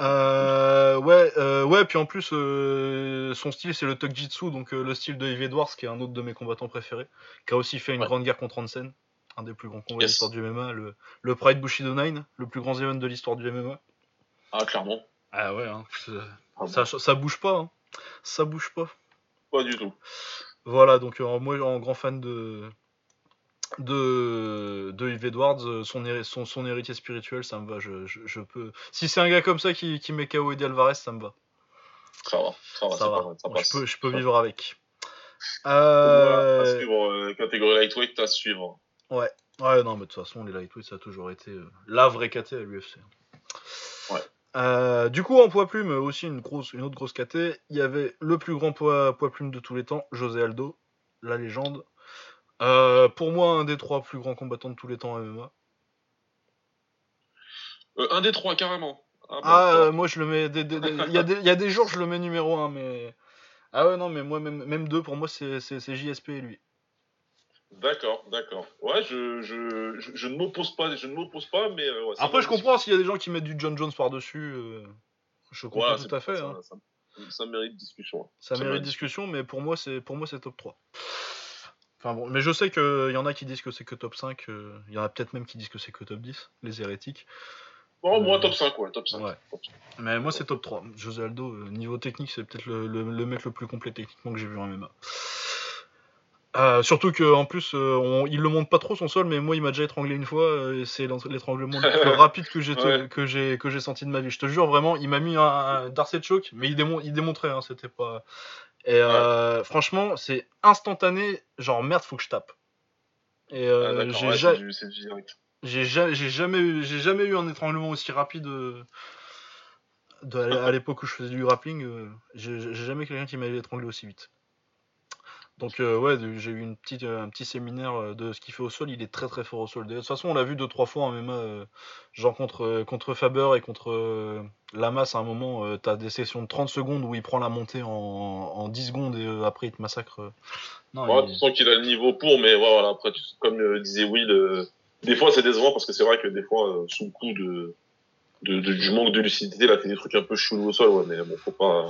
Euh, ouais, euh, ouais, puis en plus, euh, son style c'est le Tokjitsu, donc euh, le style de Yves Edwards, qui est un autre de mes combattants préférés, qui a aussi fait une Ouais. grande guerre contre Hansen, un des plus grands combats de l'histoire du MMA, le, le Pride Bushido 9, le plus grand event de l'histoire du MMA. Ah clairement. Ah ouais, hein, Ah, ça, ça bouge pas, hein. ça bouge pas. Pas du tout. Voilà, donc euh, moi, en grand fan de de, de Yves Edwards, euh, son, son, son héritier spirituel, ça me va. Je, je, je peux. Si c'est un gars comme ça qui, qui met KO Eddie Alvarez, ça me va. Ça va, ça va, ça va. pas je peux, je peux vivre avec. Voilà, Euh, à suivre, euh, catégorie lightweight à suivre. Ouais, non, mais de toute façon, les lightweights, ça a toujours été euh, la vraie KT à l'UFC. Euh, du coup, en poids plume, aussi une, grosse, une autre grosse KT, il y avait le plus grand poids, poids plume de tous les temps, José Aldo, la légende. Euh, pour moi, un des trois plus grands combattants de tous les temps MMA. Euh, un des trois, carrément. Ah, bah, Ah, moi je le mets. Il y, a des- il y a des jours, je le mets numéro 1, mais. Ah ouais, non, mais moi, même, même deux, pour moi, c'est JSP et lui. D'accord, d'accord. Ouais, je, je, je, je ne m'oppose pas, je ne m'oppose pas, mais euh, ouais, Après, je comprends s'il y a des gens qui mettent du John Jones par-dessus. euh, je comprends Voilà, tout à fait. ça, hein. ça, ça mérite discussion. Ça, ça mérite mérite discussion, mais pour moi, c'est pour moi c'est top 3. Enfin bon, mais je sais qu'il y en a qui disent que c'est que top 5. euh, Il y en a peut-être même qui disent que c'est que top 10, les hérétiques. Bon, moi, Euh, top 5, ouais, top 5. ouais. Mais moi, c'est top 3. José Aldo, niveau technique, c'est peut-être le, le- le mec le plus complet techniquement que j'ai vu en MMA. Euh, surtout qu'en plus, euh, on- il le montre pas trop son sol, mais moi, il m'a déjà étranglé une fois. euh, c'est l'étranglement le plus rapide que j'ai Ouais. que j'ai que j'ai senti de ma vie. Je te jure, vraiment, il m'a mis un, un Darcy choke, mais il, démon- il démontrait, hein, c'était pas. Et franchement, c'est instantané. Genre merde, faut que je tape. Et Ah, j'ai ouais, ja- ja- jamais, eu- j'ai jamais eu un étranglement aussi rapide de, à l'époque où je faisais du grappling. j'ai j'ai jamais quelqu'un qui m'avait étranglé aussi vite. Donc euh, ouais, j'ai eu une petite, euh, un petit séminaire euh, de ce qu'il fait au sol. Il est très très fort au sol. De toute façon, on l'a vu deux trois fois en MMA, euh, genre contre euh, contre Faber et contre euh, Lamas. À un moment, euh, t'as des sessions de 30 secondes où il prend la montée en, en 10 secondes et euh, après il te massacre. Non, Ouais, il- tu sens qu'il a le niveau pour, mais voilà, après, tu- comme euh, disait Will, euh, des fois c'est décevant parce que c'est vrai que des fois, euh, sous le coup de, de, de- du manque de lucidité, il a fait des trucs un peu chelous au sol, ouais, mais bon, faut pas,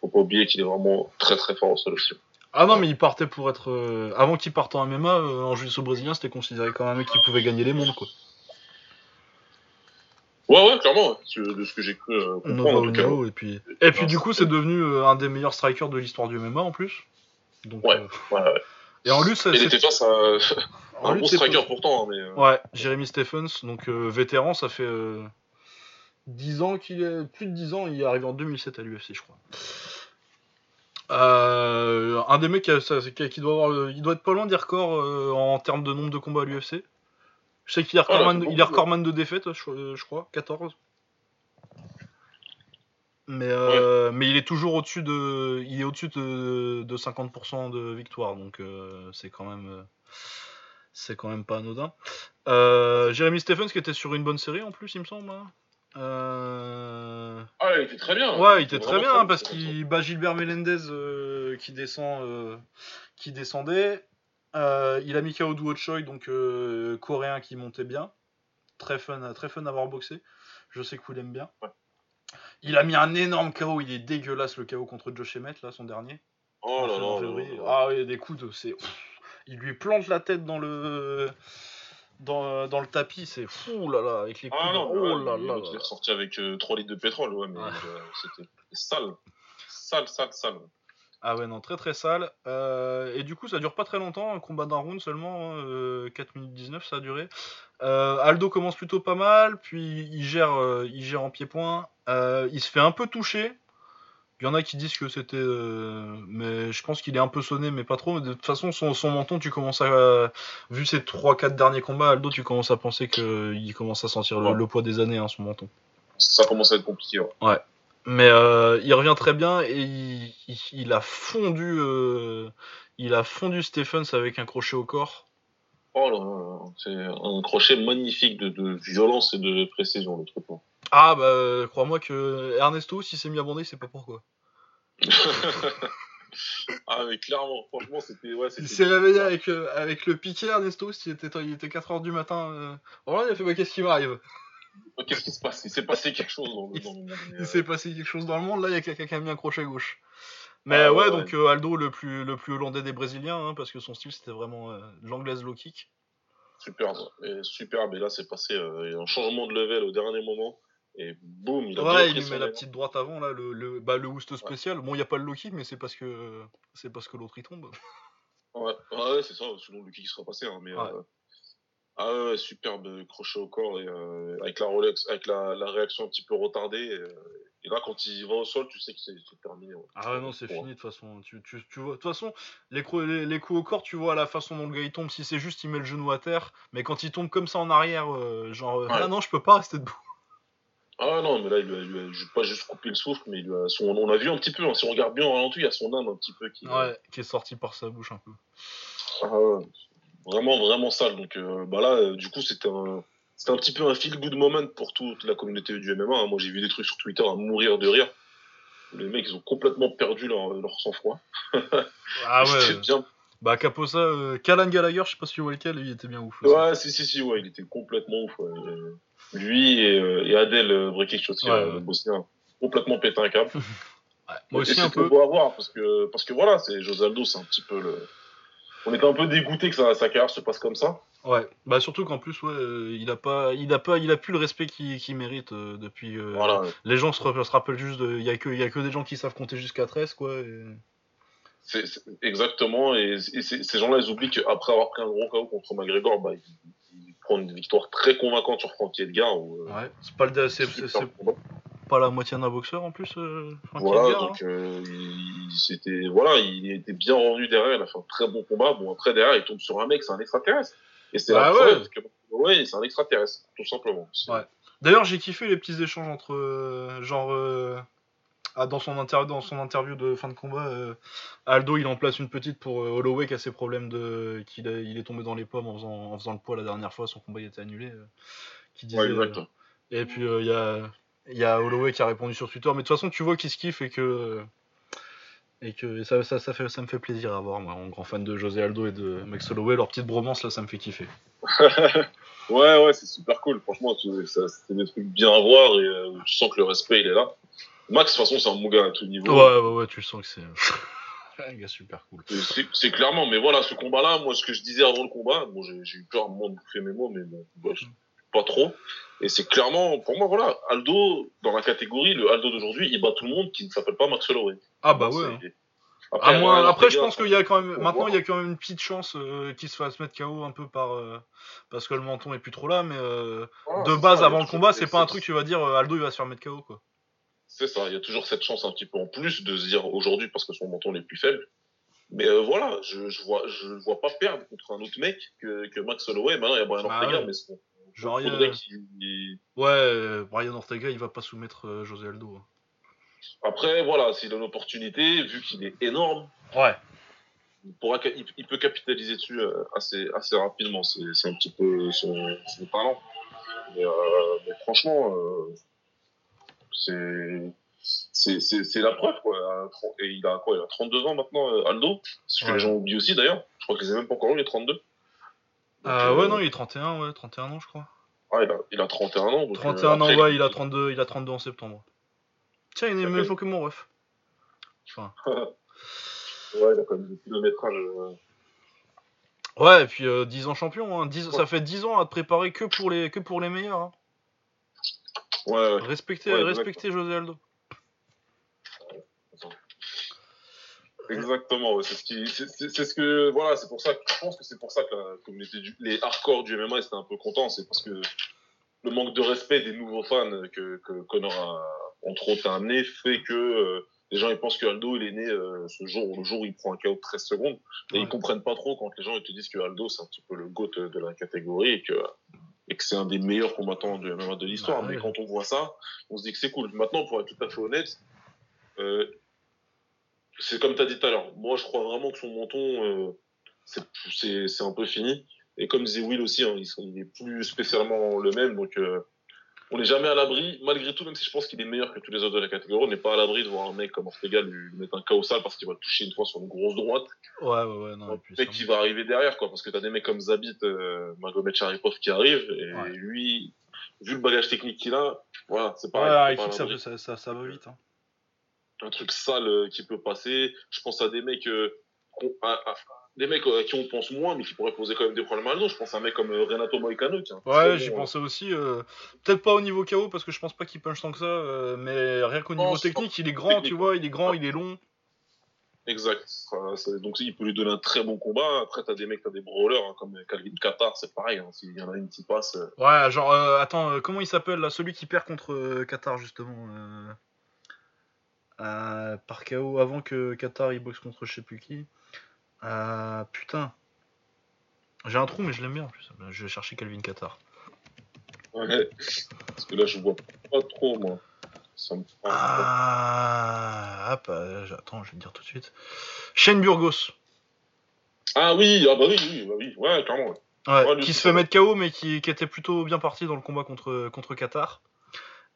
faut pas oublier qu'il est vraiment très très fort au sol aussi. Ah non, mais il partait pour être. euh, Avant qu'il parte en MMA, euh, en jiu-jitsu brésilien, c'était considéré comme un mec qui pouvait gagner les mondes, quoi. Ouais, ouais, clairement, ouais, de de ce que j'ai cru euh, On comprendre va en au tout cas. niveau, et puis. Et puis du coup, c'est devenu euh, un des meilleurs strikers de l'histoire du MMA en plus. Donc, Ouais. euh, Ouais, ouais. Et en lutte, ça- Et il c'est- était face à en un lutte, bon c'est striker pourtant, hein, mais euh, Ouais, Jeremy Stephens, donc euh, vétéran, ça fait euh, 10 ans qu'il est. Plus de 10 ans, il est arrivé en 2007 à l'UFC, je crois. Euh, un des mecs qui, a- qui- doit avoir. le- Il doit être pas loin des records euh, en termes de nombre de combats à l'UFC. Je sais qu'il est recordman, recordman de défaite, je, je crois, 14. Mais, euh, mais il est toujours au-dessus de, il est au-dessus de, de 50% de victoire, donc c'est quand même, c'est quand même pas anodin. Jérémy Stephens qui était sur une bonne série en plus, il me semble. Hein. Ah, il était très bien. Ouais, il était très bien parce qu'il bat Gilbert Melendez qui descend, qui descendait. il a mis KO Choi, donc coréen qui montait bien. Très fun, très fun à avoir boxé. Je sais que vous l'aimez bien. Il a mis un énorme KO, il est dégueulasse le KO contre Josh Emmett, là, son dernier. Oh là là, Ah oui, des coups c'est. Il lui plante la tête dans le. Dans, dans le tapis, c'est fou là là, avec les coups. Ah non, oh là là. Il est ressorti avec 3 euh, litres de pétrole, ouais, mais euh, c'était sale. Sale, sale, sale. Ah ouais, non, très très sale. Euh, et du coup, ça dure pas très longtemps, un combat d'un round seulement, 4 hein, minutes 19 ça a duré. Aldo commence plutôt pas mal, puis il gère, il gère en pied-point. Euh, il se fait un peu toucher. Il y en a qui disent que c'était. Euh, mais je pense qu'il est un peu sonné, mais pas trop. Mais de toute façon, son, menton, tu commences à. vu ses 3-4 derniers combats, Aldo, tu commences à penser qu'il commence à sentir le, poids des années, hein, son menton. Ça commence à être compliqué. Ouais. Mais euh, il revient très bien et il, a fondu. il a fondu Stephens avec un crochet au corps. Oh là là, c'est un crochet magnifique de, violence et de précision, le truc. Ah bah crois-moi que Ernesto, si s'est mis à bander, c'est pas pourquoi. ah mais clairement, franchement c'était... Ouais, il s'est réveillé avec, euh, avec le piqué Ernesto, il était, il était 4h du matin. Euh... Oh il a fait bah, qu'est-ce qui m'arrive? Qu'est-ce qui se passe? Il s'est passé quelque chose dans le, monde. Il s'est passé quelque chose dans le monde, là il y a quelqu'un qui a mis un crochet gauche. Mais ah, ouais, donc euh, Aldo le plus, le plus hollandais des Brésiliens, hein, parce que son style c'était vraiment euh, l'anglaise low kick. Superbe, et superbe, et là c'est passé un changement de level au dernier moment et boum, il a Ouais, il lui met la petite droite avant, là, le, le, bah, le spécial. Bon, il n'y a pas le low kick, mais c'est parce que c'est parce que l'autre il tombe. Ouais, ouais c'est ça, sinon le kick sera passé. Hein, mais, euh, Ah ouais, superbe crochet au corps et euh, avec la Rolex, avec la, la, réaction un petit peu retardée. Et, euh, et, là, quand il va au sol, tu sais que c'est terminé. Ah ouais, non, c'est fini de toute façon. Tu, tu, tu vois, de toute façon, les, les, les, coups au corps, tu vois la façon dont le gars il tombe. Si c'est juste, il met le genou à terre. Mais quand il tombe comme ça en arrière, genre, ah non, je peux pas rester debout. Ah non, mais là, il lui a, lui a pas juste coupé le souffle, mais il lui a son, on a vu un petit peu, hein, si on regarde bien en ralenti, il y a son âme un petit peu qui, ouais, qui est sorti par sa bouche un peu. Ah vraiment, vraiment sale. Donc euh, bah là, euh, du coup, c'était un, c'était un petit peu un feel-good moment pour toute la communauté du MMA. Hein. Moi, j'ai vu des trucs sur Twitter à mourir de rire. Les mecs, ils ont complètement perdu leur, leur sang-froid. ah ouais. bien. Bah, Caposa, euh, Kalan Gallagher, je sais pas si tu vois lequel, il était bien ouf. Ouais, si, si, si, ouais, il était complètement ouf. Ouais lui et, euh, et Adel euh, Brekic aussi, ouais, euh, bosnien, complètement pété un câble. moi aussi un peu. beau à voir parce que, parce que voilà, c'est Josaldo, c'est un petit peu le. On était un peu dégoûté que sa, sa, carrière se passe comme ça. Ouais, bah surtout qu'en plus, ouais, il a pas, il a pas, il a plus le respect qu'il mérite depuis. voilà, Les gens se, se rappellent juste, il y a que, il y a que des gens qui savent compter jusqu'à 13 quoi. Et... C'est, exactement, et, et ces gens-là, ils oublient qu'après avoir pris un gros KO contre McGregor, bah, une victoire très convaincante sur Frankie Edgar. Euh, ouais, c'est pas, le, c'est, pas la moitié d'un boxeur en plus, euh, voilà, Edgar. Donc, hein. euh, il, c'était, voilà, il était bien rendu derrière, il a fait un très bon combat. Bon, après, derrière, il tombe sur un mec, c'est un extraterrestre. Et c'est ah, ouais. que, ouais, c'est un extraterrestre, tout simplement. Ouais. D'ailleurs, j'ai kiffé les petits échanges entre, genre, ah, dans, son dans son interview de fin de combat, euh, Aldo il en place une petite pour euh, Holloway qui a ses problèmes de. qu'il il est tombé dans les pommes en faisant, en faisant, le poids la dernière fois, son combat il était annulé. Euh, qui disait, et puis il y, a, y a Holloway qui a répondu sur Twitter, mais de toute façon tu vois qu'il se kiffe et que. Et que ça, ça, ça, fait, ça me fait plaisir à voir, moi, en grand fan de José Aldo et de Max Holloway, leur petite bromance là, ça me fait kiffer. ouais, ouais, c'est super cool, franchement, c'est des trucs bien à voir et tu sens que le respect il est là. Max, de toute façon, c'est un bon gars à tout niveau. Ouais, ouais, ouais, tu sens que c'est un gars super cool. C'est clairement, mais voilà, ce combat-là, moi, ce que je disais avant le combat, bon, j'ai eu peur à un moment de bouffer mes mots, mais bon, pas trop. Et c'est clairement, pour moi, voilà, Aldo, dans la catégorie, le Aldo d'aujourd'hui, il bat tout le monde qui ne s'appelle pas Max Holloway. Ah bah ouais. Hein. Après, moi, après je pense qu'il y a quand même, maintenant, il y a quand même une petite chance euh, qu'il se fasse mettre KO un peu par, euh, parce que le menton est plus trop là, mais euh, de base, avant le combat, c'est pas un truc, tu vas dire, Aldo, il va se faire mettre KO, quoi. C'est ça, il y a toujours cette chance un petit peu en plus de se dire aujourd'hui, parce que son menton est plus faible, Mais euh, voilà, je, je vois, je vois pas perdre contre un autre mec que, que Max Holloway. Maintenant, il y a Brian Bah Ortega, ouais. mais c'est Genre, il Ouais, euh, Brian Ortega, il va pas soumettre euh, José Aldo. hein. Après, voilà, s'il a une opportunité, vu qu'il est énorme, Ouais. il, pourra, il, il peut capitaliser dessus euh, assez, assez rapidement. C'est c'est un petit peu son, son talent. Mais, euh, mais franchement, euh, c'est c'est- la preuve. Quoi. Et il a quoi Il a 32 ans maintenant, euh, Aldo? Ce que Ouais. les gens oublient aussi d'ailleurs. Je crois qu'il les a même pas encore eu, les 32. Donc, Euh, euh, ouais, non, il est 31, ouais, 31 ans, je crois. ah, il, a, il a 31 ans. donc, 31 euh, ans, ouais, il a 32, il a 32 en septembre. Tiens, il est même jour que mon ref. Enfin, Ouais, il a quand même du kilométrage. euh, ouais, et puis euh, 10 ans champion, hein, 10 ça fait 10 ans à te préparer que pour les, que pour les meilleurs. hein. Ouais, ouais. Respectez, Ouais, respectez José Aldo. Exactement, c'est ce qui, c'est- ce que, voilà, c'est pour ça que je pense que c'est pour ça que la communauté du, les hardcore du MMA étaient un peu contents, c'est parce que le manque de respect des nouveaux fans que, que Connor a, entre autres, amené fait que euh, les gens ils pensent que Aldo il est né euh, ce jour, le jour où il prend un KO de 13 secondes, et Ouais. ils comprennent pas trop quand les gens ils te disent que Aldo c'est un petit peu le goat de la catégorie et que et que c'est un des meilleurs combattants MMA de l'histoire. Bah. Mais quand on voit ça, on se dit que c'est cool. Maintenant, pour être tout à fait honnête, euh, c'est comme tu as dit tout à l'heure. Moi, je crois vraiment que son menton, euh, c'est- un peu fini. Et comme disait Will aussi, hein, il, sont- il est plus spécialement le même. Donc, euh, on n'est jamais à l'abri. Malgré tout, même si je pense qu'il est meilleur que tous les autres de la catégorie, on n'est pas à l'abri de voir un mec comme Ortega lui, mettre un KO sale parce qu'il va toucher une fois sur une grosse droite. Ouais, ouais, ouais, non, Un mec qui va arriver derrière, quoi. Parce que tu as des mecs comme Zabit, euh, Magomed Sharipov qui arrivent. Et Ouais. lui, vu le bagage technique qu'il a, voilà, c'est Ouais, pareil. avec c'est pas ça, ça, ça, va vite. hein. un truc sale euh, qui peut passer. Je pense à des mecs, euh, qu'on- à, à- des mecs euh, à qui on pense moins, mais qui pourraient poser quand même des problèmes à Aldo. Je pense à un mec comme euh, Renato Moicano. Ouais, j'y bon, pensais aussi. euh, Peut-être pas au niveau KO parce que je pense pas qu'il punch tant que ça, euh, mais rien qu'au niveau technique, il est grand, technique, tu vois, il est grand, il est long. euh, Exact. Donc il peut lui donner un très bon combat. Après, t'as des mecs, t'as des brawlers hein, comme Calvin Qatar, c'est pareil. Hein, S'il y en a une qui passe, euh, Ouais, genre, euh, attends, euh, comment il s'appelle là Celui qui perd contre euh, Qatar, justement. euh, euh, par KO avant que Qatar il boxe contre je sais plus qui. Euh, putain. J'ai un trou, mais je l'aime bien en plus. Je vais chercher Calvin Qatar. ouais. parce que là, je vois pas trop moi. Ça me. Ah, hop, euh, attends, je vais te dire tout de suite. Shane Burgos. Ah oui, ah bah oui, oui, bah oui, ouais, clairement. ouais. Qui se fait mettre KO, mais qui, qui était plutôt bien parti dans le combat contre, contre Qatar.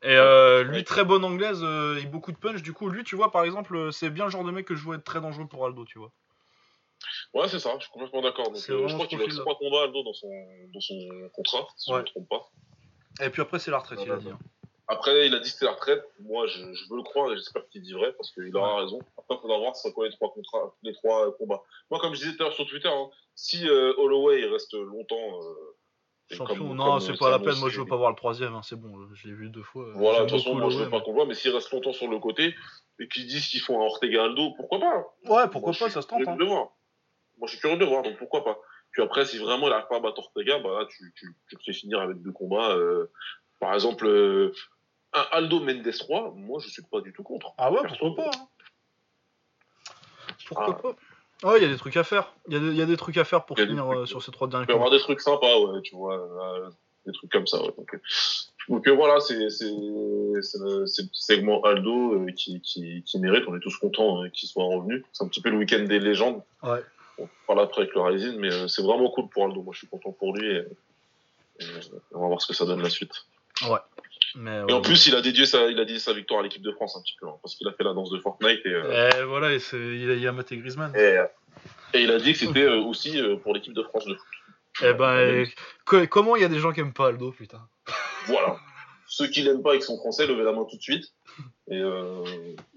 Et euh, lui, Ouais. très bonne anglaise, euh, et beaucoup de punch. Du coup, lui, tu vois, par exemple, c'est bien le genre de mec que je vois être très dangereux pour Aldo, tu vois. Ouais, c'est ça, je suis complètement d'accord. Donc, euh, je crois qu'il a profil-là. trois combats Aldo dans son, dans son contrat, si Ouais. je me trompe pas. Et puis après, c'est la retraite, il a dit. hein. Après, il a dit que c'était la retraite. Moi, je, je veux le croire et j'espère qu'il dit vrai parce qu'il aura Ouais. raison. Après, il faudra voir c'est quoi les trois contrats, les trois euh, combats. Moi, comme je disais tout à l'heure sur Twitter, hein, si euh, Holloway il reste longtemps, euh, Champion, comme- non, comme, c'est pas la peine. Moi, je veux pas voir le troisième, hein, c'est bon, je l'ai vu deux fois. Voilà, de toute façon, moi, je veux pas qu'on le voit, mais s'il reste longtemps sur le côté et qu'ils disent qu'ils font un Ortega Aldo, pourquoi pas Ouais, pourquoi Moi, pas, ça se tente. Hein. Moi, je suis curieux de voir, donc pourquoi pas. Puis après, si vraiment il n'arrive pas à battre Ortega, bah là, tu, tu, tu te fais finir avec deux combats. euh, par exemple, euh, un Aldo Mendes 3, moi, je suis pas du tout contre. Ah ouais, pourquoi pas hein. Pourquoi Ah. pas Ouais, il y a des trucs à faire. Il y, a des- il y a des trucs à faire pour finir trucs, euh, sur ces trois derniers Il peut y avoir des trucs sympas, ouais, tu vois, euh, des trucs comme ça, ouais. Donc, donc, euh, voilà, c'est le segment Aldo qui, qui, qui mérite. On est tous contents euh, qu'il soit revenu. C'est un petit peu le week-end des légendes. Ouais. On parle après avec le Rising, mais euh, c'est vraiment cool pour Aldo. Moi, je suis content pour lui. Et, et on va voir ce que ça donne la suite. Mais, Et ouais, en plus, il a dédié sa, il a dédié sa victoire à l'équipe de France un petit peu, hein, parce qu'il a fait la danse de Fortnite et, euh, Et voilà, et il a, il a maté Griezmann. et, euh, et il a dit que c'était aussi pour l'équipe de France de foot. Eh ben, et comment il y a des gens qui aiment pas Aldo, putain? Voilà. Ceux qui l'aiment pas et qui sont français, levez la main tout de suite. Et, euh,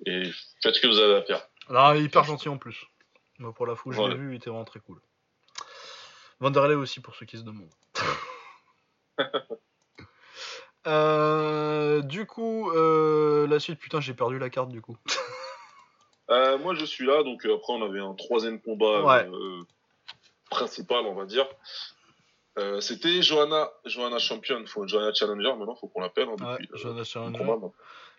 et faites ce que vous avez à faire. Non, il est hyper gentil en plus. Moi, pour la fou, je l'ai vu, il était vraiment très cool. Vanderlei aussi, pour ceux qui se demandent. Euh, du coup, euh, la suite, putain, j'ai perdu la carte du coup. Euh, moi, je suis là. Donc après, on avait un troisième combat Ouais. principal, on va dire. C'était Johanna, Johanna Champion, faut Johanna Challenger. Maintenant, faut qu'on l'appelle. Hein, Ouais, Johanna le Challenger. combat.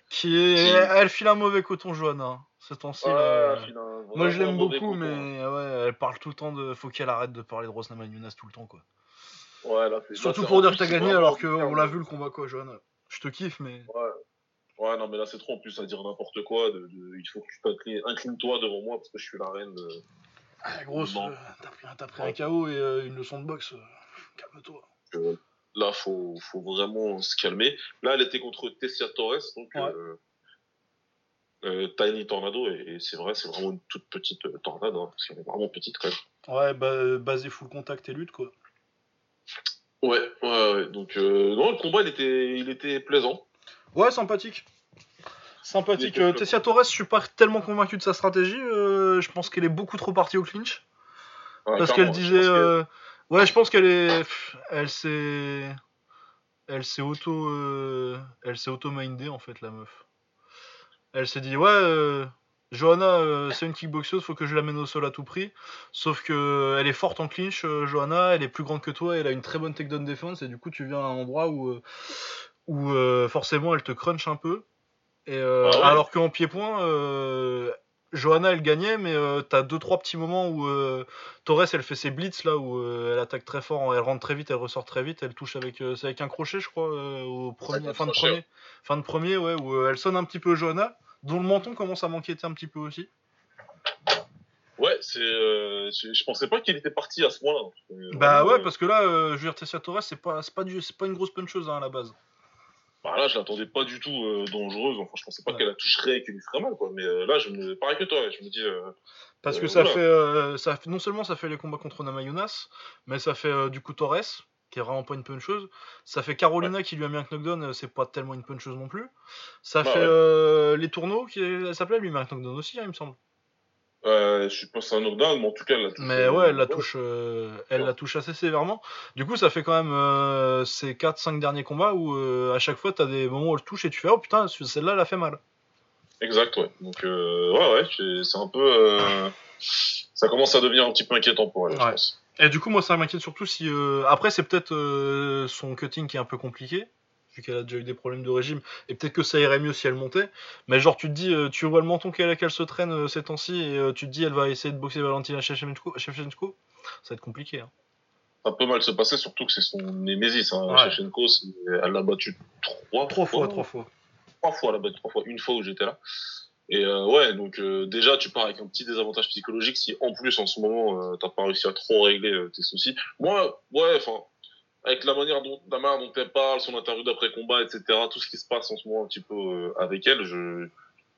Qui est... Qui- Elle file un mauvais coton, Johanna. Ce temps-ci. Ouais, là. elle file un Moi, je l'aime beaucoup, coton, hein. mais ouais, elle parle tout le temps de. Faut qu'elle arrête de parler de Rose Namajunas tout le temps, quoi. Ouais, Surtout pour dire que t'as gagné alors qu'on l'a mais- vu le combat, quoi, Johanna. Je te kiffe, mais. Ouais. Ouais, non, mais là, c'est trop en plus à dire n'importe quoi. De, de- il faut que tu t'inclines, incline-toi devant moi parce que je suis la reine. de- Ah, grosse, Non. euh, t'as pris, pris un KO et euh, une leçon de boxe. euh, Calme-toi. là, faut, faut vraiment se calmer. Là, elle était contre Tessia Torres, donc Ouais. Euh, euh, Tiny Tornado, et, et c'est vrai, c'est vraiment une toute petite euh, tornade, hein, parce qu'elle est vraiment petite quand même. Ouais, bah, basé full contact et lutte, quoi. Ouais, ouais, ouais. Donc, euh, non, le combat, il était, il était plaisant. Ouais, sympathique. Sympathique. Euh. Tessia Torres, je suis pas tellement convaincu de sa stratégie. euh, je pense qu'elle est beaucoup trop partie au clinch. Ouais, Parce qu'elle disait. que- euh, Ouais, je pense qu'elle est. Elle s'est. Elle s'est auto. euh, Elle s'est auto-mindée en fait, la meuf. Elle s'est dit, ouais, euh, Johanna, euh, c'est une kickboxeuse, faut que je l'amène au sol à tout prix. Sauf que euh, elle est forte en clinch, Johanna, elle est plus grande que toi, elle a une très bonne takedown défense, et du coup, tu viens à un endroit où, où forcément elle te crunch un peu. Et, Ah ouais. Alors qu'en pied-point, Johanna elle gagnait, mais euh, t'as deux trois petits moments où euh, Torres elle fait ses blitz là où euh, elle attaque très fort, elle rentre très vite, elle ressort très vite, elle touche avec c'est avec un crochet je crois au premier, fin de premier, fin de premier ouais où elle sonne un petit peu Johanna, dont le menton commence à m'inquiéter un petit peu aussi. Ouais, c'est, euh, je, je pensais pas qu'il était parti à ce moment-là. Euh, Bah ouais parce que là euh, je dire Tessia Torres c'est pas c'est pas du c'est pas une grosse puncheuse hein, à la base. Bah là, je l'attendais pas du tout euh, dangereuse. Enfin, je pensais pas Ouais. qu'elle la toucherait et qu'elle lui ferait mal, quoi. Mais là, je me, pareil que toi, je me dis, Parce que ça voilà. fait, ça fait non seulement ça fait les combats contre Namayunas, mais ça fait du coup Torres, qui est vraiment pas une puncheuse. Ça fait Carolina qui lui a mis un knockdown, euh, c'est pas tellement une puncheuse non plus. Ça Bah fait ouais. euh, les tourneaux, qui elle s'appelait, lui met un knockdown aussi, hein, il me semble. euh, je suis pas c'est un knockdown, mais en tout cas, elle la touche. Mais ouais, elle la touche, euh, elle Ouais. la touche assez sévèrement. Du coup, ça fait quand même ces 4-5 derniers combats où à chaque fois t'as des moments où elle touche et tu fais oh putain, celle-là elle a fait mal. Exact, ouais. Donc, ouais, ouais, c'est un peu. ça commence à devenir un petit peu inquiétant pour elle, je pense. Et du coup, moi, ça m'inquiète surtout si. euh, Après, c'est peut-être euh, son cutting qui est un peu compliqué, vu qu'elle a déjà eu des problèmes de régime, et peut-être que ça irait mieux si elle montait. Mais genre, tu te dis, euh, tu vois le menton qu'elle qu'elle se traîne ces temps-ci, et tu te dis, elle va essayer de boxer Valentina Shevchenko, Shevchenko. ça va être compliqué. hein. Ça peut mal se passer, surtout que c'est son némésis. Hein. Ouais. Shevchenko, elle l'a battu trois, Trois fois, trois fois. trois fois, elle a battu trois fois, une fois où j'étais là. Et euh, ouais, donc euh, déjà tu pars avec un petit désavantage psychologique si en plus en ce moment euh, t'as pas réussi à trop régler euh, tes soucis. Moi, ouais, enfin, avec la manière dont la manière elle parle, son interview d'après combat, etc., tout ce qui se passe en ce moment un petit peu avec elle, je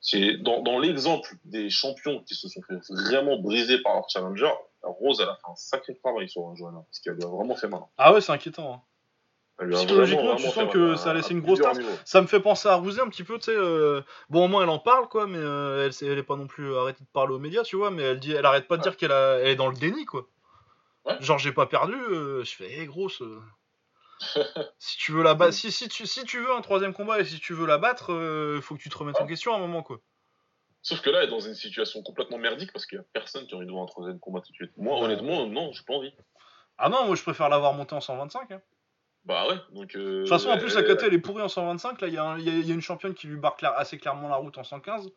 c'est dans, dans l'exemple des champions qui se sont fait vraiment briser par leur challenger, Rose elle a fait un sacré travail sur un Johanna, parce qu'elle lui a vraiment fait mal. Ah ouais, c'est inquiétant. hein. Psychologiquement, vraiment, tu vraiment sens que ça a laissé une grosse trace. Ça me fait penser à Rousey un petit peu, tu sais. euh, Bon, au moins, elle en parle, quoi, mais euh, elle, elle est pas non plus arrêtée de parler aux médias, tu vois, mais elle, dit, elle arrête pas de Ouais. dire qu'elle a- elle est dans le déni, quoi. Ouais. Genre, j'ai pas perdu, euh, je fais, hé, grosse. euh, si tu veux la battre, si, si, tu, si tu veux un troisième combat et si tu veux la battre, faut que tu te remettes en question à un moment, quoi. Sauf que là, elle est dans une situation complètement merdique parce qu'il y a personne qui a envie de voir un troisième combat tout de suite. Moi, Ouais. honnêtement, non, j'ai pas envie. Ah non, moi je préfère l'avoir montée en 125. hein. Bah ouais, donc. euh, De toute façon, en plus, la elle- KT elle est pourrie en 125. Là, il y, a un- y y une championne qui lui barre assez clairement la route en 115.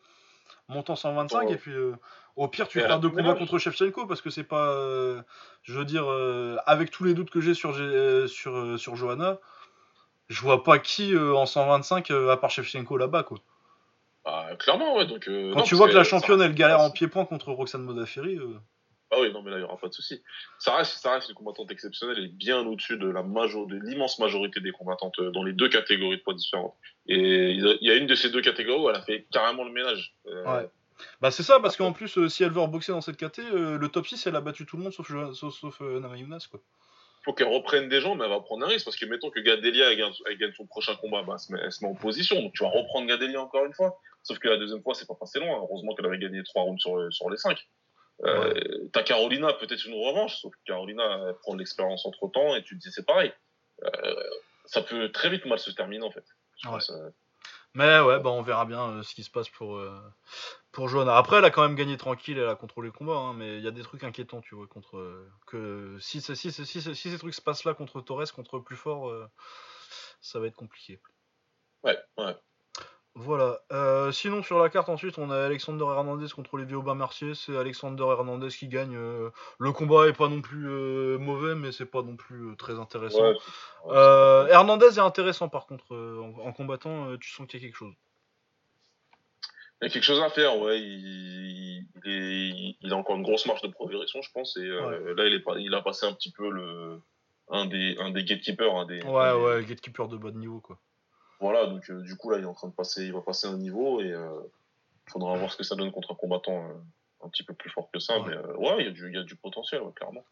Monte en 125, Oh. et puis euh, au pire, tu feras a deux combats contre Shevchenko parce que c'est pas. euh, je veux dire, euh, avec tous les doutes que j'ai sur, euh, sur, euh, sur Johanna, je vois pas qui euh, en 125 euh, à part Shevchenko là-bas, quoi. Bah, clairement, ouais, donc. euh, Quand non, tu vois que la championne elle galère en pied-point contre Roxane Modaferi, euh, Ah oui, non, mais là, il y aura pas de souci. Ça reste, ça reste une combattante exceptionnelle et bien au-dessus de la major... de l'immense majorité des combattantes euh, dans les deux catégories de poids différentes. Et il y a- une de ces deux catégories où elle a fait carrément le ménage. Euh, Ouais. Bah c'est ça, parce qu'en plus, euh, si elle veut reboxer dans cette KT, euh, le top 6, elle a battu tout le monde sauf, sauf, sauf quoi. faut qu'elle reprenne des gens, mais elle va prendre un risque parce que mettons que Gadelia elle gagne, elle gagne son prochain combat, bah, elle, se met, elle se met en position, donc tu vas reprendre Gadelia encore une fois. Sauf que la deuxième fois, c'est pas passé loin. Heureusement qu'elle avait gagné trois rounds sur, sur les cinq. Euh, T'as Carolina, peut-être une revanche, sauf que Carolina elle prend de l'expérience entre temps et tu te dis c'est pareil. Euh, ça peut très vite mal se terminer en fait. Je Ouais. pense, euh, Mais ouais, bah on verra bien ce qui se passe pour, pour Johanna. Après, elle a quand même gagné tranquille, elle a contrôlé le combat, hein, mais il y a des trucs inquiétants, tu vois, contre. que si, si, si, si, si, si ces trucs se passent là contre Torres, contre plus fort, ça va être compliqué. Ouais, ouais. Voilà. Euh, sinon, sur la carte, ensuite, on a Alexander Hernandez contre les Aubin Mercier. C'est Alexander Hernandez qui gagne. Euh, le combat est pas non plus euh, mauvais, mais c'est pas non plus très intéressant. Hernandez est intéressant, par contre, en, combattant, tu sens qu'il y a quelque chose. Il y a quelque chose à faire, ouais. Il, il, a encore une grosse marge de progression, je pense. Et là, il, est, il a passé un petit peu le, un, des, un des gatekeepers. Un des, ouais, ouais, gatekeeper de bas de niveau, quoi. Voilà, donc euh, du coup là il est en train de passer, il va passer un niveau et il euh, faudra voir ce que ça donne contre un combattant euh, un petit peu plus fort que ça. Mais ouais, il y, a du, y a du potentiel, clairement.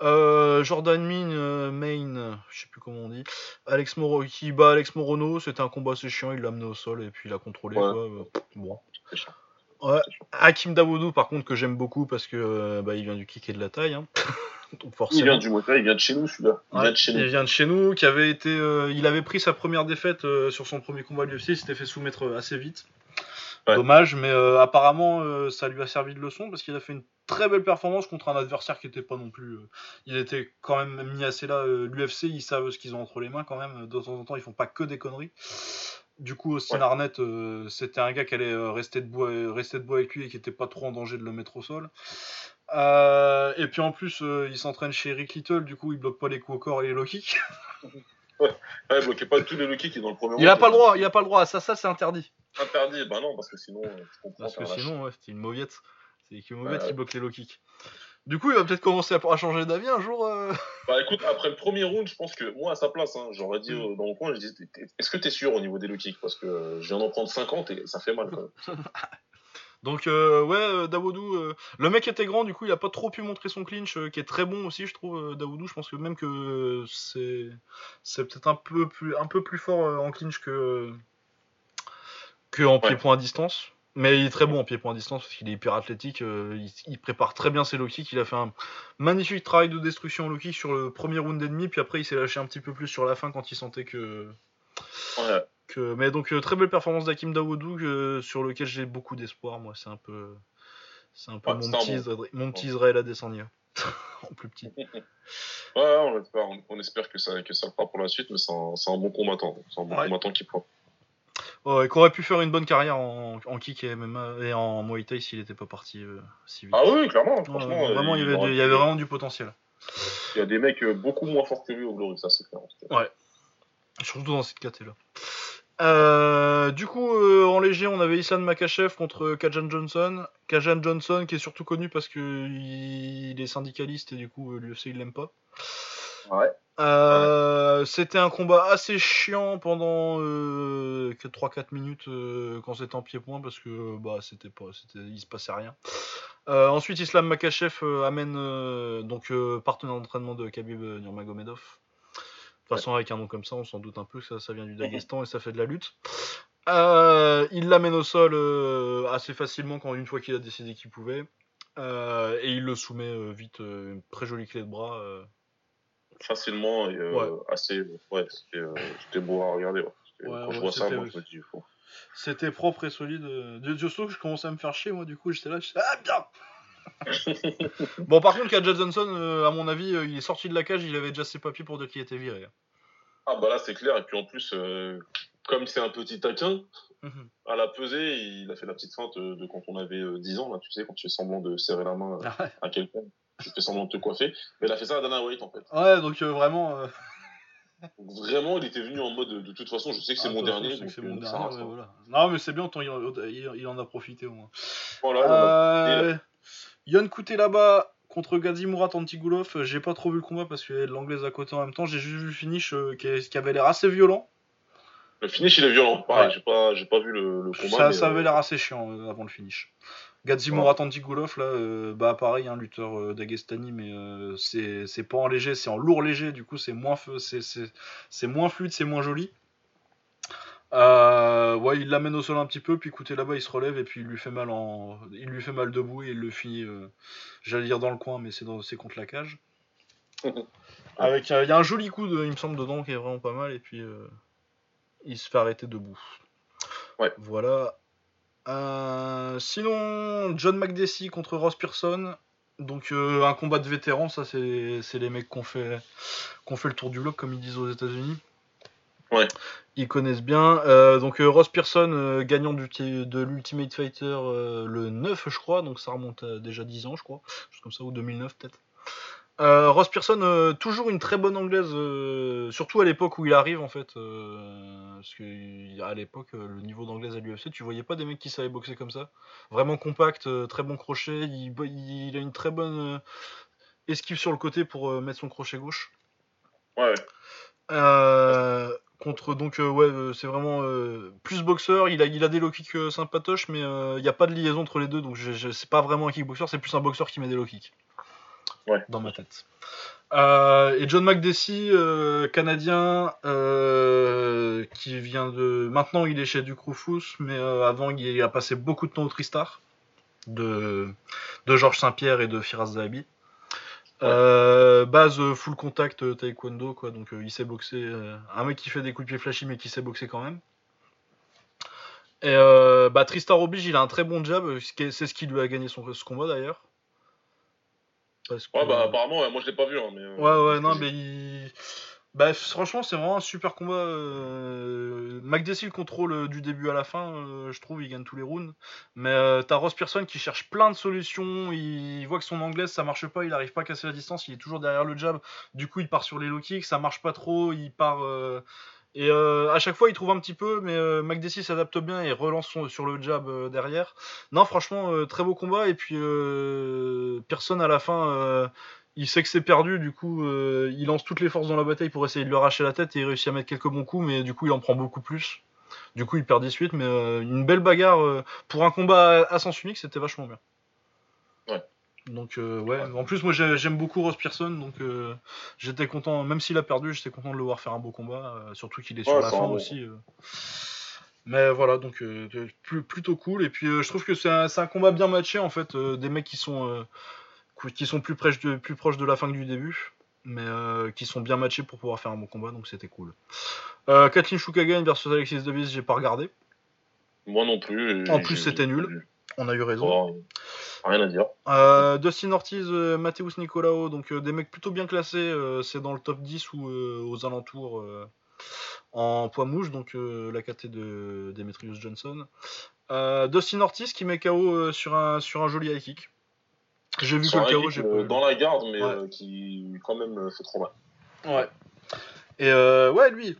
Jordan Min, Main, je sais plus comment on dit. Alex Moro, qui bat Alex Morono, c'était un combat assez chiant, il l'a amené au sol et puis il a contrôlé. Bon. Ouais. Hakim Dawoudou, par contre, que j'aime beaucoup parce que bah, il vient du kick et de la taille. Hein. Il vient du il vient de chez nous celui-là. Il, vient de chez nous. il vient de chez nous, qui avait été, euh, il avait pris sa première défaite euh, sur son premier combat de l'UFC, il s'était fait soumettre euh, assez vite. Dommage, mais apparemment ça lui a servi de leçon parce qu'il a fait une très belle performance contre un adversaire qui était pas non plus. il était quand même mis assez là. L'UFC, ils savent ce qu'ils ont entre les mains quand même. De temps en temps, ils font pas que des conneries. Du coup, Austin Arnett, c'était un gars qui allait rester debout, rester debout avec lui et qui était pas trop en danger de le mettre au sol. Euh, et puis en plus, euh, il s'entraîne chez Rick Little, du coup, il bloque pas les coups au corps et les low kicks. ouais, il bloquait pas tous les low kicks dans le premier Il a pas le droit, il a pas le droit, ça, ça c'est interdit. Interdit, bah non, parce que sinon, je comprends. Parce que sinon, ouais, c'est une mauviette. C'est une mauviette qui bloque les low kicks. Du coup, il va peut-être commencer à, changer d'avis un jour. Euh. Bah écoute, après le premier round, je pense que moi à sa place, hein, j'aurais dit mm. dans le coin, je dis, est-ce que t'es sûr au niveau des low kicks? Parce que je viens d'en prendre 50 et ça fait mal. Quand Donc euh, ouais, euh, Dawoudou, euh, le mec était grand, du coup il a pas trop pu montrer son clinch, qui est très bon aussi, je trouve. Dawoudou, je pense que même que c'est c'est peut-être un peu plus un peu plus fort en clinch que que en pied-point à distance. Mais il est très bon en pied-point à distance parce qu'il est hyper athlétique. il, prépare très bien ses low kicks. Il a fait un magnifique travail de destruction low kick sur le premier round ennemi. Puis après, il s'est lâché un petit peu plus sur la fin quand il sentait que. Ouais mais donc euh, très belle performance d'Akim Dawoudou euh, sur lequel j'ai beaucoup d'espoir. Moi, c'est un peu, c'est un peu mon, petit mon, petit Israël Adesanya en plus petit. ouais, on espère, on, espère, que ça, que ça le fera pour la suite, mais c'est un, bon combattant. C'est un bon combattant qui prend. Ouais, qui aurait pu faire une bonne carrière en, en kick et, et en Muay Thai s'il n'était pas parti euh, si vite. Ah oui, clairement, franchement. vraiment, il y avait, il y avait vraiment du potentiel. Il y a des mecs beaucoup moins forts que lui au Glory, ça c'est clair. Ouais. Surtout dans cette catégorie là. Euh, du coup, euh, en léger, on avait Islan Makachev contre Kajan Johnson. Kajan Johnson, qui est surtout connu parce qu'il est syndicaliste et du coup, l'UFC il l'aime pas. Ouais. Euh, c'était un combat assez chiant pendant 3-4 minutes quand c'était en pied-point parce que bah c'était pas, c'était, il se passait rien. ensuite, Islam Makachev amène donc partenaire d'entraînement de Khabib Nurmagomedov. De toute façon, avec un nom comme ça, on s'en doute un peu que ça, vient du Daghestan et ça fait de la lutte. Euh, il l'amène au sol euh, assez facilement quand une fois qu'il a décidé qu'il pouvait. Euh, et il le soumet vite, une très jolie clé de bras. Facilement et assez. Ouais, c'était beau à regarder. quand je vois ça, moi, je me dis, C'était propre et solide. Dieu que je commençais à me faire chier, moi, du coup, j'étais là, je ah bien bon, par contre, Kaja Johnson, euh, à mon avis, euh, il est sorti de la cage, il avait déjà ses papiers pour dire qu'il était viré. Ah, bah là, c'est clair. Et puis en plus, euh, comme c'est un petit taquin, mhm. à la pesée, il a fait la petite feinte de quand on avait 10 ans, là, tu sais, quand tu fais semblant de serrer la main ah à quelqu'un. Tu fais semblant de te coiffer. Mais il a fait ça à Dana White, en fait. Ouais, donc vraiment. Vraiment, il était venu en mode de toute façon, je sais que c'est ah, mon dernier. Donc, mon dernier voilà. Non, mais c'est bien, il, en a profité au moins. Voilà. Yann Kouté là-bas contre Gazimurat Antigulov, euh, j'ai pas trop vu le combat parce qu'il y avait de l'anglaise à côté en même temps. J'ai juste vu le finish euh, qui, avait l'air assez violent. Le finish il est violent, pareil, j'ai pas, pas vu le, combat. Ça, avait euh, l'air assez chiant avant le finish. Gazimurat Antigulov, là, bah pareil, un lutteur d'Agestani, mais c'est pas en léger, c'est en lourd léger, du coup c'est moins, c'est moins fluide, c'est moins joli. Euh, ouais, il l'amène au sol un petit peu, puis écoutez là-bas, il se relève et puis il lui fait mal en, il lui fait mal debout et il le finit, euh, j'allais dire dans le coin, mais c'est dans... c'est contre la cage. Avec, euh, il y a un joli coup, de, il me semble dedans qui est vraiment pas mal et puis il se fait arrêter debout. Ouais. Voilà. sinon, John McDessie contre Ross Pearson. Donc un combat de vétérans, ça c'est les mecs qui ont fait, fait le tour du bloc comme ils disent aux États-Unis. Ouais. Ils connaissent bien. Euh, donc Ross Pearson, gagnant du de l'Ultimate Fighter le 9, je crois. Donc ça remonte à déjà 10 ans, je crois. Juste comme ça, ou 2009 peut-être. Euh, Ross Pearson, euh, toujours une très bonne anglaise, euh, surtout à l'époque où il arrive en fait. parce que à l'époque, le niveau d'anglaise à l'UFC, tu voyais pas des mecs qui savaient boxer comme ça. Vraiment compact, très bon crochet. Il, a une très bonne esquive sur le côté pour mettre son crochet gauche. Ouais. Contre donc ouais, c'est vraiment plus boxeur. Il a, il a des low kicks sympatoches, mais il n'y a pas de liaison entre les deux, donc c'est pas vraiment un kickboxer, c'est plus un boxeur qui met des low kicks dans ma tête. Euh, et John McDessie, euh, canadien, euh, qui vient de. Maintenant, il est chez Ducrofus, mais avant, il a passé beaucoup de temps au Tristar de, de Georges Saint-Pierre et de Firas Zahabi. Base full contact taekwondo, quoi. Donc, il sait boxer. un mec qui fait des coups de pied flashy, mais qui sait boxer quand même. Et bah, Tristar oblige, il a un très bon jab. C'est ce qui lui a gagné son, ce combat d'ailleurs. Ouais, bah apparemment, moi je l'ai pas vu. Hein, mais, euh, ouais, ouais, non, mais il... Bah, franchement, c'est vraiment un super combat. Euh... le contrôle euh, du début à la fin, euh, je trouve, il gagne tous les rounds. Mais t'as Ross Pearson qui cherche plein de solutions. Il voit que son anglaise ça marche pas, il arrive pas à casser la distance, il est toujours derrière le jab. Du coup, il part sur les low kicks, ça marche pas trop, il part. Et euh, à chaque fois, il trouve un petit peu, mais euh, McDessie s'adapte bien et relance sur le jab euh, derrière. Non, franchement, euh, très beau combat. Et puis, personne à la fin, il sait que c'est perdu. Du coup, il lance toutes les forces dans la bataille pour essayer de lui arracher la tête et il réussit à mettre quelques bons coups, mais du coup, il en prend beaucoup plus. Du coup, il perd 18, mais une belle bagarre pour un combat à sens unique, c'était vachement bien. Donc euh, ouais, en plus moi j'aime beaucoup Ross Pearson, donc euh, j'étais content, même s'il a perdu, j'étais content de le voir faire un beau combat, euh, surtout qu'il est sur la fin aussi. Mais voilà, donc plutôt cool. Et puis je trouve que c'est un, combat bien matché en fait, des mecs qui sont qui sont plus proches de plus proches de la fin que du début, mais qui sont bien matchés pour pouvoir faire un bon combat, donc c'était cool. Kathleen Shukagan versus Alexis Davis, j'ai pas regardé. Moi non plus. En plus c'était nul. On a eu raison. Rien à dire. Euh, Dustin Ortiz, euh, Mateus Nicolao, donc euh, des mecs plutôt bien classés. c'est dans le top 10 ou aux alentours en poids mouche, donc la KT de Demetrius Johnson. Dustin Ortiz qui met KO sur, un, sur un joli high kick. J'ai vu que le KO, j'ai pas. Dans la garde, mais qui quand même fait trop mal. Ouais. Et ouais, lui,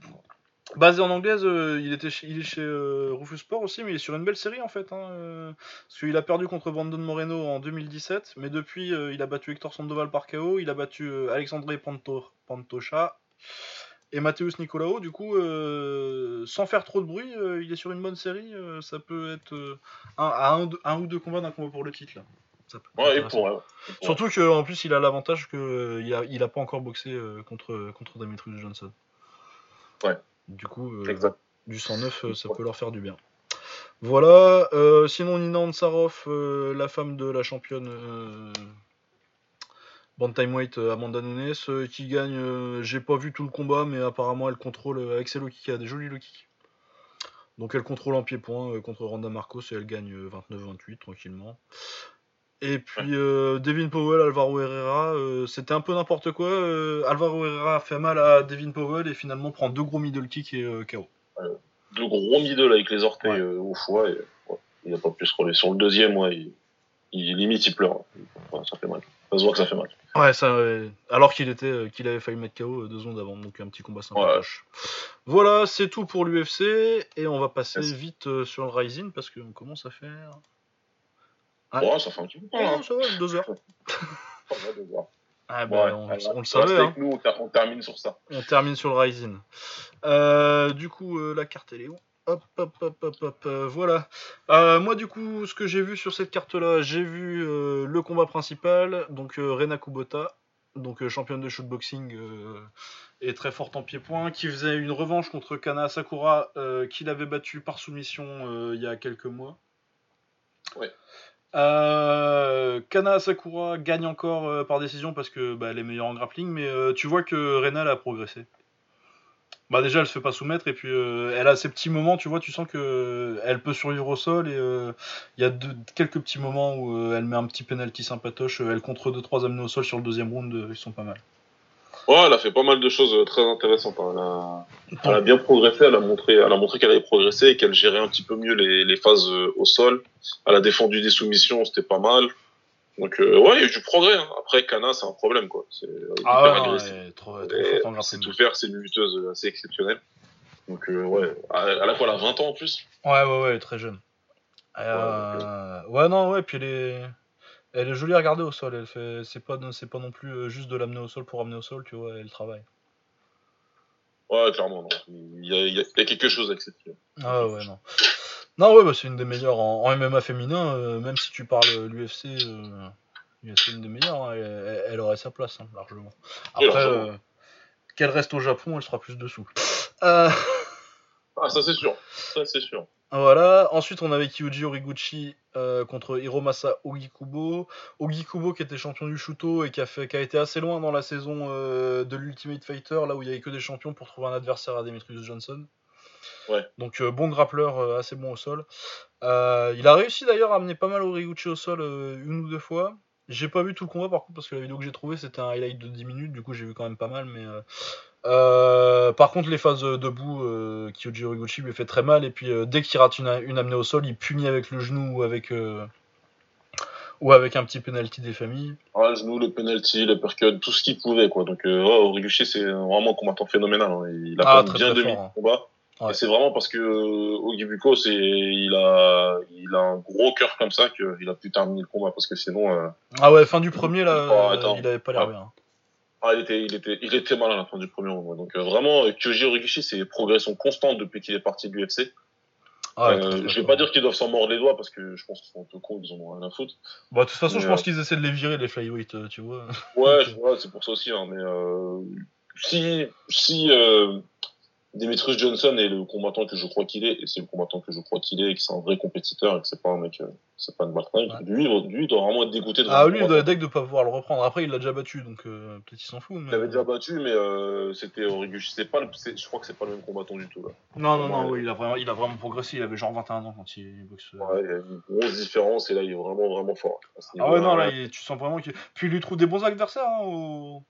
Basé en anglaise, euh, il, était il est chez euh, Rufus Sport aussi, mais il est sur une belle série en fait. Hein, euh, parce qu'il a perdu contre Brandon Moreno en 2017, mais depuis il a battu Hector Sandoval par KO, il a battu Alexandre Panto, Pantocha et Mateus Nicolao. Du coup, sans faire trop de bruit, il est sur une bonne série. ça peut être un, un, ou deux combats d'un combat pour le titre là. Ouais, Surtout qu'en plus il a l'avantage qu'il a, il a pas encore boxé contre, contre Demetrius Johnson. Ouais. Du coup, euh, du 109, euh, ça peut leur faire du bien. Voilà. Euh, sinon, Nina Ansarov, la femme de la championne Bantamweight Amanda Nunes, qui gagne. J'ai pas vu tout le combat, mais apparemment, elle contrôle avec ses low kicks, elle a des jolis low kicks. Donc, elle contrôle en pied-point contre Randa Marcos et elle gagne 29-28 tranquillement. Et puis euh, Devin Powell, Alvaro Herrera, euh, c'était un peu n'importe quoi. Euh, Alvaro Herrera fait mal à Devin Powell et finalement prend deux gros middle kicks et KO. deux gros middle avec les orteils au foie. Et, il n'a pas pu scroller. Sur le deuxième, ouais, il, limite il pleure. ça fait mal. Ça se voit que ça fait mal. Ouais, ça, alors qu'il était, qu'il avait failli mettre KO deux secondes avant, donc un petit combat sympa. Voilà, c'est tout pour l'UFC et on va passer vite sur le Rising parce qu'on commence à faire Ouais, ça fait un petit peu. Hein. ça va, deux heures. deux heures. Ah bah, on, le savait. Hein. Nous, on, termine sur ça. On termine sur le Rising. Euh, du coup, euh, la carte, elle est où? Hop, hop, hop, hop, hop, euh, voilà. moi, du coup, ce que j'ai vu sur cette carte-là, j'ai vu le combat principal, donc Rena Kubota, donc championne de shootboxing et très forte en pied-point, qui faisait une revanche contre Kana Sakura, qui l'avait battu par soumission il y a quelques mois. Ouais. Euh, Kana Sakura gagne encore euh, par décision parce que bah, elle est meilleure en grappling, mais euh, tu vois que Renal a progressé. Bah déjà elle se fait pas soumettre et puis elle a ses petits moments, tu vois, tu sens que elle peut survivre au sol et il y a quelques petits moments où elle met un petit penalty sympatoche, elle contre 2-3 amenés au sol sur le deuxième round, ils sont pas mal. Ouais, elle a fait pas mal de choses euh, très intéressantes. hein. Elle, a... elle a bien progressé, elle a montré, elle a montré qu'elle avait progressé et qu'elle gérait un petit peu mieux les, les phases euh, au sol. Elle a défendu des soumissions, c'était pas mal. Donc euh, ouais, il y a eu du progrès. hein. Après, Kana, c'est un problème quoi. C'est Ah ouais, est trop, trop c'est tout faire, c'est une lutteuse assez exceptionnelle. Donc euh, ouais, à, à la fois elle a 20 ans en plus. Ouais, ouais, ouais, elle est très jeune. Euh, ouais, non, ouais, puis elle est, elle est jolie à regarder au sol. Elle fait, c'est pas, c'est pas non plus euh, juste de l'amener au sol pour amener au sol, tu vois, elle travaille. Ouais, clairement, non. Il y a, il y quelque chose avec cette fille. Ah ouais, non. Non, ouais, bah, c'est une des meilleures en, en MMA féminin, euh, même si tu parles euh, l'UFC, euh, c'est une des meilleures, hein, elle, aurait sa place, hein, largement. Après, euh, qu'elle reste au Japon, elle sera plus dessous. Ah, ça c'est sûr. Ça c'est sûr. Voilà, ensuite on avait Kyoji Origuchi euh, contre Hiromasa Ogikubo. Ogikubo qui était champion du Shuto et qui a, fait, qui a été assez loin dans la saison euh, de l'Ultimate Fighter, là où il y avait que des champions pour trouver un adversaire à Demetrius Johnson. Ouais. Donc euh, bon grappleur, assez bon au sol. Il a réussi d'ailleurs à amener pas mal Origuchi au sol une ou deux fois. J'ai pas vu tout le combat par contre parce que la vidéo que j'ai trouvée c'était un highlight de 10 minutes, du coup j'ai vu quand même pas mal. Mais euh, par contre les phases euh, debout, euh, Kyoji Origuchi lui fait très mal et puis euh, dès qu'il rate une, une amenée au sol, il punit avec le genou ou avec ou avec un petit penalty des familles. Ah, le genou, le penalty, le percut, tout ce qu'il pouvait, quoi. Donc, Origuchi, c'est vraiment un combattant phénoménal. hein. Il a Ah, très, bien fort, hein. le combat. Ouais. Et c'est vraiment parce que Ogibuko, c'est, il a, il a un gros cœur comme ça qu'il a pu terminer le combat parce que sinon, Ah ouais, fin du premier là, Oh, attends. il avait pas l'air bien. Ah, il était, il était, il était mal à la fin du premier round. Donc, euh, vraiment, euh, Kyoji Origuchi, c'est progression constante depuis qu'il est parti de l'UFC. Ah ouais, Euh, je vais pas dire qu'ils doivent s'en mordre les doigts parce que je pense qu'ils sont un peu cons, ils en ont rien à foutre. Bah, de toute façon, je pense qu'ils essaient de les virer les flyweight, tu vois. Ouais, je- c'est pour ça aussi. Hein, mais si, si Demetrius Johnson est le combattant que je crois qu'il est, et c'est le combattant que je crois qu'il est, et que c'est un vrai compétiteur, et que c'est pas un mec, euh, c'est pas une Ouais. lui, il- lui, il doit vraiment être dégoûté de Ah, lui, il doit deck de pas pouvoir le reprendre. Après, il l'a déjà battu, donc euh, peut-être il s'en fout. Mais... Il l'avait déjà battu, mais euh, c'était. C'est pas, le- je crois que c'est pas le même combattant du tout là. Non, non, non, Ouais. il, a vraiment, il a vraiment progressé. Il avait genre 21 ans quand il boxe. Ouais, il y a une grosse différence, et là, il est vraiment, vraiment fort. ce Ah ouais, non, là, il- tu sens vraiment qu'il. Puis il lui trouve des bons adversaires hein, au...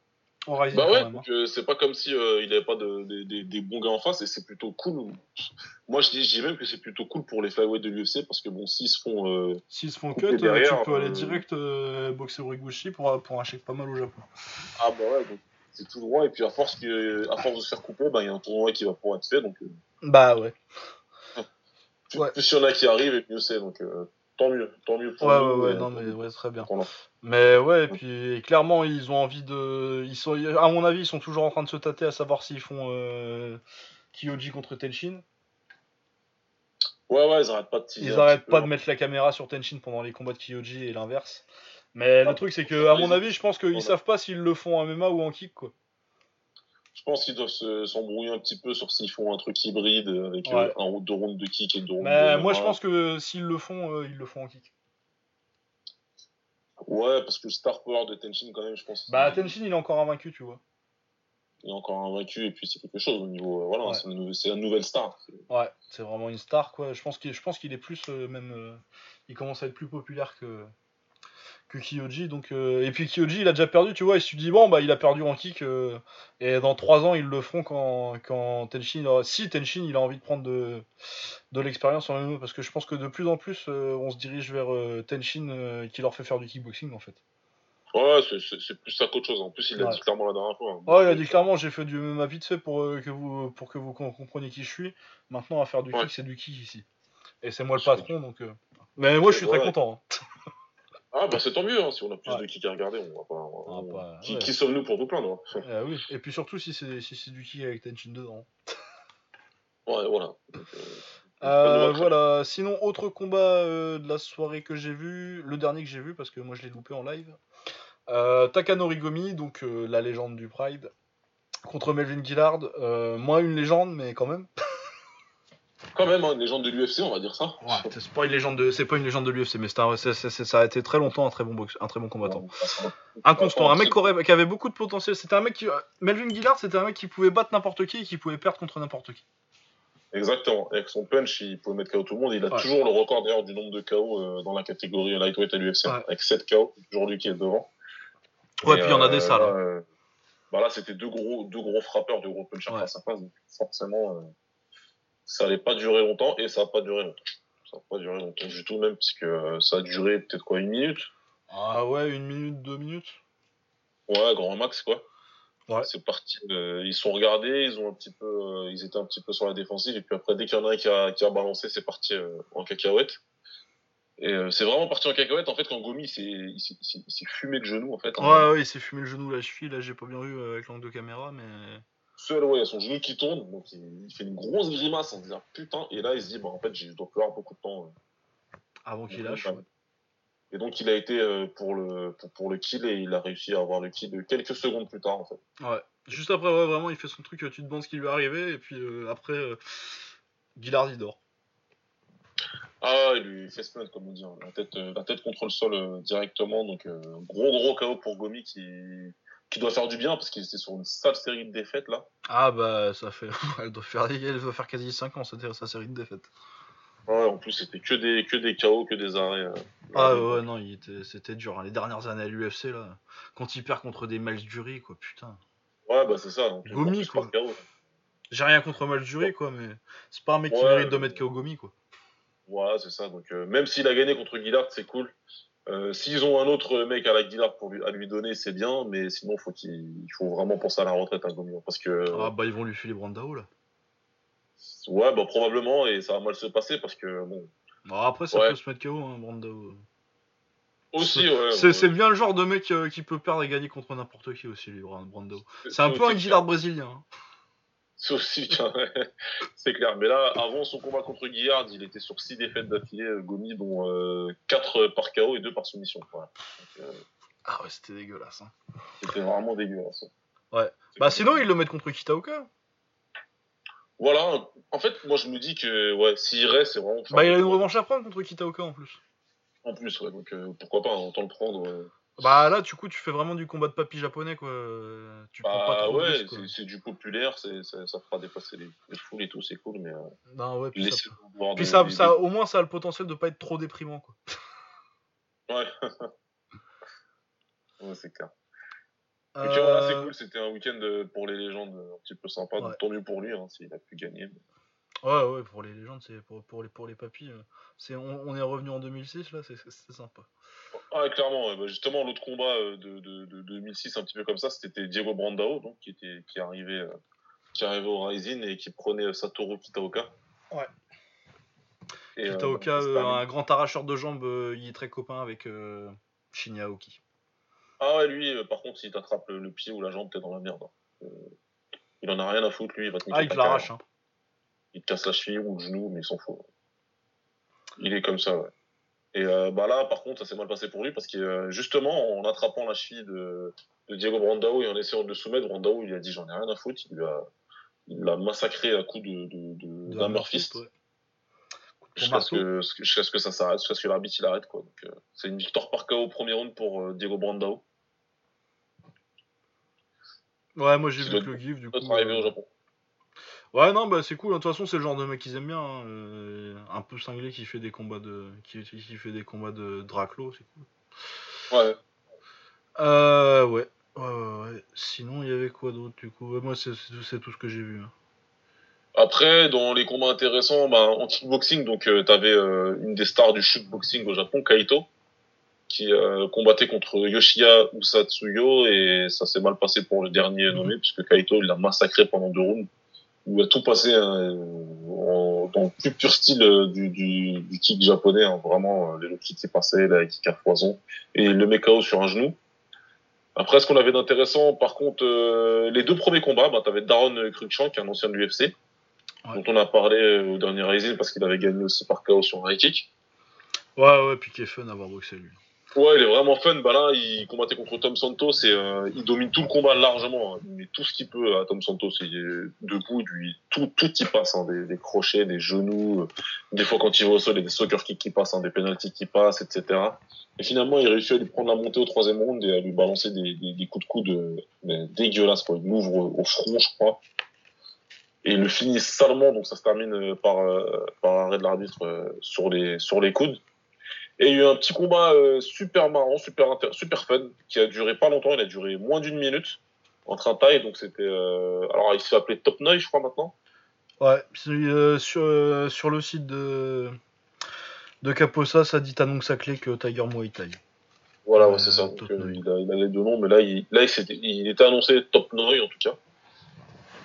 au Rising Bah quand ouais, même. hein. donc euh, c'est pas comme si euh, il avait pas de, des- bons gars en face et c'est plutôt cool. Moi je dis, je dis même que c'est plutôt cool pour les flyweight de l'UFC parce que bon s'ils se font euh, S'ils se font cut, euh, derrière, tu peux aller euh, direct euh, boxer Origuchi pour, pour un chèque pas mal au Japon. ah bah ouais donc c'est tout droit et puis à force que à force de se faire couper bah il y a un tournoi qui va pouvoir être fait donc euh, Bah ouais. plus, Ouais. plus il y en a qui arrivent et mieux c'est donc euh, tant mieux tant mieux pour Ouais, nous, ouais, ouais, et non, mais ouais, très bien. Mais ouais, et puis clairement, ils ont envie de. Ils sont, à mon avis, ils sont toujours en train de se tâter à savoir s'ils font euh, Kyoji contre Tenshin. ouais ouais ils arrêtent pas de Ils arrêtent pas peu. de mettre la caméra sur Tenshin pendant les combats de Kyoji et l'inverse. Mais Ah, le truc, c'est que, à mon avis, je pense qu'ils savent pas s'ils le font en MMA ou en kick, quoi. Je pense qu'ils doivent se- s'embrouiller un petit peu sur s'ils font un truc hybride avec Ouais. euh, un round de round de kick et deux rounds de moi, je pense que s'ils le font, euh, ils le font en kick. ouais parce que le star power de Tenshin quand même je pense Bah, Tenshin, il est encore invaincu, tu vois. il est encore invaincu et puis c'est quelque chose au niveau euh, voilà Ouais. c'est, une la nouvelle star Ouais, c'est vraiment une star, quoi. Je pense qu'il, est plus, même, il commence à être plus populaire que que Kyoji. Donc, euh, et puis Kyoji, il a déjà perdu, tu vois. Il se dit bon, bah, il a perdu en kick. euh, et dans 3 ans, ils le feront quand quand Tenshin, aura- si Tenshin, il a envie de prendre de de l'expérience en MMA, parce que je pense que de plus en plus, euh, on se dirige vers euh, Tenshin euh, qui leur fait faire du kickboxing, en fait. ouais c'est, plus ça qu'autre chose en plus il l'a Ouais. dit clairement la dernière fois hein. Oh, il a dit clairement, j'ai fait du MMA vite fait pour euh, que vous pour que vous com- compreniez qui je suis. Maintenant, à faire du Ouais. kick, c'est du kick ici. Et c'est moi le patron, donc. euh, Mais moi, je suis très Ouais. content. hein. ah bah c'est tant mieux hein, si on a plus Ouais. de kick à regarder on va pas, On va pas- qui, ouais. qui sommes-nous pour tout plaindre hein Euh, oui. Et puis surtout si c'est si c'est du kick avec Tenshin dedans. ouais voilà Donc, euh, Euh, voilà. Sinon, autre combat euh, de la soirée que j'ai vu, le dernier que j'ai vu parce que moi je l'ai loupé en live. Euh, Takanori Gomi, donc la légende du Pride, contre Melvin Gillard. Moins une légende, mais quand même. quand même hein, une légende de l'UFC on va dire ça Ouais, c'est pas une légende de, c'est pas une légende de l'UFC, mais un- ça a été très longtemps un très bon box, un très bon combattant. Inconstant, un mec qui, aurait- qui avait beaucoup de potentiel. C'était un mec qui, Melvin Gillard, c'était un mec qui pouvait battre n'importe qui et qui pouvait perdre contre n'importe qui. exactement avec son punch il pouvait mettre KO tout le monde il a Ouais. toujours le record d'ailleurs du nombre de KO euh, dans la catégorie lightweight à l'UFC Ouais. avec 7 KO toujours lui qui est devant Ouais, puis il y en a des euh, salles. hein. euh, bah là, c'était deux gros, deux gros frappeurs, deux gros punchers face à face. Donc forcément, euh, ça allait pas durer longtemps et ça a pas duré longtemps. Ça a pas duré longtemps du tout même, puisque ça a duré peut-être quoi, une minute? Ah ouais, une minute, deux minutes? Ouais, grand max, quoi. Ouais. C'est parti. Euh, ils sont regardés, ils ont un petit peu, euh, ils étaient un petit peu sur la défensive, et puis après, dès qu'il y en a un qui a, qui a balancé, c'est parti euh, en cacahuète. Et c'est vraiment parti en cacahuète, en fait, quand Gomi il s'est fumé le genou, en fait. Ouais, ouais, il s'est fumé le genou, la cheville, là, j'ai pas bien vu avec l'angle de caméra, mais. Ouais, il y a son genou qui tourne, donc il, fait une grosse grimace en disant putain, et là, il se dit, bah, en fait, je dois plus avoir beaucoup de temps. Avant qu'il lâche. Et donc il a été euh, pour le pour, le kill et il a réussi à avoir le kill quelques secondes plus tard en fait. Ouais. Juste après ouais, vraiment il fait son truc, tu te demandes ce qui lui est arrivé et puis euh, après euh, Guillard il dort. Ah il lui fait semaine comme on dit, hein. la tête la tête contre le sol directement donc gros gros KO pour Gomi qui qui doit faire du bien parce qu'il était sur une sale série de défaites là. Ah bah ça fait elle doit faire elle doit faire quasi 5 ans cette sa série de défaites. Ouais, en plus, c'était que des, que des KO, que des arrêts. Euh, ah ouais, non, c'était dur. Hein. Les dernières années à l'UFC, là, quand il perd contre des Miles Jury, quoi, putain. Ouais, bah c'est ça. Gomi, quoi. J'ai rien contre Miles Jury, quoi, mais c'est pas un mec qui mérite de mettre KO Gomi, quoi. Ouais, c'est ça. Donc, euh, même s'il a gagné contre Guillard, c'est cool. Euh, S'ils ont un autre mec à la Guillard pour lui, à lui donner, c'est bien, mais sinon, faut il faut vraiment penser à la retraite. Hein, parce que... Ah bah, ils vont lui filer Brandao, là. Ouais, bah probablement, et ça va mal se passer parce que bon. Bon, après, ça peut se mettre KO, hein, Brando. Aussi, ouais. C'est bien le genre de mec euh, qui peut perdre et gagner contre n'importe qui aussi, lui, Brando. C'est un peu un Guillard brésilien. Hein. C'est aussi, c'est clair. Mais là, avant son combat contre Guillard, il était sur 6 défaites d'affilée, euh, Gomi, dont 4 euh, par KO et 2 par soumission. ah ouais, c'était dégueulasse. Hein. C'était vraiment dégueulasse. Ouais. Bah sinon, ils le mettent contre Kitaoka. Voilà, en fait, moi je me dis que ouais, s'il reste, c'est vraiment. Bah, il a une revanche à prendre contre Kitaoka en plus. En plus, ouais, donc euh, pourquoi pas, autant le prendre. Bah là, du coup, tu fais vraiment du combat de papy japonais, quoi. Tu prends pas bah, trop ouais, c'est du populaire, ça, ça fera dépasser les, les, foules et tout, c'est cool, mais. Euh, non, ouais, puis, ça, puis ça, ça, au moins, ça a le potentiel de pas être trop déprimant, quoi. ouais. ouais, c'est clair. Donc voilà, c'est euh, cool, c'était un week-end euh, pour les légendes un petit peu sympa, donc tant mieux pour lui hein, s'il a pu gagner. Ouais, ouais, pour les légendes, c'est pour, pour, les, pour les papis. Euh, c'est, on, est revenu en 2006, là, c'est, sympa. Ouais, clairement, bah, justement, l'autre combat de, de, de, 2006, un petit peu comme ça, c'était Diego Brandao, donc, qui, était, qui, arrivait, qui arrivait au Rising et qui prenait Satoru Kitaoka. Ouais. Kitaoka, un grand arracheur de jambes, il est très copain avec Shinya Aoki. Ah ouais, lui, euh, par contre, s'il t'attrape le, pied ou la jambe, t'es dans la merde. Hein. Euh, il en a rien à foutre, lui, il va te Ah, il te l'arrache. Hein. Il te casse la cheville ou le genou, mais il s'en fout. Il est comme ça, ouais. Et euh, bah là, par contre, ça s'est mal passé pour lui parce que justement, en attrapant la cheville de, Diego Brandao et en essayant de le soumettre, Brandao, il a dit j'en ai rien à foutre. Il l'a il massacré à coup de, de, d'un Murphist. Jusqu'à ce, que, ce que ça s'arrête, jusqu'à ce que l'arbitre il arrête. Quoi. c'est une victoire par KO au premier round pour Diego Brandao. Ouais, moi j'ai vu que le GIF du coup. au Japon. Ouais, non, bah c'est cool. De toute façon, c'est le genre de mec qu'ils aiment bien. Hein. Euh, un peu cinglé qui fait des combats de, qui, qui fait des combats de Draclo, c'est cool. Ouais. Euh, ouais. Ouais, ouais, Sinon, il y avait quoi d'autre du coup? Moi, c'est tout ce que j'ai vu. Hein. Après, dans les combats intéressants, bah, en kickboxing, donc euh, t'avais euh, une des stars du shootboxing au Japon, Kaito, qui euh, combattait contre Yoshiya Usatsuyo et ça s'est mal passé pour le dernier mhm. nommé puisque Kaito il l'a massacré pendant deux rounds où il a tout passé hein, dans le plus pur style euh, du, du, du kick japonais hein, vraiment euh, les kicks s'est passé la kick à foison et le met KO sur un genou. Après ce qu'on avait d'intéressant par contre les deux premiers combats bah, t'avais Daron Cruikshank qui est un ancien de l'UFC dont on a parlé au dernier Rising parce qu'il avait gagné aussi par KO sur un high kick. Ouais ouais puis qui est fun d'avoir boxé lui Ouais, il est vraiment fun. Bah là, il combattait contre Tom Santos et euh, il domine tout le combat largement. Hein. Il met tout ce qu'il peut à Tom Santos. Il est debout, lui, tout, tout y passe. Hein. Des, crochets, des genoux. Euh, des fois, quand il va au sol, il y a des soccer kicks qui passent, hein, des penalties qui passent, etc. Et finalement, il réussit à lui prendre la montée au troisième round et à lui balancer des, des, coups de coude euh, dégueulasses. Quoi. Il l'ouvre au front, je crois. Et il le finit salement. Donc ça se termine par, par arrêt de l'arbitre sur, les, sur les coudes. Et il y a eu un petit combat euh, super marrant, super, super fun, qui a duré pas longtemps, il a duré moins d'une minute. entre un taille, donc c'était. euh, Alors, il s'est appelé Top Noy, je crois, maintenant. Ouais, euh, sur, sur le site de, de Caposa, ça dit Tanong Saclay que Tiger Muay Thai. Voilà, ouais, c'est ça. Donc, il, a, il a les deux noms, mais là, il, là il, était annoncé Top Noy, en tout cas.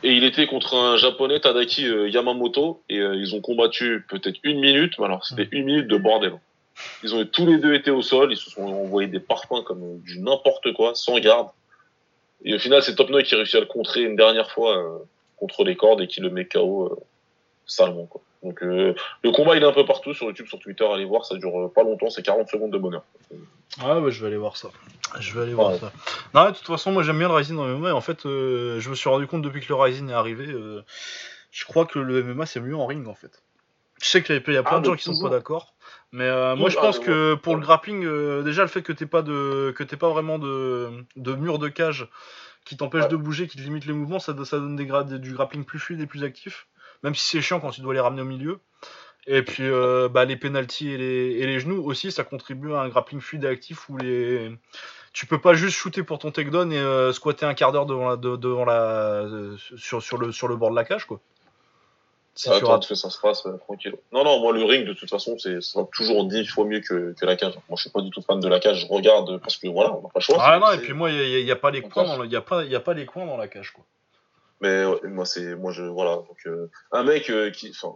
Et il était contre un japonais, Tadaki Yamamoto, et ils ont combattu peut-être une minute, mais alors c'était une minute de bordel. Ils ont tous les deux été au sol, ils se sont envoyés des parfums comme du n'importe quoi, sans garde. Et au final, c'est Top Noy qui réussit à le contrer une dernière fois euh, contre les cordes et qui le met KO euh, salement. Quoi. Donc euh, le combat, il est un peu partout sur YouTube, sur Twitter, allez voir, ça dure euh, pas longtemps, c'est 40 secondes de bonheur. Ah bah je vais aller voir ça. Je vais aller voir Ouais. ça. Non, de toute façon, moi j'aime bien le Rising dans le MMA. En fait, je me suis rendu compte depuis que le Rising est arrivé, je crois que le MMA c'est mieux en ring en fait. Je sais qu'il y a plein Ah, de gens mais qui sont toujours. pas d'accord, mais euh, moi je Ah, pense que pour le grappling, euh, déjà le fait que t'aies pas de, que t'aies pas vraiment de, de mur de cage qui t'empêche Ouais. de bouger, qui te limite les mouvements, ça, ça donne des grades, du grappling plus fluide et plus actif. Même si c'est chiant quand tu dois les ramener au milieu. Et puis euh, bah, les penalties et les, et les genoux aussi, ça contribue à un grappling fluide et actif où les tu peux pas juste shooter pour ton takedown et euh, squatter un quart d'heure devant la, de- devant la euh, sur, sur le sur le bord de la cage quoi. Que ça se passe euh, tranquille. Non, non, moi le ring de toute façon, c'est ça toujours dix fois mieux que, que la cage. Moi, je suis pas du tout fan de la cage. Je regarde parce que voilà, on n'a pas le choix. Ah non et puis moi il y, a- pas les coins dans le- y a pas y a pas les coins dans la cage quoi. Mais ouais, moi, c'est moi je voilà. Donc euh, un mec euh, qui, enfin,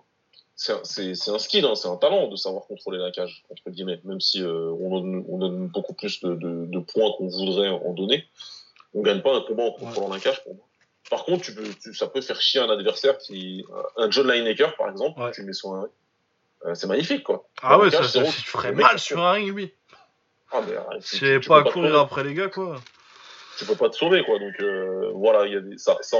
c'est un- c'est c'est un skill, hein, c'est un talent de savoir contrôler la cage entre guillemets. Même si euh, on, donne, on donne beaucoup plus de, de, de points qu'on voudrait en donner, on gagne pas un combat en contrôlant la cage pour moi. Par contre, tu peux, tu- ça peut faire chier un adversaire qui, un John Lineker par exemple, Ouais. tu mets sur un ring. Euh, c'est magnifique quoi. Ah ouais ça, ça, c'est tu ferais mal tu- sur un ring oui. Ah, mais, tu- j'avais tu pas à courir après les gars quoi. tu peux pas te sauver quoi donc euh, voilà il y a des, ça, ça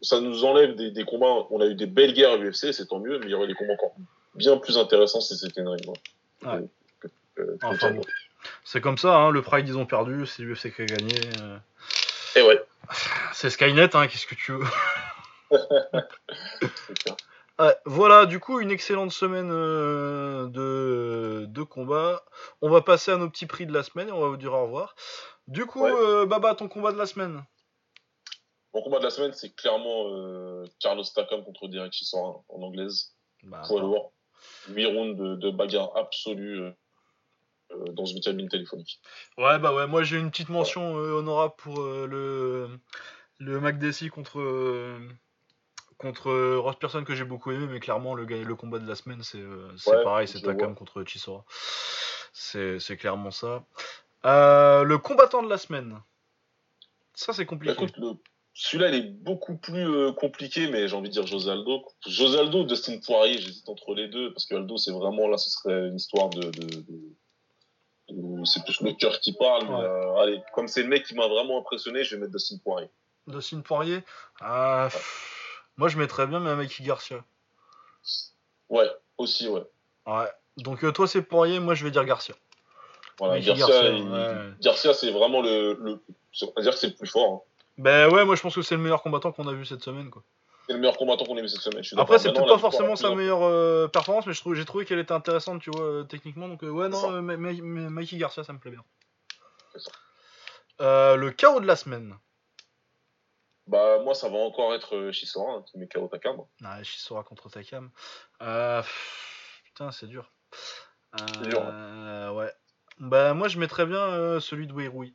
ça nous enlève des, des combats on a eu des belles guerres à l'UFC c'est tant mieux mais il y aurait des combats encore bien plus intéressants si c'était une ring quoi. Ouais. Que- Enfin bon. C'est comme ça hein, le Pride ils ont perdu, c'est l'UFC qui a gagné. Et ouais C'est Skynet hein, qu'est-ce que tu veux. voilà, du coup, une excellente semaine euh, de, de combat. On va passer à nos petits prix de la semaine et on va vous dire au revoir. Du coup, Ouais. euh, Baba, ton combat de la semaine mon combat de la semaine c'est clairement euh, Carlos Takam contre Derek Chisora en anglaise bah, poids attends. lourd 8 rounds de, de bagarre absolue dans une cabine téléphonique Ouais, bah ouais, moi j'ai une petite mention euh, honorable pour euh, le, le McDessie contre, euh, contre euh, Ross Person que j'ai beaucoup aimé, mais clairement, le, le combat de la semaine, c'est euh, Ouais, pareil, c'est Takam contre Chisora. C'est clairement ça. Euh, le combattant de la semaine. Ça, c'est Bah, compliqué. celui-là, il est beaucoup plus euh, compliqué, mais j'ai envie de dire José Aldo. José Aldo, Dustin Poirier, j'hésite entre les deux, parce que Aldo, c'est vraiment, là, ce serait une histoire de... de, de- de- c'est plus le cœur qui parle. Ouais. euh, allez, comme c'est le mec qui m'a vraiment impressionné, je vais mettre Dustin Poirier. Dustin Poirier Ah, pff, Moi, je mettrais bien mais Mikey Garcia. Ouais, aussi, ouais. Ouais. Donc, euh, toi, c'est Poirier, moi, je vais dire Garcia. Voilà, Mikey Garcia, Garcia, il- ouais. Garcia, c'est vraiment le... le on va dire que c'est le plus fort. hein. Ben ouais, moi, je pense que c'est le meilleur combattant qu'on a vu cette semaine, quoi. C'est le meilleur combattant qu'on ait vu cette semaine. je suis Après, c'est peut-être pas forcément sa meilleure euh, performance, mais je trouve- j'ai trouvé qu'elle était intéressante, tu vois, euh, techniquement. Donc, euh, ouais, non, Ma- Ma- Ma- Mikey Garcia, ça me plaît bien. Ça. Le chaos de la semaine. Bah, moi, ça va encore être Chisora, hein, qui met KO Takam. Ah, Chisora contre Takam. Pff, putain, c'est dur. C'est dur, Euh, ouais. Bah, moi, je mettrais bien celui de Weirui.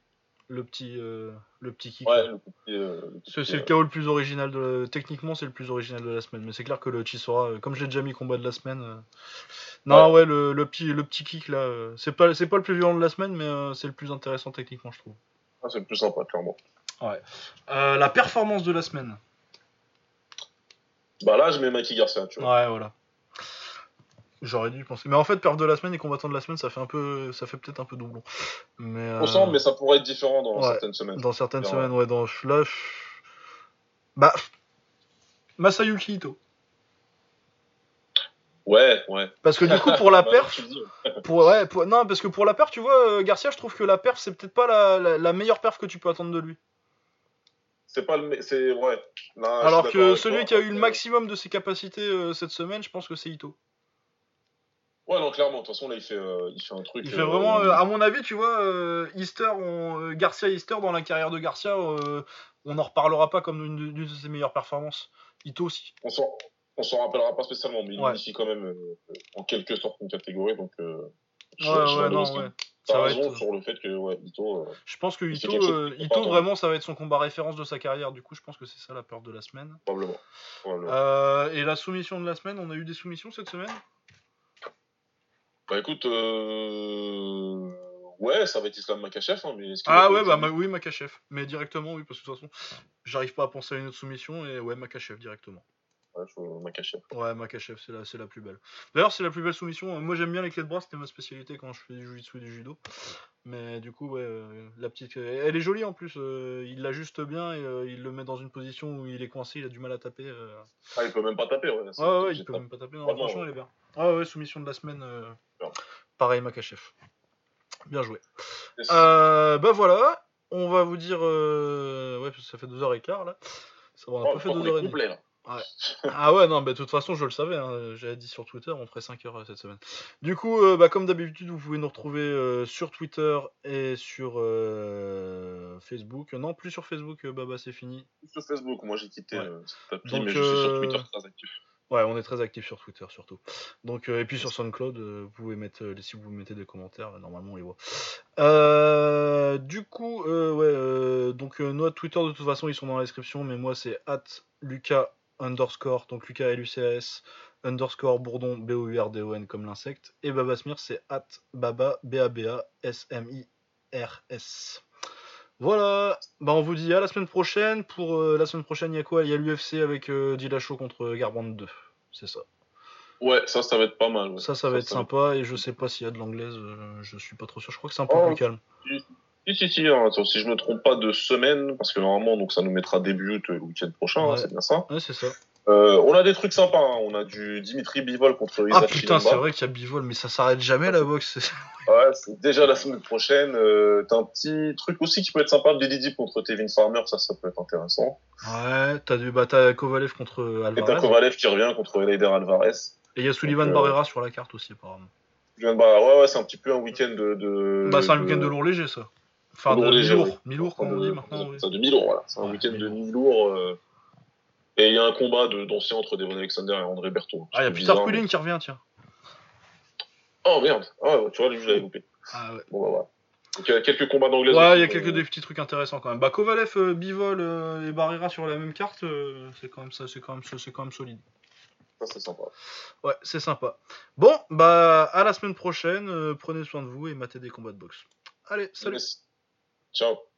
Le petit, euh, le petit kick. Ouais, le euh, le C'est le KO le plus original de techniquement c'est le plus original de la semaine mais c'est clair que le Chisora euh, comme je l'ai déjà mis combat de la semaine euh, non ouais, le, le petit le petit kick là euh, c'est pas c'est pas le plus violent de la semaine mais euh, c'est le plus intéressant techniquement je trouve. Ah, c'est le plus sympa, clairement. Euh, la performance de la semaine. Bah là, je mets Mikey Garcia, tu vois. Ouais voilà. J'aurais dû penser mais en fait perf de la semaine et combattant de la semaine ça fait un peu ça fait peut-être un peu doublon. Mais euh, On sent, mais ça pourrait être différent dans ouais. certaines semaines. dans certaines semaines ouais dans là je- bah Masayuki Ito. Ouais, ouais. Parce que du coup pour la perf. Pour, ouais, pour- non, parce que pour la perf, tu vois, euh, Garcia, je trouve que la perf, c'est peut-être pas la, la- la meilleure perf que tu peux attendre de lui. C'est pas le. C'est. Ouais. Là, Alors que celui qui a eu le maximum de ses capacités euh, cette semaine, je pense que c'est Ito. Ouais, non, clairement. De toute façon, là, il fait, euh, il fait un truc. Il fait euh, vraiment, euh, à mon avis, tu vois, euh, Easter, on- Garcia Easter dans la carrière de Garcia, on n'en reparlera pas comme une, de ses meilleures performances. Ito aussi. On s'en, s'en rappellera pas spécialement, mais il ouais. unifie quand même en quelque sorte une catégorie. Donc, ouais, ouais, non, ouais. Ça raison sur le fait que ouais, Ito. Je pense que Ito, Ito vraiment, ça va être son combat référence de sa carrière. Du coup, je pense que c'est ça la peur de la semaine. Probablement. et la soumission de la semaine, on a eu des soumissions cette semaine? Bah écoute, Ouais, ça va être Islam Makachev. Hein, mais ah ouais, bah oui, Makachev. Mais directement, oui, parce que de toute façon, j'arrive pas à penser à une autre soumission et ouais, Makachev directement. Ouais, Makachev. Ouais, Makachev, c'est la, c'est la plus belle. D'ailleurs, c'est la plus belle soumission. Moi, j'aime bien les clés de bras, c'était ma spécialité quand je fais du jiu et du judo. Mais du coup, ouais, euh, la petite. Elle est jolie en plus. Euh, il l'ajuste bien et euh, il le met dans une position où il est coincé, il a du mal à taper. Ah, il peut même pas taper, ouais. Ouais, ouais, il peut même pas taper. Non, franchement, elle est bien. Ah ouais, soumission de la semaine. Pareil, Makachev. Bien joué. Euh, bah voilà, on va vous dire. Euh... Ouais, parce que ça fait 2h15 là. Ça va, on a oh, pas fait 2h30. Ouais. ah ouais, non, bah, de toute façon, je le savais. Hein. J'avais dit sur Twitter, on ferait 5 heures euh, cette semaine. Du coup, euh, bah, comme d'habitude, vous pouvez nous retrouver euh, sur Twitter et sur Facebook. Non, plus sur Facebook, Baba, c'est fini. Sur Facebook, moi j'ai quitté ouais. mais je suis sur Twitter très actif. Ouais, on est très actif sur Twitter surtout. Donc euh, et puis sur SoundCloud, euh, vous pouvez mettre euh, si vous mettez des commentaires, normalement on les voit. du coup, ouais, donc notre Twitter de toute façon ils sont dans la description, mais moi c'est at Lucas underscore donc Lucas L U C A S underscore Bourdon B O U R D O N comme l'insecte et Babasmir c'est at Baba B A B A S M I R S. Voilà, bah on vous dit à la semaine prochaine. Pour euh, la semaine prochaine, il y a quoi? Il y a l'UFC avec euh, contre Garbrandt 2. C'est ça. Ouais, ça, ça va être pas mal. Ça, ça va être sympa. Et je sais pas s'il y a de l'anglaise. Euh, je suis pas trop sûr. Je crois que c'est un peu oh, plus calme. Si, si, si. Hein. si je me trompe pas de semaine, parce que normalement, donc ça nous mettra début le week-end prochain. Hein, c'est bien ça. Ouais, c'est ça. Euh, on a des trucs sympas. Hein. On a du Dimitri Bivol contre Isaac Ah putain, c'est vrai qu'il y a Bivol, mais ça s'arrête jamais la boxe. ouais, c'est déjà la semaine prochaine. Euh, t'as un petit truc aussi qui peut être sympa. Didi contre Tevin Farmer, ça, ça peut être intéressant. Ouais, t'as du bah, t'as Kovalev contre Alvarez. Et t'as Kovalev qui revient contre Leider Alvarez. Et il y a Sullivan euh, Barrera sur la carte aussi, apparemment. Sullivan Barrera, ouais, ouais, c'est un petit peu un week-end de, de, Bah, c'est un week-end de lourd léger, ça. Enfin, de mi-lourd, mi-lourd, comme on dit maintenant. C'est de mi-lourd, voilà. C'est un week-end de mi-lourd. Et il y a un combat d'anciens entre Devon Alexander et André Berthaud. Ah, il y a Peter Quilling qui revient, tiens. Oh merde, ah, tu vois, lui, je l'avais loupé. Ah ouais. Bon, bah voilà. Donc il y a quelques combats d'anglais. Ouais, il y a quelques des petits trucs intéressants quand même. Bah, Kovalev, euh, Bivol euh, et Barrera sur la même carte, euh, c'est quand même ça, c'est quand même, c'est quand même solide. Ça c'est sympa. Ouais, c'est sympa. Bon, bah à la semaine prochaine. prenez soin de vous et matez des combats de boxe. Allez, salut. Ciao.